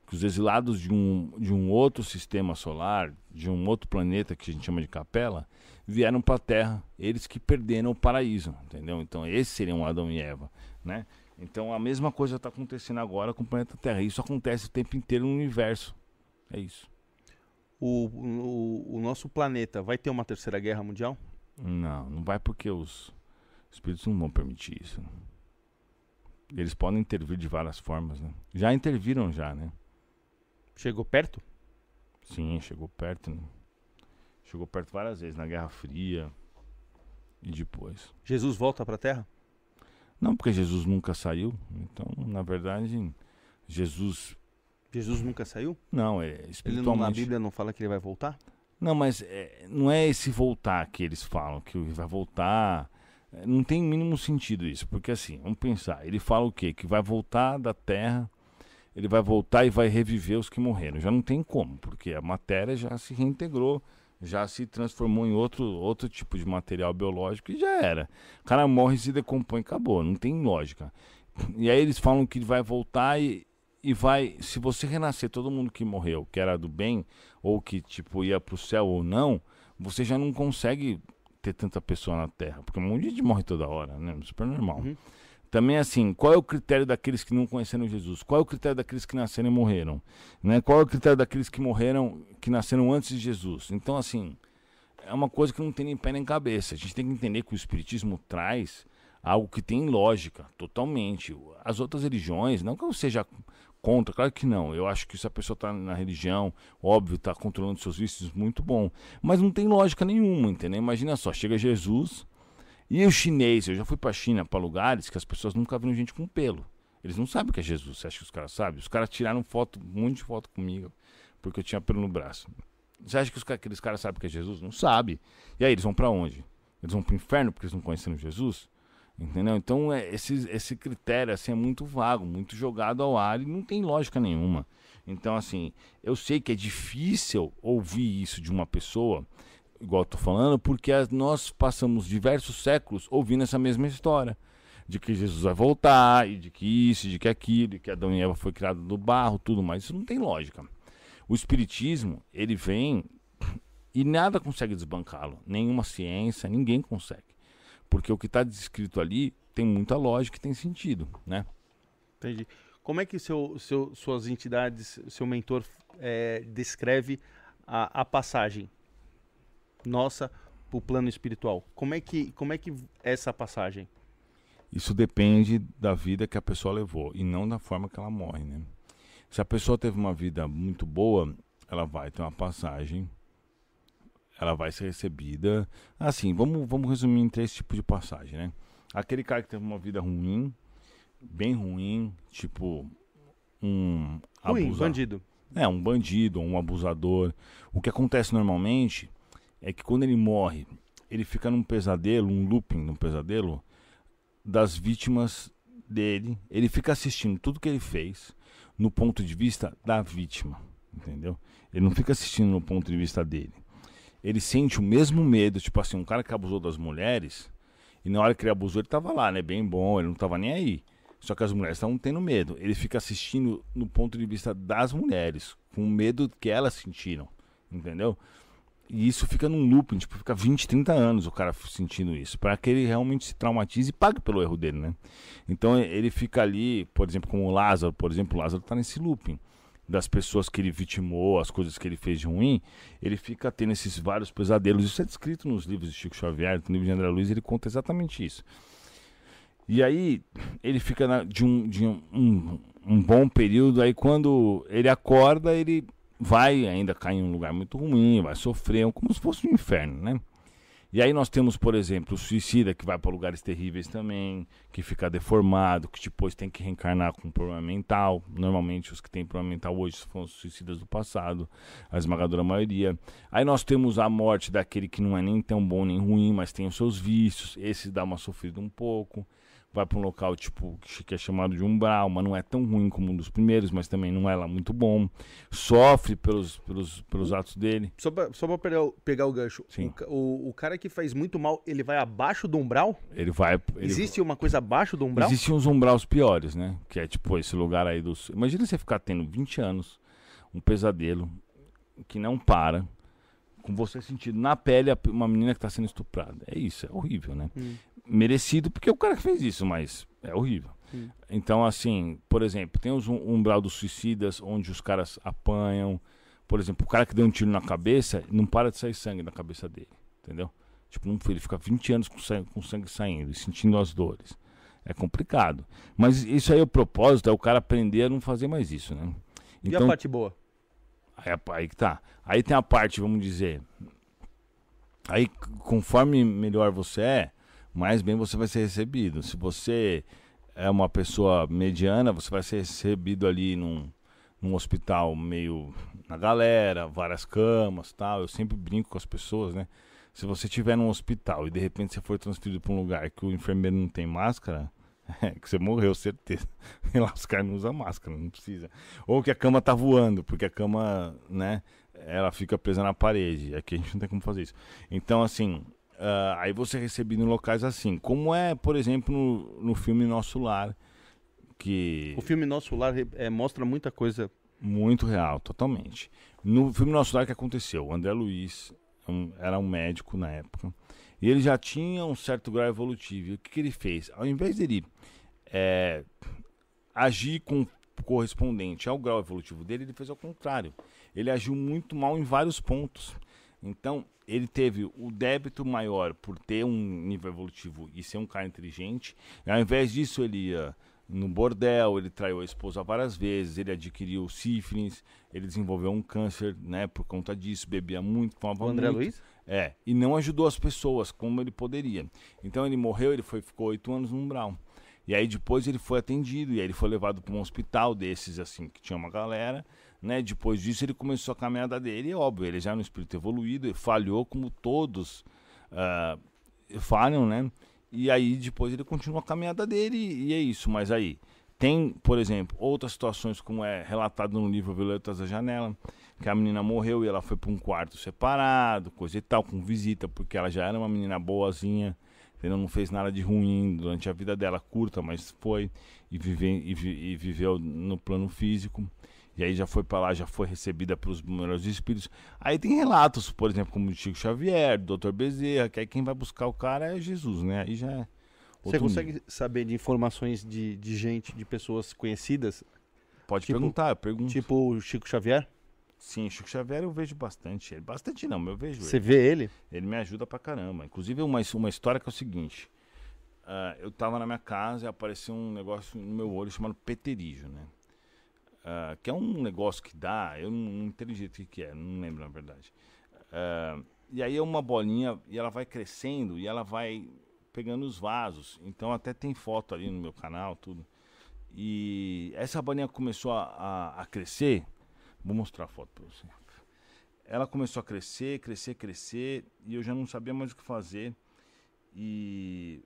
[SPEAKER 3] que os exilados de um, de um outro sistema solar, de um outro planeta que a gente chama de capela, vieram para a Terra, eles que perderam o paraíso, entendeu? Então esse seriam Adão e Eva, né? Então a mesma coisa está acontecendo agora com o planeta Terra. Isso acontece o tempo inteiro no universo. É isso.
[SPEAKER 1] O, o, o nosso planeta vai ter uma terceira guerra mundial?
[SPEAKER 3] Não, não vai porque os espíritos não vão permitir isso. Eles podem intervir de várias formas, né? Já interviram já, né?
[SPEAKER 1] Chegou perto?
[SPEAKER 3] Sim, chegou perto. Né? Chegou perto várias vezes, na Guerra Fria e depois.
[SPEAKER 1] Jesus volta para a Terra?
[SPEAKER 3] Não, porque Jesus nunca saiu. Então, na verdade, Jesus.
[SPEAKER 1] Jesus nunca saiu?
[SPEAKER 3] Não, é espiritualmente. Ele
[SPEAKER 1] não, na Bíblia não fala que ele vai voltar?
[SPEAKER 3] Não, mas é, não é esse voltar que eles falam, que vai voltar. É, não tem mínimo sentido isso, porque assim, vamos pensar, ele fala o quê? Que vai voltar da terra ele vai voltar e vai reviver os que morreram. Já não tem como, porque a matéria já se reintegrou, já se transformou em outro, outro tipo de material biológico e já era. O cara morre, se decompõe, acabou, não tem lógica. E aí eles falam que ele vai voltar e, e vai, se você renascer todo mundo que morreu, que era do bem, ou que tipo ia pro céu ou não, você já não consegue ter tanta pessoa na Terra, porque um monte de gente morre toda hora, né? Super normal. Uhum. Também assim, qual é o critério daqueles que não conheceram Jesus? Qual é o critério daqueles que nasceram e morreram? Né? Qual é o critério daqueles que morreram, que nasceram antes de Jesus? Então, assim, é uma coisa que não tem nem pé nem cabeça. A gente tem que entender que o Espiritismo traz algo que tem lógica, totalmente. As outras religiões, não que eu seja contra, claro que não. Eu acho que se a pessoa está na religião, óbvio, está controlando seus vícios, muito bom. Mas não tem lógica nenhuma, entendeu? Imagina só, chega Jesus e o chinês, eu já fui para a China, para lugares que as pessoas nunca viram gente com pelo. Eles não sabem que é Jesus. Você acha que os caras sabem? Os caras tiraram foto, um monte de foto comigo, porque eu tinha pelo no braço. Você acha que os, aqueles caras sabem que é Jesus? Não sabe. E aí, eles vão para onde? Eles vão para o inferno porque eles não conheceram Jesus? Entendeu? Então, é, esse, esse critério assim, é muito vago, muito jogado ao ar e não tem lógica nenhuma. Então, assim, eu sei que é difícil ouvir isso de uma pessoa igual eu tô falando, porque nós passamos diversos séculos ouvindo essa mesma história. De que Jesus vai voltar, e de que isso, de que aquilo, e que Adão e Eva foi criado do barro, tudo mais. Isso não tem lógica. O Espiritismo, ele vem e nada consegue desbancá-lo. Nenhuma ciência, ninguém consegue. Porque o que está descrito ali tem muita lógica e tem sentido, né?
[SPEAKER 1] Entendi. Como é que seu, seu, suas entidades, seu mentor é, descreve a, a passagem nossa para o plano espiritual? Como é que como é que é essa passagem?
[SPEAKER 3] Isso depende da vida que a pessoa levou e não da forma que ela morre, né? Se a pessoa teve uma vida muito boa, ela vai ter uma passagem, ela vai ser recebida. Assim, vamos, vamos resumir em três tipos de passagem, né? Aquele cara que teve uma vida ruim, bem ruim, tipo um
[SPEAKER 1] ruim, bandido.
[SPEAKER 3] É, um bandido, um abusador. O que acontece normalmente é que quando ele morre, ele fica num pesadelo, um looping num pesadelo das vítimas dele. Ele fica assistindo tudo que ele fez no ponto de vista da vítima, entendeu? Ele não fica assistindo no ponto de vista dele. Ele sente o mesmo medo, tipo assim, um cara que abusou das mulheres, e na hora que ele abusou, ele tava lá, né? Bem bom, ele não tava nem aí. Só que as mulheres estavam tendo medo. Ele fica assistindo no ponto de vista das mulheres, com o medo que elas sentiram, entendeu? E isso fica num looping, tipo, fica 20, 30 anos o cara sentindo isso, para que ele realmente se traumatize e pague pelo erro dele, né? Então ele fica ali, por exemplo, como o Lázaro, por exemplo, o Lázaro tá nesse looping das pessoas que ele vitimou, as coisas que ele fez de ruim, ele fica tendo esses vários pesadelos. Isso é descrito nos livros de Chico Xavier, no livro de André Luiz, ele conta exatamente isso. E aí ele fica na, de, um, de um, um, um bom período, aí quando ele acorda, ele vai ainda cair em um lugar muito ruim, vai sofrer, como se fosse um inferno, né? E aí nós temos, por exemplo, o suicida que vai para lugares terríveis também, que fica deformado, que depois tem que reencarnar com um problema mental. Normalmente os que têm problema mental hoje são os suicidas do passado, a esmagadora maioria. Aí nós temos a morte daquele que não é nem tão bom nem ruim, mas tem os seus vícios. Esse dá uma sofrida um pouco vai para um local tipo que é chamado de umbral, mas não é tão ruim como um dos primeiros, mas também não é lá muito bom. Sofre pelos, pelos, pelos atos dele.
[SPEAKER 1] Só pra pegar, o- pegar o gancho.
[SPEAKER 3] Sim.
[SPEAKER 1] O, o, o cara que faz muito mal, ele vai abaixo do umbral?
[SPEAKER 3] Ele vai. Ele
[SPEAKER 1] Existe uma coisa abaixo do umbral?
[SPEAKER 3] Existem uns umbraus piores, né? Que é tipo esse lugar aí dos. Imagina você ficar tendo 20 anos, um pesadelo que não para, com você sentindo na pele uma menina que está sendo estuprada. É isso, é horrível, né?
[SPEAKER 1] Hum.
[SPEAKER 3] Merecido porque é o cara que fez isso, mas é horrível.
[SPEAKER 1] Hum.
[SPEAKER 3] Então, assim, por exemplo, tem os um- umbral dos suicidas, onde os caras apanham. Por exemplo, o cara que deu um tiro na cabeça, não para de sair sangue na cabeça dele, entendeu? Tipo, não, ele fica 20 anos com sangue, com sangue saindo e sentindo as dores. É complicado. Mas isso aí, o propósito é o cara aprender a não fazer mais isso, né?
[SPEAKER 1] E a parte boa?
[SPEAKER 3] Aí, aí que tá. Aí tem a parte, vamos dizer. Aí, conforme melhor você é, mais bem você vai ser recebido. Se você é uma pessoa mediana, você vai ser recebido ali num, num hospital meio na galera, várias camas tal. Eu sempre brinco com as pessoas, né? Se você estiver num hospital e de repente você for transferido para um lugar que o enfermeiro não tem máscara, é que você morreu, certeza. E lá os caras não usam máscara, não precisa. Ou que a cama tá voando, porque a cama, né, ela fica presa na parede. Aqui a gente não tem como fazer isso. Então, assim, ah, aí você é recebido em locais assim, como é, por exemplo, no, no filme Nosso Lar, que
[SPEAKER 1] O filme Nosso Lar é, mostra muita coisa.
[SPEAKER 3] muito real, totalmente. No filme Nosso Lar, o que aconteceu? O André Luiz um- era um médico na época. E ele já tinha um certo grau evolutivo. E o que, que ele fez? Ao invés dele é, agir com correspondente ao grau evolutivo dele, ele fez ao contrário. Ele agiu muito mal em vários pontos. Então, ele teve o débito maior por ter um nível evolutivo e ser um cara inteligente. Ao invés disso, ele ia no bordel, ele traiu a esposa várias vezes, ele adquiriu sífilis, ele desenvolveu um câncer, né, por conta disso, bebia muito, fumava
[SPEAKER 1] O André
[SPEAKER 3] muito.
[SPEAKER 1] Luiz?
[SPEAKER 3] É, e não ajudou as pessoas como ele poderia. Então ele morreu, ele foi, ficou oito anos no umbral. E aí depois ele foi atendido, e aí ele foi levado para um hospital desses, assim, que tinha uma galera, né? Depois disso ele começou a caminhada dele, e óbvio, ele já no espírito evoluído, falhou como todos ah, falham, né? E aí depois ele continua a caminhada dele, e é isso. Mas aí, tem, por exemplo, outras situações, como é relatado no livro Violetas da Janela, que a menina morreu e ela foi para um quarto separado, coisa e tal, com visita, porque ela já era uma menina boazinha, entendeu? não fez nada de ruim durante a vida dela, curta, mas foi, e, vive, e, vi- e viveu no plano físico. E aí já foi para lá, já foi recebida pelos melhores espíritos. Aí tem relatos, por exemplo, como o Chico Xavier, do Dr. Bezerra, que aí quem vai buscar o cara é Jesus, né? Aí já é
[SPEAKER 1] Você consegue
[SPEAKER 3] nível.
[SPEAKER 1] saber de informações de, de gente, de pessoas conhecidas?
[SPEAKER 3] Pode
[SPEAKER 1] tipo-
[SPEAKER 3] perguntar, eu pergunto.
[SPEAKER 1] Tipo o Chico Xavier?
[SPEAKER 3] Sim, Chico Xavier eu vejo bastante. ele. Bastante não, mas eu vejo
[SPEAKER 1] Você
[SPEAKER 3] ele.
[SPEAKER 1] vê ele?
[SPEAKER 3] Ele me ajuda pra caramba. Inclusive, uma, uma história que é o seguinte. ah, eu tava na minha casa e apareceu um negócio no meu olho chamado peterígio, né? Ah, que é um negócio que dá, eu não, não entendi o que, é, não lembro na verdade. Ah, e aí é uma bolinha e ela vai crescendo e ela vai pegando os vasos. Então até tem foto ali no meu canal, tudo. E essa bolinha começou a, a, a crescer. Vou mostrar a foto pra você. Ela começou a crescer, crescer, crescer, e eu já não sabia mais o que fazer. E.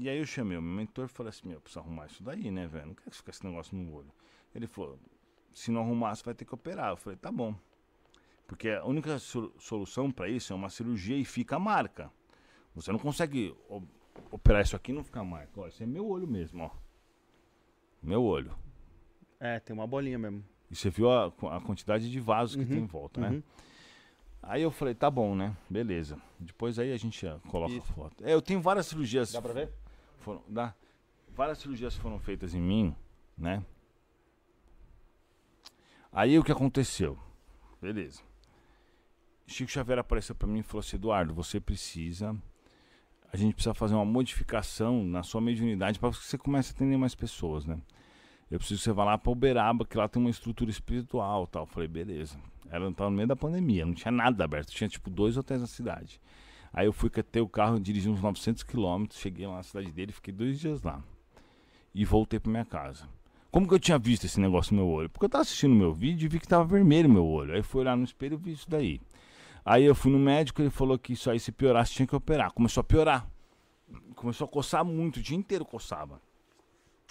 [SPEAKER 3] E aí eu chamei o meu mentor e falei assim: Meu, precisa arrumar isso daí, né, velho? Não quero ficar esse negócio no olho. Ele falou: Se não arrumar, você vai ter que operar. Eu falei: Tá bom. Porque a única so- solução para isso é uma cirurgia e fica a marca. Você não consegue operar isso aqui e não ficar a marca. Ó, esse é meu olho mesmo, ó. Meu olho.
[SPEAKER 1] É, tem uma bolinha mesmo.
[SPEAKER 3] E você viu a, a quantidade de vasos que
[SPEAKER 1] Uhum,
[SPEAKER 3] tem em volta, né?
[SPEAKER 1] uhum.
[SPEAKER 3] Aí eu falei, tá bom, né? Beleza. Depois aí a gente coloca
[SPEAKER 1] Isso.
[SPEAKER 3] a foto. É, eu tenho várias cirurgias.
[SPEAKER 1] Dá pra ver?
[SPEAKER 3] Foram, dá. Várias cirurgias foram feitas em mim, né? Aí o que aconteceu? Beleza. Chico Xavier apareceu pra mim e falou assim: Eduardo, você precisa. A gente precisa fazer uma modificação na sua mediunidade para que você comece a atender mais pessoas, né? Eu preciso que você vá lá para Uberaba, que lá tem uma estrutura espiritual tal. Eu falei, beleza. Era no meio da pandemia, não tinha nada aberto. Tinha tipo dois hotéis na cidade. Aí eu fui ter o carro, dirigi uns 900 quilômetros, cheguei lá na cidade dele, fiquei dois dias lá. E voltei para minha casa. Como que eu tinha visto esse negócio no meu olho? Porque eu tava assistindo meu vídeo e vi que tava vermelho meu olho. Aí fui olhar no espelho e vi isso daí. Aí eu fui no médico, ele falou que isso aí se piorasse tinha que operar. Começou a piorar. Começou a coçar muito, o dia inteiro coçava.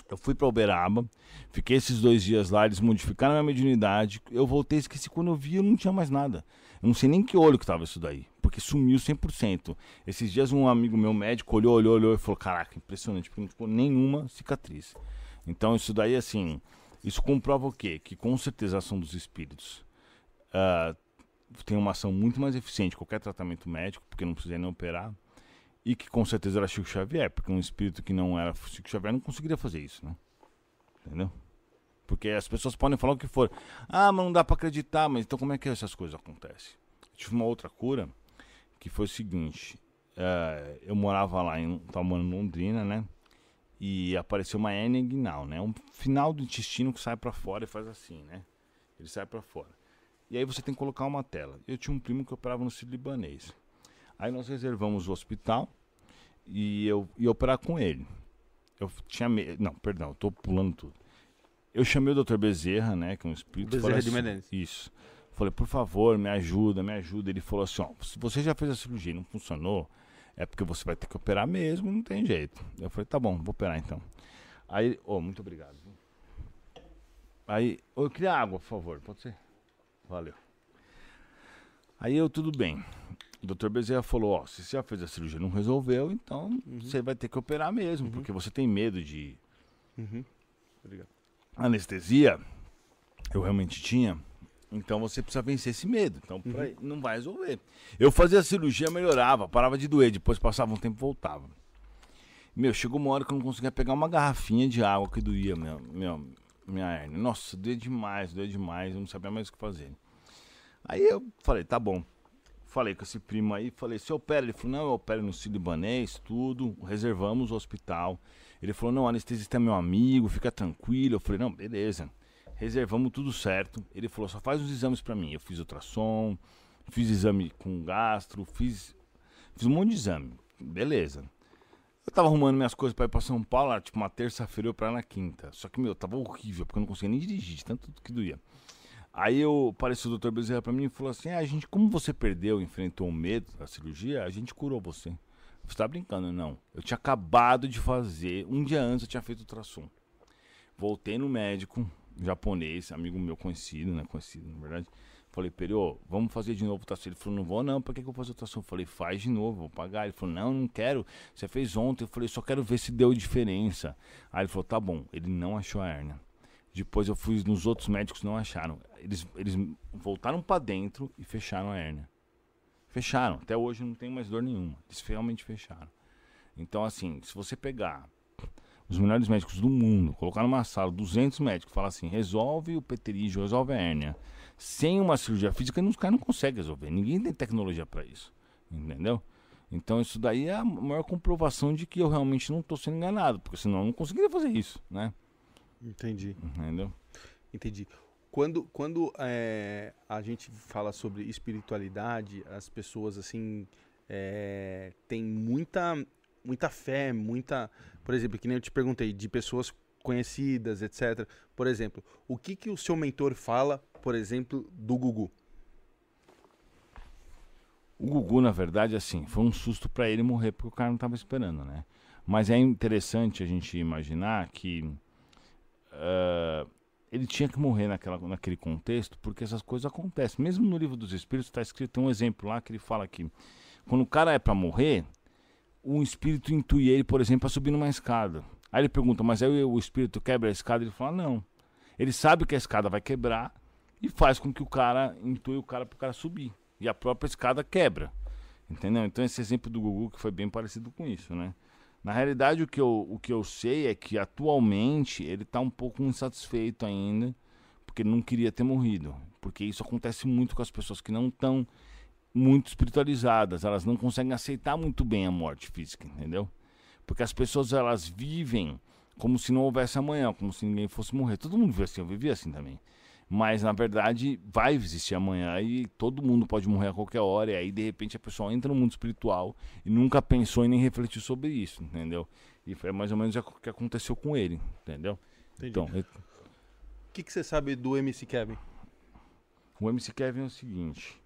[SPEAKER 3] Eu fui para Uberaba, fiquei esses dois dias lá, eles modificaram a minha mediunidade. Eu voltei, esqueci quando eu vi, eu não tinha mais nada. Eu não sei nem que olho que tava isso daí, porque sumiu 100%. Esses dias um amigo meu médico olhou, olhou, olhou e falou: Caraca, impressionante, porque não ficou nenhuma cicatriz. Então isso daí, assim, isso comprova o quê? Que com certeza a ação dos espíritos ah, tem uma ação muito mais eficiente que qualquer tratamento médico, porque não precisa nem operar. E que com certeza era Chico Xavier, porque um espírito que não era Chico Xavier não conseguiria fazer isso, né? Entendeu? Porque as pessoas podem falar o que for. Ah, mas não dá pra acreditar, mas então como é que essas coisas acontecem? Eu tive uma outra cura que foi o seguinte: eh, eu morava lá em. Tava morando em Londrina, né? E apareceu uma hernia inguinal, né? Um final do intestino que sai pra fora e faz assim, né? Ele sai pra fora. E aí você tem que colocar uma tela. Eu tinha um primo que operava no Sírio-Libanês. Aí nós reservamos o hospital e eu ia operar com ele. Eu tinha medo. Não, perdão, eu tô pulando tudo. Eu chamei o Dr. Bezerra, né? Que é um espírito.
[SPEAKER 1] Bezerra de
[SPEAKER 3] assim,
[SPEAKER 1] Menezes.
[SPEAKER 3] Isso. Falei, por favor, me ajuda, me ajuda. Ele falou assim: ó, se você já fez a cirurgia e não funcionou, é porque você vai ter que operar mesmo, não tem jeito. Eu falei, tá bom, vou operar então. Aí, ô, muito obrigado. Aí, eu queria água, por favor, pode ser? Valeu. Aí eu, tudo bem. O Dr. Bezerra falou, ó, se você já fez a cirurgia e não resolveu, então você vai ter que operar mesmo, porque você tem medo de
[SPEAKER 1] Uhum. Obrigado.
[SPEAKER 3] Anestesia. Eu realmente tinha. Então você precisa vencer esse medo. Então pra- não vai resolver. Eu fazia a cirurgia, melhorava, parava de doer, depois passava um tempo voltava. Meu, chegou uma hora que eu não conseguia pegar uma garrafinha de água que doía meu, meu, minha hernia. Nossa, doía demais, doía demais, eu não sabia mais o que fazer. Aí eu falei, tá bom. Falei com esse primo aí, falei, você opera? Ele falou, não, eu opero no Círio Libanês, tudo, reservamos o hospital. Ele falou, não, o anestesista é meu amigo, fica tranquilo. Eu falei, não, beleza. Reservamos tudo certo. Ele falou, só faz os exames pra mim. Eu fiz ultrassom, fiz exame com gastro, fiz, fiz um monte de exame. Beleza. Eu tava arrumando minhas coisas pra ir pra São Paulo, era tipo uma terça-feira eu pra na quinta. Só que, meu, tava horrível, porque eu não conseguia nem dirigir, tanto que doía. Aí eu apareceu o Dr. Bezerra pra mim e falou assim: ah, gente, como você perdeu, enfrentou o medo da cirurgia, a gente curou você. Você tá brincando? Não. Eu tinha acabado de fazer, um dia antes eu tinha feito ultrassom. Voltei no médico, japonês, amigo meu conhecido, né? Conhecido, na verdade. Falei, Perio, vamos fazer de novo o ultrassom. Ele falou, não vou não, pra que, que eu vou fazer ultrassom? Eu falei, faz de novo, vou pagar. Ele falou, não, não quero. Você fez ontem. Eu falei, só quero ver se deu diferença. Aí ele falou, tá bom. Ele não achou a hernia. Depois eu fui nos outros médicos, não acharam. Eles, eles voltaram pra dentro e fecharam a hérnia. Fecharam. Até hoje não tem mais dor nenhuma. Eles realmente fecharam. Então, assim, se você pegar os melhores médicos do mundo, colocar numa sala 200 médicos, falar assim, resolve o peterígio, resolve a hérnia, sem uma cirurgia física, os caras não conseguem resolver. Ninguém tem tecnologia para isso. Entendeu? Então, isso daí é a maior comprovação de que eu realmente não estou sendo enganado, porque senão eu não conseguiria fazer isso, né?
[SPEAKER 1] Entendi.
[SPEAKER 3] Entendeu?
[SPEAKER 1] Entendi. Quando, quando é, a gente fala sobre espiritualidade, as pessoas assim é, têm muita, muita fé, muita. Por exemplo, que nem eu te perguntei, de pessoas conhecidas, etc. Por exemplo, o que, que o seu mentor fala, por exemplo, do Gugu?
[SPEAKER 3] O Gugu, na verdade, assim, foi um susto para ele morrer porque o cara não estava esperando, né? Mas é interessante a gente imaginar que ah, ele tinha que morrer naquela, naquele contexto porque essas coisas acontecem. Mesmo no livro dos Espíritos está escrito, tem um exemplo lá que ele fala que quando o cara é para morrer, um espírito intui ele, por exemplo, a subir numa escada. Aí ele pergunta, mas aí o espírito quebra a escada? Ele fala, não. Ele sabe que a escada vai quebrar e faz com que o cara intui o cara para o cara subir. e a própria escada quebra. Entendeu? Então esse exemplo do Gugu que foi bem parecido com isso, né? Na realidade, o que eu, o que eu sei é que atualmente ele está um pouco insatisfeito ainda, porque ele não queria ter morrido. Porque isso acontece muito com as pessoas que não estão muito espiritualizadas, elas não conseguem aceitar muito bem a morte física, entendeu? Porque as pessoas elas vivem como se não houvesse amanhã, como se ninguém fosse morrer. Todo mundo vive assim, eu vivia assim também. Mas na verdade vai existir amanhã e todo mundo pode morrer a qualquer hora. E aí de repente a pessoa entra no mundo espiritual e nunca pensou e nem refletiu sobre isso, entendeu? E foi mais ou menos o que aconteceu com ele, entendeu?
[SPEAKER 1] Entendi. Então, o que, que você sabe do MC Kevin?
[SPEAKER 3] O MC Kevin é o seguinte.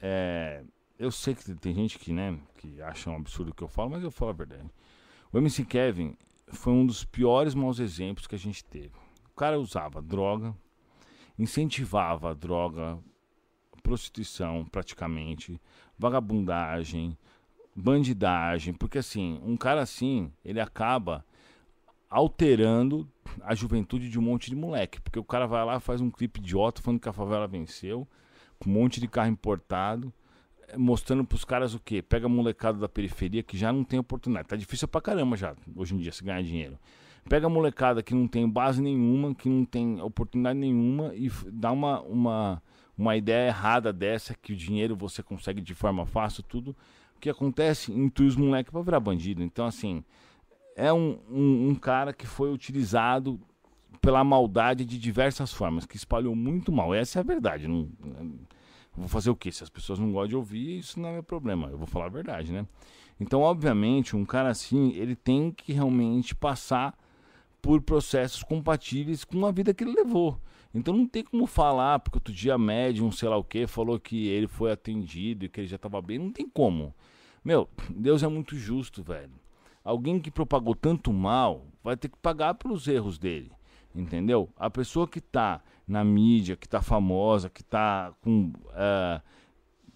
[SPEAKER 3] É, eu sei que tem gente que, né, que acha um absurdo o que eu falo, mas eu falo a verdade. O MC Kevin foi um dos piores maus exemplos que a gente teve. Cara usava droga, incentivava a droga, prostituição praticamente, vagabundagem, bandidagem, porque assim, um cara assim, ele acaba alterando a juventude de um monte de moleque, porque o cara vai lá faz um clipe idiota falando que a favela venceu, com um monte de carro importado, mostrando pros caras o quê? Pega molecada da periferia que já não tem oportunidade. Tá difícil pra caramba já, hoje em dia, se ganhar dinheiro. Pega a molecada que não tem base nenhuma, que não tem oportunidade nenhuma e dá uma, uma, uma ideia errada dessa, que o dinheiro você consegue de forma fácil, tudo. O que acontece? Intui os moleques pra virar bandido. Então, assim, é um, um, um cara que foi utilizado pela maldade de diversas formas, que espalhou muito mal. Essa é a verdade. Não, Vou fazer o quê? Se as pessoas não gostam de ouvir, isso não é meu problema. Eu vou falar a verdade, né? Então, obviamente, um cara assim, ele tem que realmente passar por processos compatíveis com a vida que ele levou. Então não tem como falar, porque outro dia médium, sei lá o que, falou que ele foi atendido e que ele já estava bem. Não tem como. Meu, Deus é muito justo, velho. Alguém que propagou tanto mal vai ter que pagar pelos erros dele. Entendeu? A pessoa que está na mídia, que está famosa, que está com. Uh,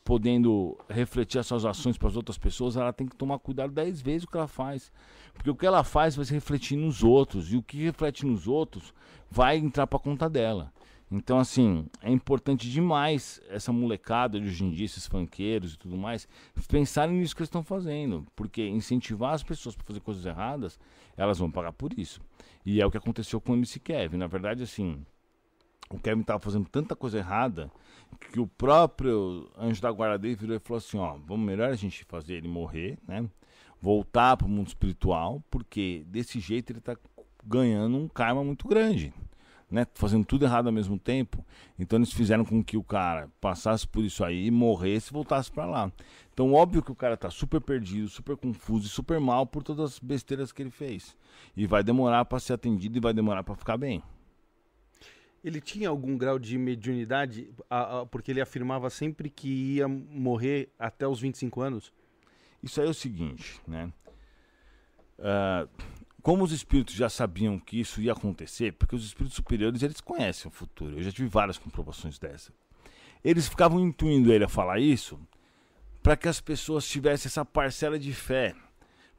[SPEAKER 3] podendo refletir as suas ações para as outras pessoas, ela tem que tomar cuidado dez vezes o que ela faz. Porque o que ela faz vai se refletir nos outros, e o que reflete nos outros vai entrar para conta dela. Então, assim, é importante demais essa molecada de hoje em dia, esses funkeiros e tudo mais, pensarem nisso que eles estão fazendo. Porque incentivar as pessoas para fazer coisas erradas, elas vão pagar por isso. E é o que aconteceu com o MC Kevin. Na verdade, assim, o Kevin estava fazendo tanta coisa errada que o próprio anjo da guarda dele virou e falou assim: ó, vamos melhor a gente fazer ele morrer, né? Voltar para o mundo espiritual, porque desse jeito ele está ganhando um karma muito grande. Né, fazendo tudo errado ao mesmo tempo. Então eles fizeram com que o cara passasse por isso aí, morresse e voltasse para lá. Então, óbvio que o cara tá super perdido, super confuso e super mal por todas as besteiras que ele fez. E vai demorar para ser atendido e vai demorar para ficar bem.
[SPEAKER 1] Ele tinha algum grau de mediunidade, porque ele afirmava sempre que ia morrer até os 25 anos?
[SPEAKER 3] Isso aí é o seguinte, né? Uh, como os espíritos já sabiam que isso ia acontecer, porque os espíritos superiores eles conhecem o futuro, eu já tive várias comprovações dessa. Eles ficavam intuindo ele a falar isso para que as pessoas tivessem essa parcela de fé.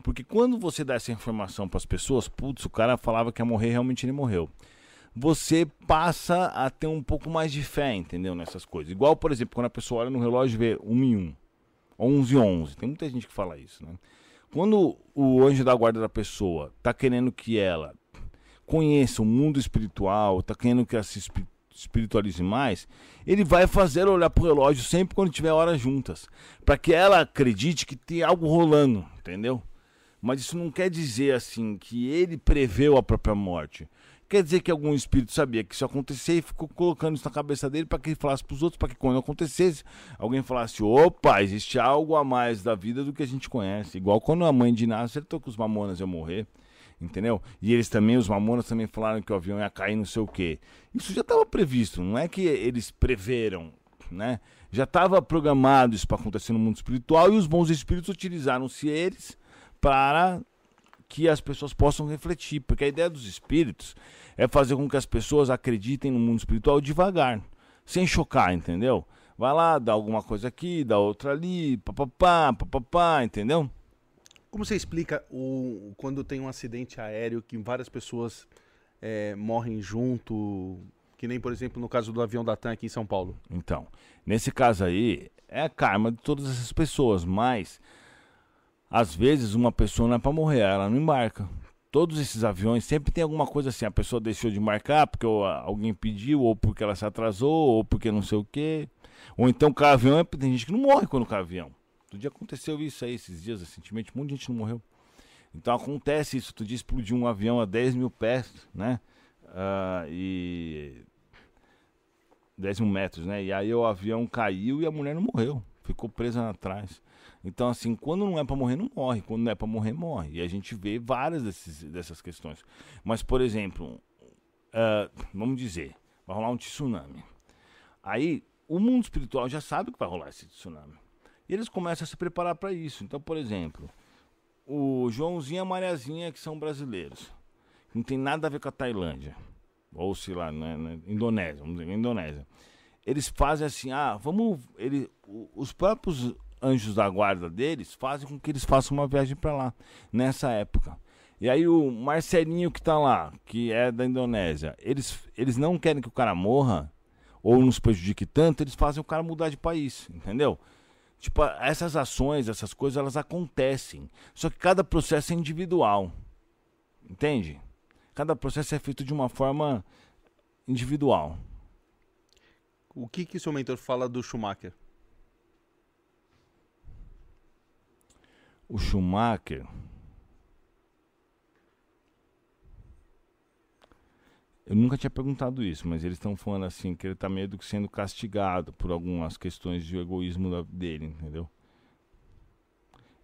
[SPEAKER 3] Porque quando você dá essa informação para as pessoas, putz, o cara falava que ia morrer, realmente ele morreu. Você passa a ter um pouco mais de fé, entendeu? Nessas coisas. Igual, por exemplo, quando a pessoa olha no relógio e vê 1 em 1, 11 e 11. Tem muita gente que fala isso, né? Quando o anjo da guarda da pessoa está querendo que ela conheça o mundo espiritual, está querendo que ela se espiritualize mais, ele vai fazer olhar pro relógio sempre quando tiver horas juntas, para que ela acredite que tem algo rolando, entendeu? Mas isso não quer dizer assim que ele preveu a própria morte. Quer dizer que algum espírito sabia que isso ia acontecer e ficou colocando isso na cabeça dele para que ele falasse para os outros, para que quando acontecesse, alguém falasse: opa, existe algo a mais da vida do que a gente conhece. Igual quando a mãe de Inácio acertou que os mamonas iam morrer, entendeu? E eles também, os mamonas também falaram que o avião ia cair, não sei o quê. Isso já estava previsto, não é que eles preveram, né? Já estava programado isso para acontecer no mundo espiritual e os bons espíritos utilizaram-se eles para que as pessoas possam refletir, porque a ideia dos espíritos é fazer com que as pessoas acreditem no mundo espiritual devagar, sem chocar, entendeu? Vai lá, dá alguma coisa aqui, dá outra ali, papapá, papapá, entendeu?
[SPEAKER 1] Como você explica o, quando tem um acidente aéreo que várias pessoas é, morrem junto? Que nem, por exemplo, no caso do avião da TAM aqui em São Paulo.
[SPEAKER 3] Então, nesse caso aí, é a karma de todas essas pessoas, mas às vezes uma pessoa não é para morrer, ela não embarca. Todos esses aviões sempre tem alguma coisa assim, a pessoa deixou de marcar porque alguém pediu, ou porque ela se atrasou, ou porque não sei o quê. Ou então o avião, é, tem gente que não morre quando cai avião. Outro dia aconteceu isso aí, esses dias, recentemente, um monte de gente não morreu. Então acontece isso, outro dia explodiu um avião a 10 mil pés, né? Uh, e 10 mil metros, né? E aí o avião caiu e a mulher não morreu, ficou presa atrás. Então, assim, quando não é para morrer, não morre. Quando não é para morrer, morre. E a gente vê várias desses, dessas questões. Mas, por exemplo, uh, vamos dizer, vai rolar um tsunami. Aí, o mundo espiritual já sabe que vai rolar esse tsunami. E eles começam a se preparar para isso. Então, por exemplo, o Joãozinho e a Mariazinha, que são brasileiros, não tem nada a ver com a Tailândia, ou sei lá, na, na Indonésia, vamos dizer, Indonésia. Eles fazem assim, ah, vamos. Ele, os próprios anjos da guarda deles fazem com que eles façam uma viagem para lá, nessa época. E aí o Marcelinho que tá lá, que é da Indonésia, eles, eles não querem que o cara morra ou nos prejudique tanto, eles fazem o cara mudar de país, entendeu? Tipo, essas ações, essas coisas, elas acontecem. Só que cada processo é individual. Entende? Cada processo é feito de uma forma individual.
[SPEAKER 1] O que que seu mentor fala do Schumacher?
[SPEAKER 3] O Schumacher Eu nunca tinha perguntado isso, mas eles estão falando assim que ele está meio que sendo castigado por algumas questões de egoísmo da, dele, entendeu?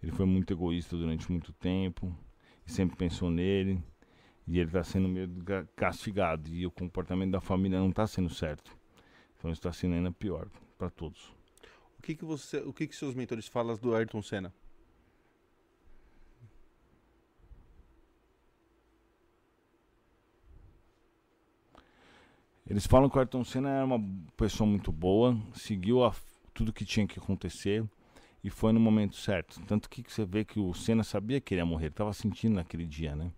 [SPEAKER 3] Ele foi muito egoísta durante muito tempo e sempre pensou nele e ele está sendo meio castigado e o comportamento da família não está sendo certo. Então está sendo ainda pior para todos.
[SPEAKER 1] O que que você, o que que seus mentores falam do Ayrton Senna?
[SPEAKER 3] Eles falam que o Ayrton Senna era uma pessoa muito boa, seguiu a, tudo que tinha que acontecer e foi no momento certo. Tanto que você vê que o Senna sabia que ele ia morrer, estava sentindo naquele dia, né?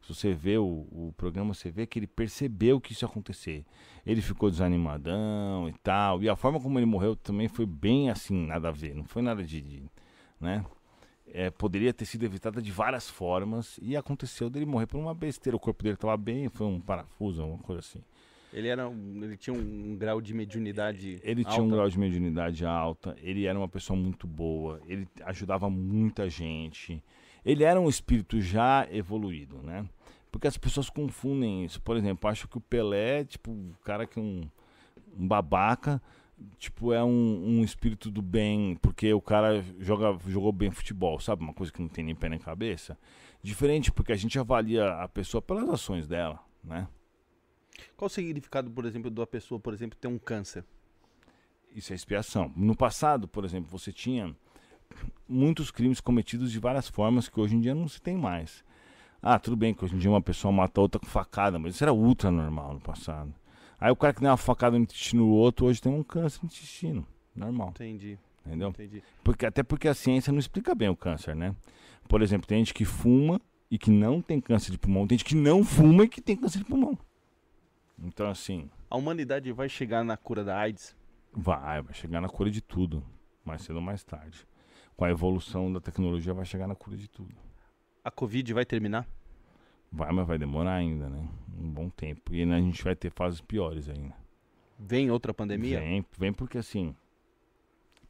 [SPEAKER 3] Se você vê o, o programa, você vê que ele percebeu que isso ia acontecer. Ele ficou desanimadão e tal. E a forma como ele morreu também foi bem assim, nada a ver. Não foi nada de. de né? É, poderia ter sido evitada de várias formas. E aconteceu dele morrer por uma besteira. O corpo dele estava bem, foi um parafuso, uma coisa assim.
[SPEAKER 1] Ele, era um, ele tinha um, grau de mediunidade
[SPEAKER 3] Ele alta. tinha um grau de mediunidade alta, ele era uma pessoa muito boa, ele ajudava muita gente. Ele era um espírito já evoluído, né? Porque as pessoas confundem isso. Por exemplo, acho que o Pelé, tipo, o cara que é um, um babaca, tipo, é um, um, espírito do bem, porque o cara joga, jogou bem futebol, sabe? Uma coisa que não tem nem pé nem cabeça. Diferente, porque a gente avalia a pessoa pelas ações dela, né?
[SPEAKER 1] Qual o significado, por exemplo, da pessoa, por exemplo, ter um câncer?
[SPEAKER 3] Isso é expiação. No passado, por exemplo, você tinha muitos crimes cometidos de várias formas que hoje em dia não se tem mais. Ah, tudo bem que hoje em dia uma pessoa mata outra com facada, mas isso era ultra normal no passado. Aí o cara que deu uma facada no intestino do outro hoje tem um câncer no intestino. Normal.
[SPEAKER 1] Entendi.
[SPEAKER 3] Entendeu? Entendi. Porque, até porque a ciência não explica bem o câncer, né? Por exemplo, tem gente que fuma e que não tem câncer de pulmão, tem gente que não fuma e que tem câncer de pulmão. Então, assim.
[SPEAKER 1] A humanidade vai chegar na cura da AIDS?
[SPEAKER 3] Vai, vai chegar na cura de tudo. Mais cedo ou mais tarde. Com a evolução da tecnologia, vai chegar na cura de tudo.
[SPEAKER 1] A Covid vai terminar?
[SPEAKER 3] Vai, mas vai demorar ainda, né? Um bom tempo. E a gente vai ter fases piores ainda.
[SPEAKER 1] Vem outra pandemia?
[SPEAKER 3] Vem, vem porque assim.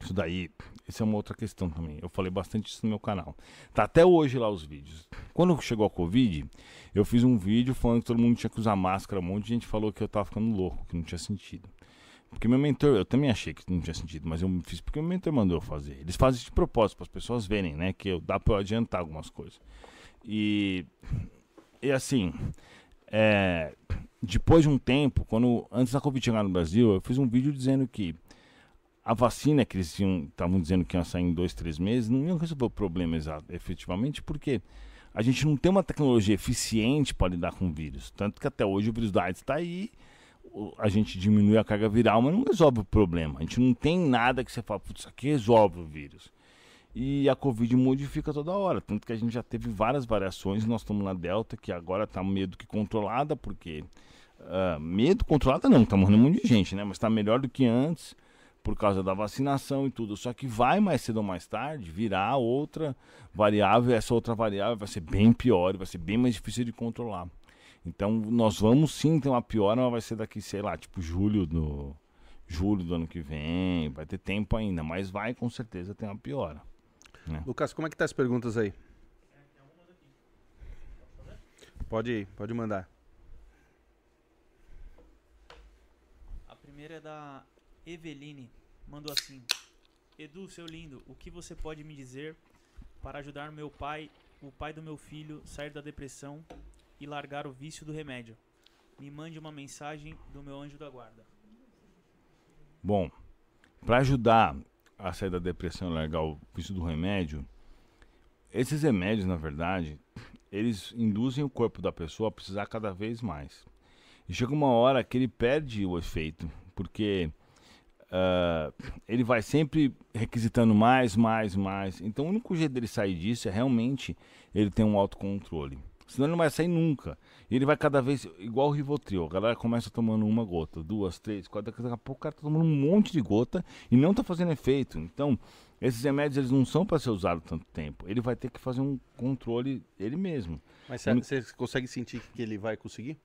[SPEAKER 3] Isso daí, essa é uma outra questão também. Eu falei bastante isso no meu canal. Tá até hoje lá os vídeos. Quando chegou a Covid, eu fiz um vídeo falando que todo mundo tinha que usar máscara. Um monte de gente falou que eu tava ficando louco, que não tinha sentido. Porque meu mentor, eu também achei que não tinha sentido, mas eu fiz porque meu mentor mandou eu fazer. Eles fazem de propósito para as pessoas verem, né? Que eu, dá para eu adiantar algumas coisas. E, e assim, é, depois de um tempo, quando antes da Covid chegar no Brasil, eu fiz um vídeo dizendo que a vacina que eles estavam dizendo que ia sair em dois, três meses, não ia resolver o problema exato, efetivamente, porque a gente não tem uma tecnologia eficiente para lidar com o vírus. Tanto que até hoje o vírus da AIDS está aí, a gente diminui a carga viral, mas não resolve o problema. A gente não tem nada que você fala, putz, isso aqui resolve o vírus. E a Covid modifica toda hora. Tanto que a gente já teve várias variações. Nós estamos na Delta, que agora está meio do que controlada, porque Uh, medo controlada não, tá morrendo um monte de gente, né? Mas tá melhor do que antes por causa da vacinação e tudo. Só que vai mais cedo ou mais tarde virar outra variável, essa outra variável vai ser bem pior, vai ser bem mais difícil de controlar. Então nós vamos sim ter uma piora, mas vai ser daqui, sei lá, tipo julho do julho do ano que vem, vai ter tempo ainda, mas vai com certeza ter uma piora. Né?
[SPEAKER 1] Lucas, como é que tá as perguntas aí? Pode ir, pode mandar.
[SPEAKER 2] A primeira é da Eveline. Mandou assim: Edu, seu lindo, o que você pode me dizer para ajudar meu pai, o pai do meu filho, sair da depressão e largar o vício do remédio? Me mande uma mensagem do meu anjo da guarda.
[SPEAKER 3] Bom, para ajudar a sair da depressão e largar o vício do remédio, esses remédios, na verdade, eles induzem o corpo da pessoa a precisar cada vez mais. E chega uma hora que ele perde o efeito, porque uh, ele vai sempre requisitando mais, mais, mais. Então o único jeito dele sair disso é realmente ele ter um autocontrole. Senão ele não vai sair nunca. E ele vai cada vez, igual o Rivotril. A galera começa tomando uma gota, duas, três, quatro. Daqui a pouco o cara tá tomando um monte de gota e não tá fazendo efeito. Então, esses remédios eles não são para ser usados tanto tempo. Ele vai ter que fazer um controle ele mesmo.
[SPEAKER 1] Mas você consegue sentir que ele vai conseguir?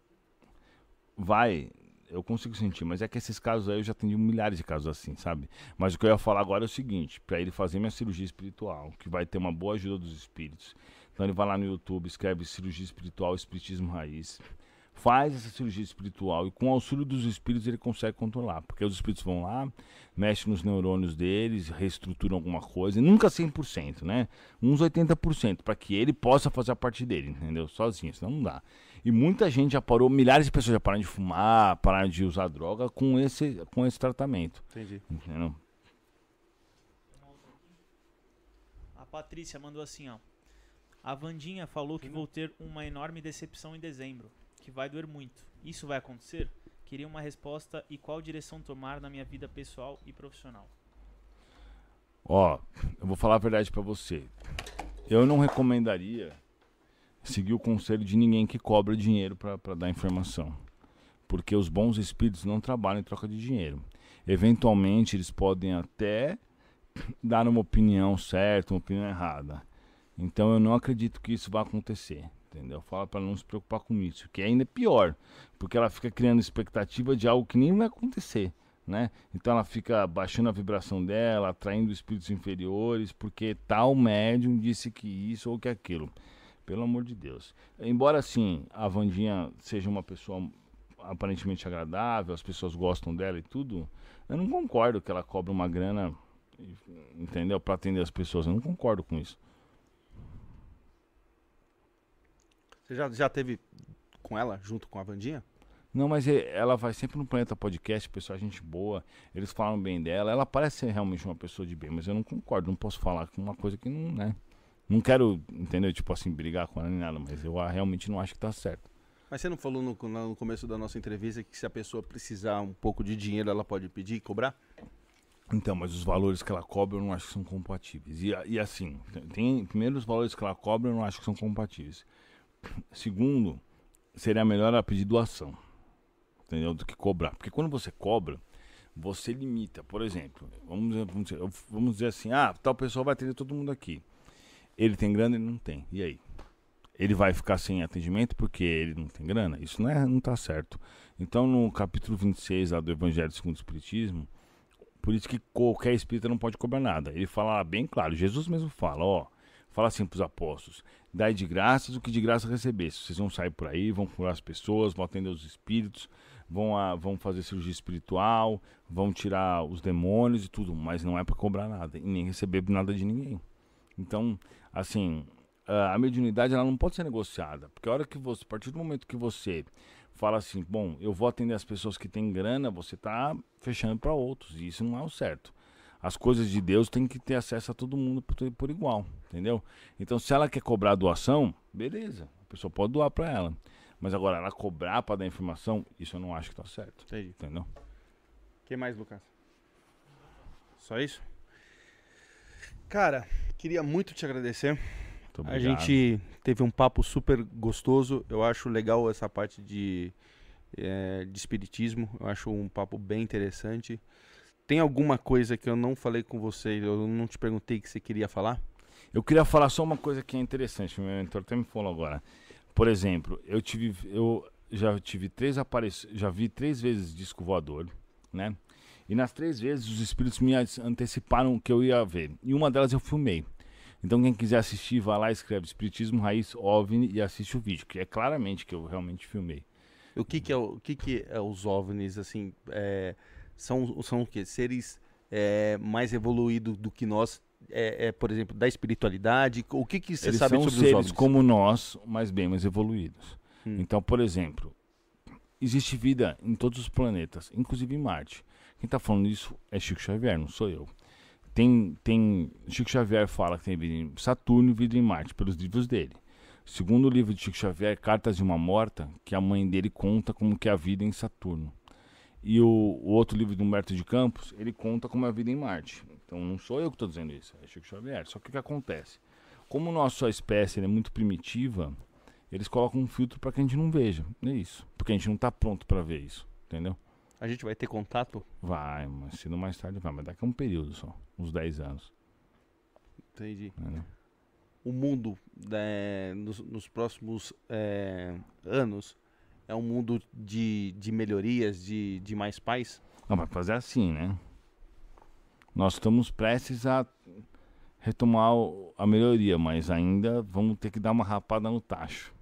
[SPEAKER 3] Vai eu consigo sentir, mas é que esses casos aí eu já atendi milhares de casos assim, sabe? Mas o que eu ia falar agora é o seguinte: para ele fazer minha cirurgia espiritual, que vai ter uma boa ajuda dos espíritos. Então ele vai lá no YouTube, escreve cirurgia espiritual, espiritismo raiz, faz essa cirurgia espiritual e com o auxílio dos espíritos ele consegue controlar, porque os espíritos vão lá, mexem nos neurônios deles, reestruturam alguma coisa, nunca 100%, né? Uns 80%, para que ele possa fazer a parte dele, entendeu? Sozinho, senão não dá. E muita gente já parou, milhares de pessoas já pararam de fumar, pararam de usar droga com esse, com esse tratamento.
[SPEAKER 1] Entendi.
[SPEAKER 3] Entendeu?
[SPEAKER 2] A Patrícia mandou assim, ó. A Vandinha falou que vou ter uma enorme decepção em dezembro, que vai doer muito. Isso vai acontecer? Queria uma resposta e qual direção tomar na minha vida pessoal e profissional.
[SPEAKER 3] Ó, eu vou falar a verdade para você. Eu não recomendaria seguir o conselho de ninguém que cobra dinheiro para dar informação. Porque os bons espíritos não trabalham em troca de dinheiro. Eventualmente, eles podem até dar uma opinião certa, uma opinião errada. Então, eu não acredito que isso vá acontecer. Entendeu? Fala para não se preocupar com isso, que ainda é pior, porque ela fica criando expectativa de algo que nem vai acontecer. Né? Então ela fica baixando a vibração dela, atraindo espíritos inferiores, porque tal médium disse que isso ou que aquilo. Pelo amor de Deus. Embora assim, a Vandinha seja uma pessoa aparentemente agradável, as pessoas gostam dela e tudo, eu não concordo que ela cobre uma grana, entendeu? Para atender as pessoas. Eu não concordo com isso.
[SPEAKER 1] Você já, já teve com ela, junto com a Vandinha?
[SPEAKER 3] Não, mas ela vai sempre no Planeta Podcast, pessoal, gente boa, eles falam bem dela. Ela parece ser realmente uma pessoa de bem, mas eu não concordo, não posso falar com uma coisa que não, né? Não quero, entendeu? Tipo assim, brigar com ela nem nada, mas eu realmente não acho que tá certo.
[SPEAKER 1] Mas você não falou no, no começo da nossa entrevista que se a pessoa precisar um pouco de dinheiro, ela pode pedir e cobrar?
[SPEAKER 3] Então, mas os valores que ela cobra eu não acho que são compatíveis. E, e assim, tem primeiro os valores que ela cobra eu não acho que são compatíveis. Segundo, seria melhor ela pedir doação, entendeu? Do que cobrar. Porque quando você cobra, você limita. Por exemplo, vamos dizer, vamos dizer, vamos dizer assim, ah, tal pessoa vai atender todo mundo aqui. Ele tem grana, ele não tem. E aí? Ele vai ficar sem atendimento porque ele não tem grana? Isso não, é, não tá certo. Então, no capítulo 26 lá do Evangelho segundo o Espiritismo, por isso que qualquer espírita não pode cobrar nada. Ele fala bem claro, Jesus mesmo fala, ó, fala assim para os apóstolos: dai de graças o que de graça recebesse. Vocês vão sair por aí, vão curar as pessoas, vão atender os espíritos, vão, a, vão fazer cirurgia espiritual, vão tirar os demônios e tudo, mas não é para cobrar nada e nem receber nada de ninguém. Então, assim, a mediunidade ela não pode ser negociada, porque a hora que você, a partir do momento que você fala assim, bom, eu vou atender as pessoas que têm grana, você está fechando para outros, e isso não é o certo. As coisas de Deus têm que ter acesso a todo mundo por, por igual, entendeu? Então, se ela quer cobrar doação, beleza, a pessoa pode doar para ela. Mas agora, ela cobrar para dar informação, isso eu não acho que está certo.
[SPEAKER 1] Entendi.
[SPEAKER 3] Entendeu?
[SPEAKER 1] O que mais, Lucas? Só isso? Cara, queria muito te agradecer. A gente teve um papo super gostoso. Eu acho legal essa parte de, é, de espiritismo. Eu acho um papo bem interessante. Tem alguma coisa que eu não falei com você, eu não te perguntei que você queria falar?
[SPEAKER 3] Eu queria falar só uma coisa que é interessante, meu mentor até me falou agora. Por exemplo, eu tive, eu já tive três aparições, já vi três vezes disco voador, né? E nas três vezes os espíritos me anteciparam que eu ia ver. E uma delas eu filmei. Então quem quiser assistir, vá lá, escreve Espiritismo Raiz OVNI e assiste o vídeo, que é claramente que eu realmente filmei.
[SPEAKER 1] O que, que é o que, que é os OVNIs assim? É, são são o quê? Seres é, mais evoluídos do que nós? É, é, por exemplo, da espiritualidade? O que, que você
[SPEAKER 3] Eles
[SPEAKER 1] sabe
[SPEAKER 3] são
[SPEAKER 1] sobre
[SPEAKER 3] seres
[SPEAKER 1] os OVNIs?
[SPEAKER 3] como nós, mas bem mais evoluídos.
[SPEAKER 1] Hum.
[SPEAKER 3] Então, por exemplo, existe vida em todos os planetas, inclusive em Marte. Quem está falando isso é Chico Xavier, não sou eu. Tem, tem Chico Xavier fala que tem vida em Saturno e vida em Marte pelos livros dele. Segundo o livro de Chico Xavier, Cartas de uma Morta, que a mãe dele conta como que é a vida em Saturno. E o, o outro livro do Humberto de Campos, ele conta como é a vida em Marte. Então não sou eu que estou dizendo isso, é Chico Xavier. Só que o que acontece? Como nossa espécie é muito primitiva, eles colocam um filtro para que a gente não veja. É isso. Porque a gente não está pronto para ver isso. Entendeu?
[SPEAKER 1] A gente vai ter contato?
[SPEAKER 3] Vai, mas cedo ou mais tarde vai. Mas daqui a um período só. Uns 10 anos.
[SPEAKER 1] Entendi.
[SPEAKER 3] Entendeu?
[SPEAKER 1] O mundo né, nos, nos próximos é, anos é um mundo de, de melhorias, de, de mais paz?
[SPEAKER 3] Não, vai fazer assim, né? Nós estamos prestes a retomar a melhoria, mas ainda vamos ter que dar uma rapada no tacho.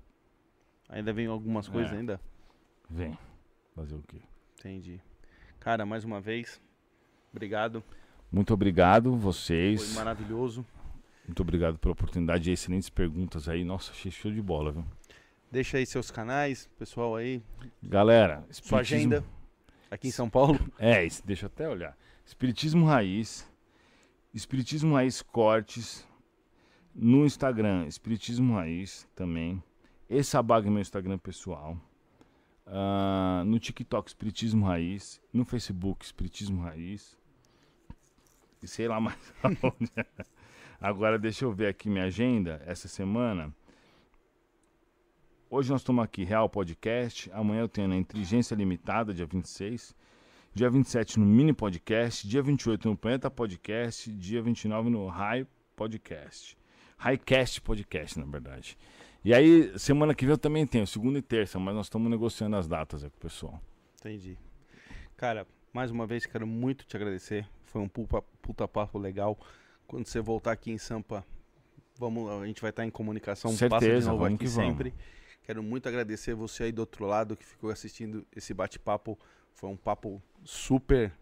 [SPEAKER 1] Ainda vem algumas
[SPEAKER 3] É.
[SPEAKER 1] coisas ainda?
[SPEAKER 3] Vem. Fazer o quê?
[SPEAKER 1] Entendi. Cara, mais uma vez, obrigado.
[SPEAKER 3] Muito obrigado,
[SPEAKER 1] Foi
[SPEAKER 3] vocês.
[SPEAKER 1] maravilhoso.
[SPEAKER 3] Muito obrigado pela oportunidade e excelentes perguntas aí. Nossa, achei show de bola, viu?
[SPEAKER 1] Deixa aí seus canais, pessoal aí,
[SPEAKER 3] Galera,
[SPEAKER 1] sua
[SPEAKER 3] espiritismo-
[SPEAKER 1] agenda aqui em São Paulo.
[SPEAKER 3] É, deixa eu até olhar. Espiritismo Raiz. Espiritismo Raiz Cortes. No Instagram, Espiritismo Raiz também. Esse abag é meu Instagram pessoal. Ah, no TikTok, Espiritismo Raiz. No Facebook, Espiritismo Raiz. E sei lá mais aonde. Agora deixa eu ver aqui minha agenda essa semana. Hoje nós estamos aqui, Real Podcast. Amanhã eu tenho na Inteligência Limitada, dia 26. Dia 27 no Mini Podcast. Dia 28 no Planeta Podcast. Dia 29 no High Podcast. Highcast Podcast, na verdade. E aí, semana que vem eu também tenho, segunda e terça, mas nós estamos negociando as datas aí com o pessoal.
[SPEAKER 1] Entendi. Cara, mais uma vez quero muito te agradecer. Foi um puta, puta papo legal. Quando você voltar aqui em Sampa, vamos, a gente vai estar em comunicação. Passa de
[SPEAKER 3] Certeza,
[SPEAKER 1] novo
[SPEAKER 3] vamos
[SPEAKER 1] aqui
[SPEAKER 3] que vamos.
[SPEAKER 1] sempre. Quero muito agradecer você aí do outro lado que ficou assistindo esse bate-papo. Foi um papo super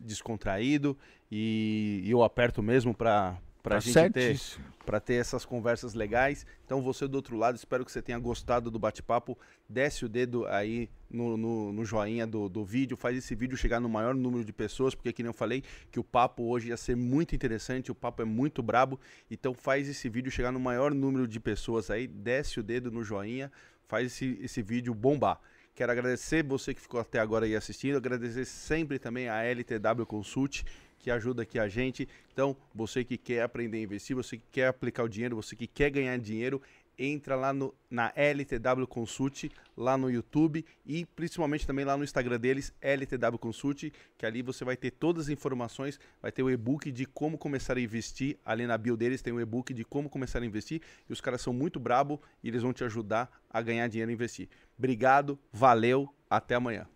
[SPEAKER 1] descontraído e, e eu aperto mesmo para pra
[SPEAKER 3] Tá
[SPEAKER 1] gente ter
[SPEAKER 3] certíssimo.
[SPEAKER 1] para ter essas conversas legais. Então você do outro lado, espero que você tenha gostado do bate-papo. Desce o dedo aí no, no, no joinha do, do vídeo, faz esse vídeo chegar no maior número de pessoas, porque que nem eu falei, que o papo hoje ia ser muito interessante, o papo é muito brabo. Então faz esse vídeo chegar no maior número de pessoas aí, desce o dedo no joinha, faz esse, esse vídeo bombar. Quero agradecer você que ficou até agora aí assistindo, agradecer sempre também a LTW Consult, que ajuda aqui a gente. Então, você que quer aprender a investir, você que quer aplicar o dinheiro, você que quer ganhar dinheiro, entra lá no, na LTW Consult, lá no YouTube e principalmente também lá no Instagram deles, LTW Consult, que ali você vai ter todas as informações, vai ter o e-book de como começar a investir, ali na bio deles tem o e-book de como começar a investir, e os caras são muito brabo e eles vão te ajudar a ganhar dinheiro e investir. Obrigado, valeu, até amanhã.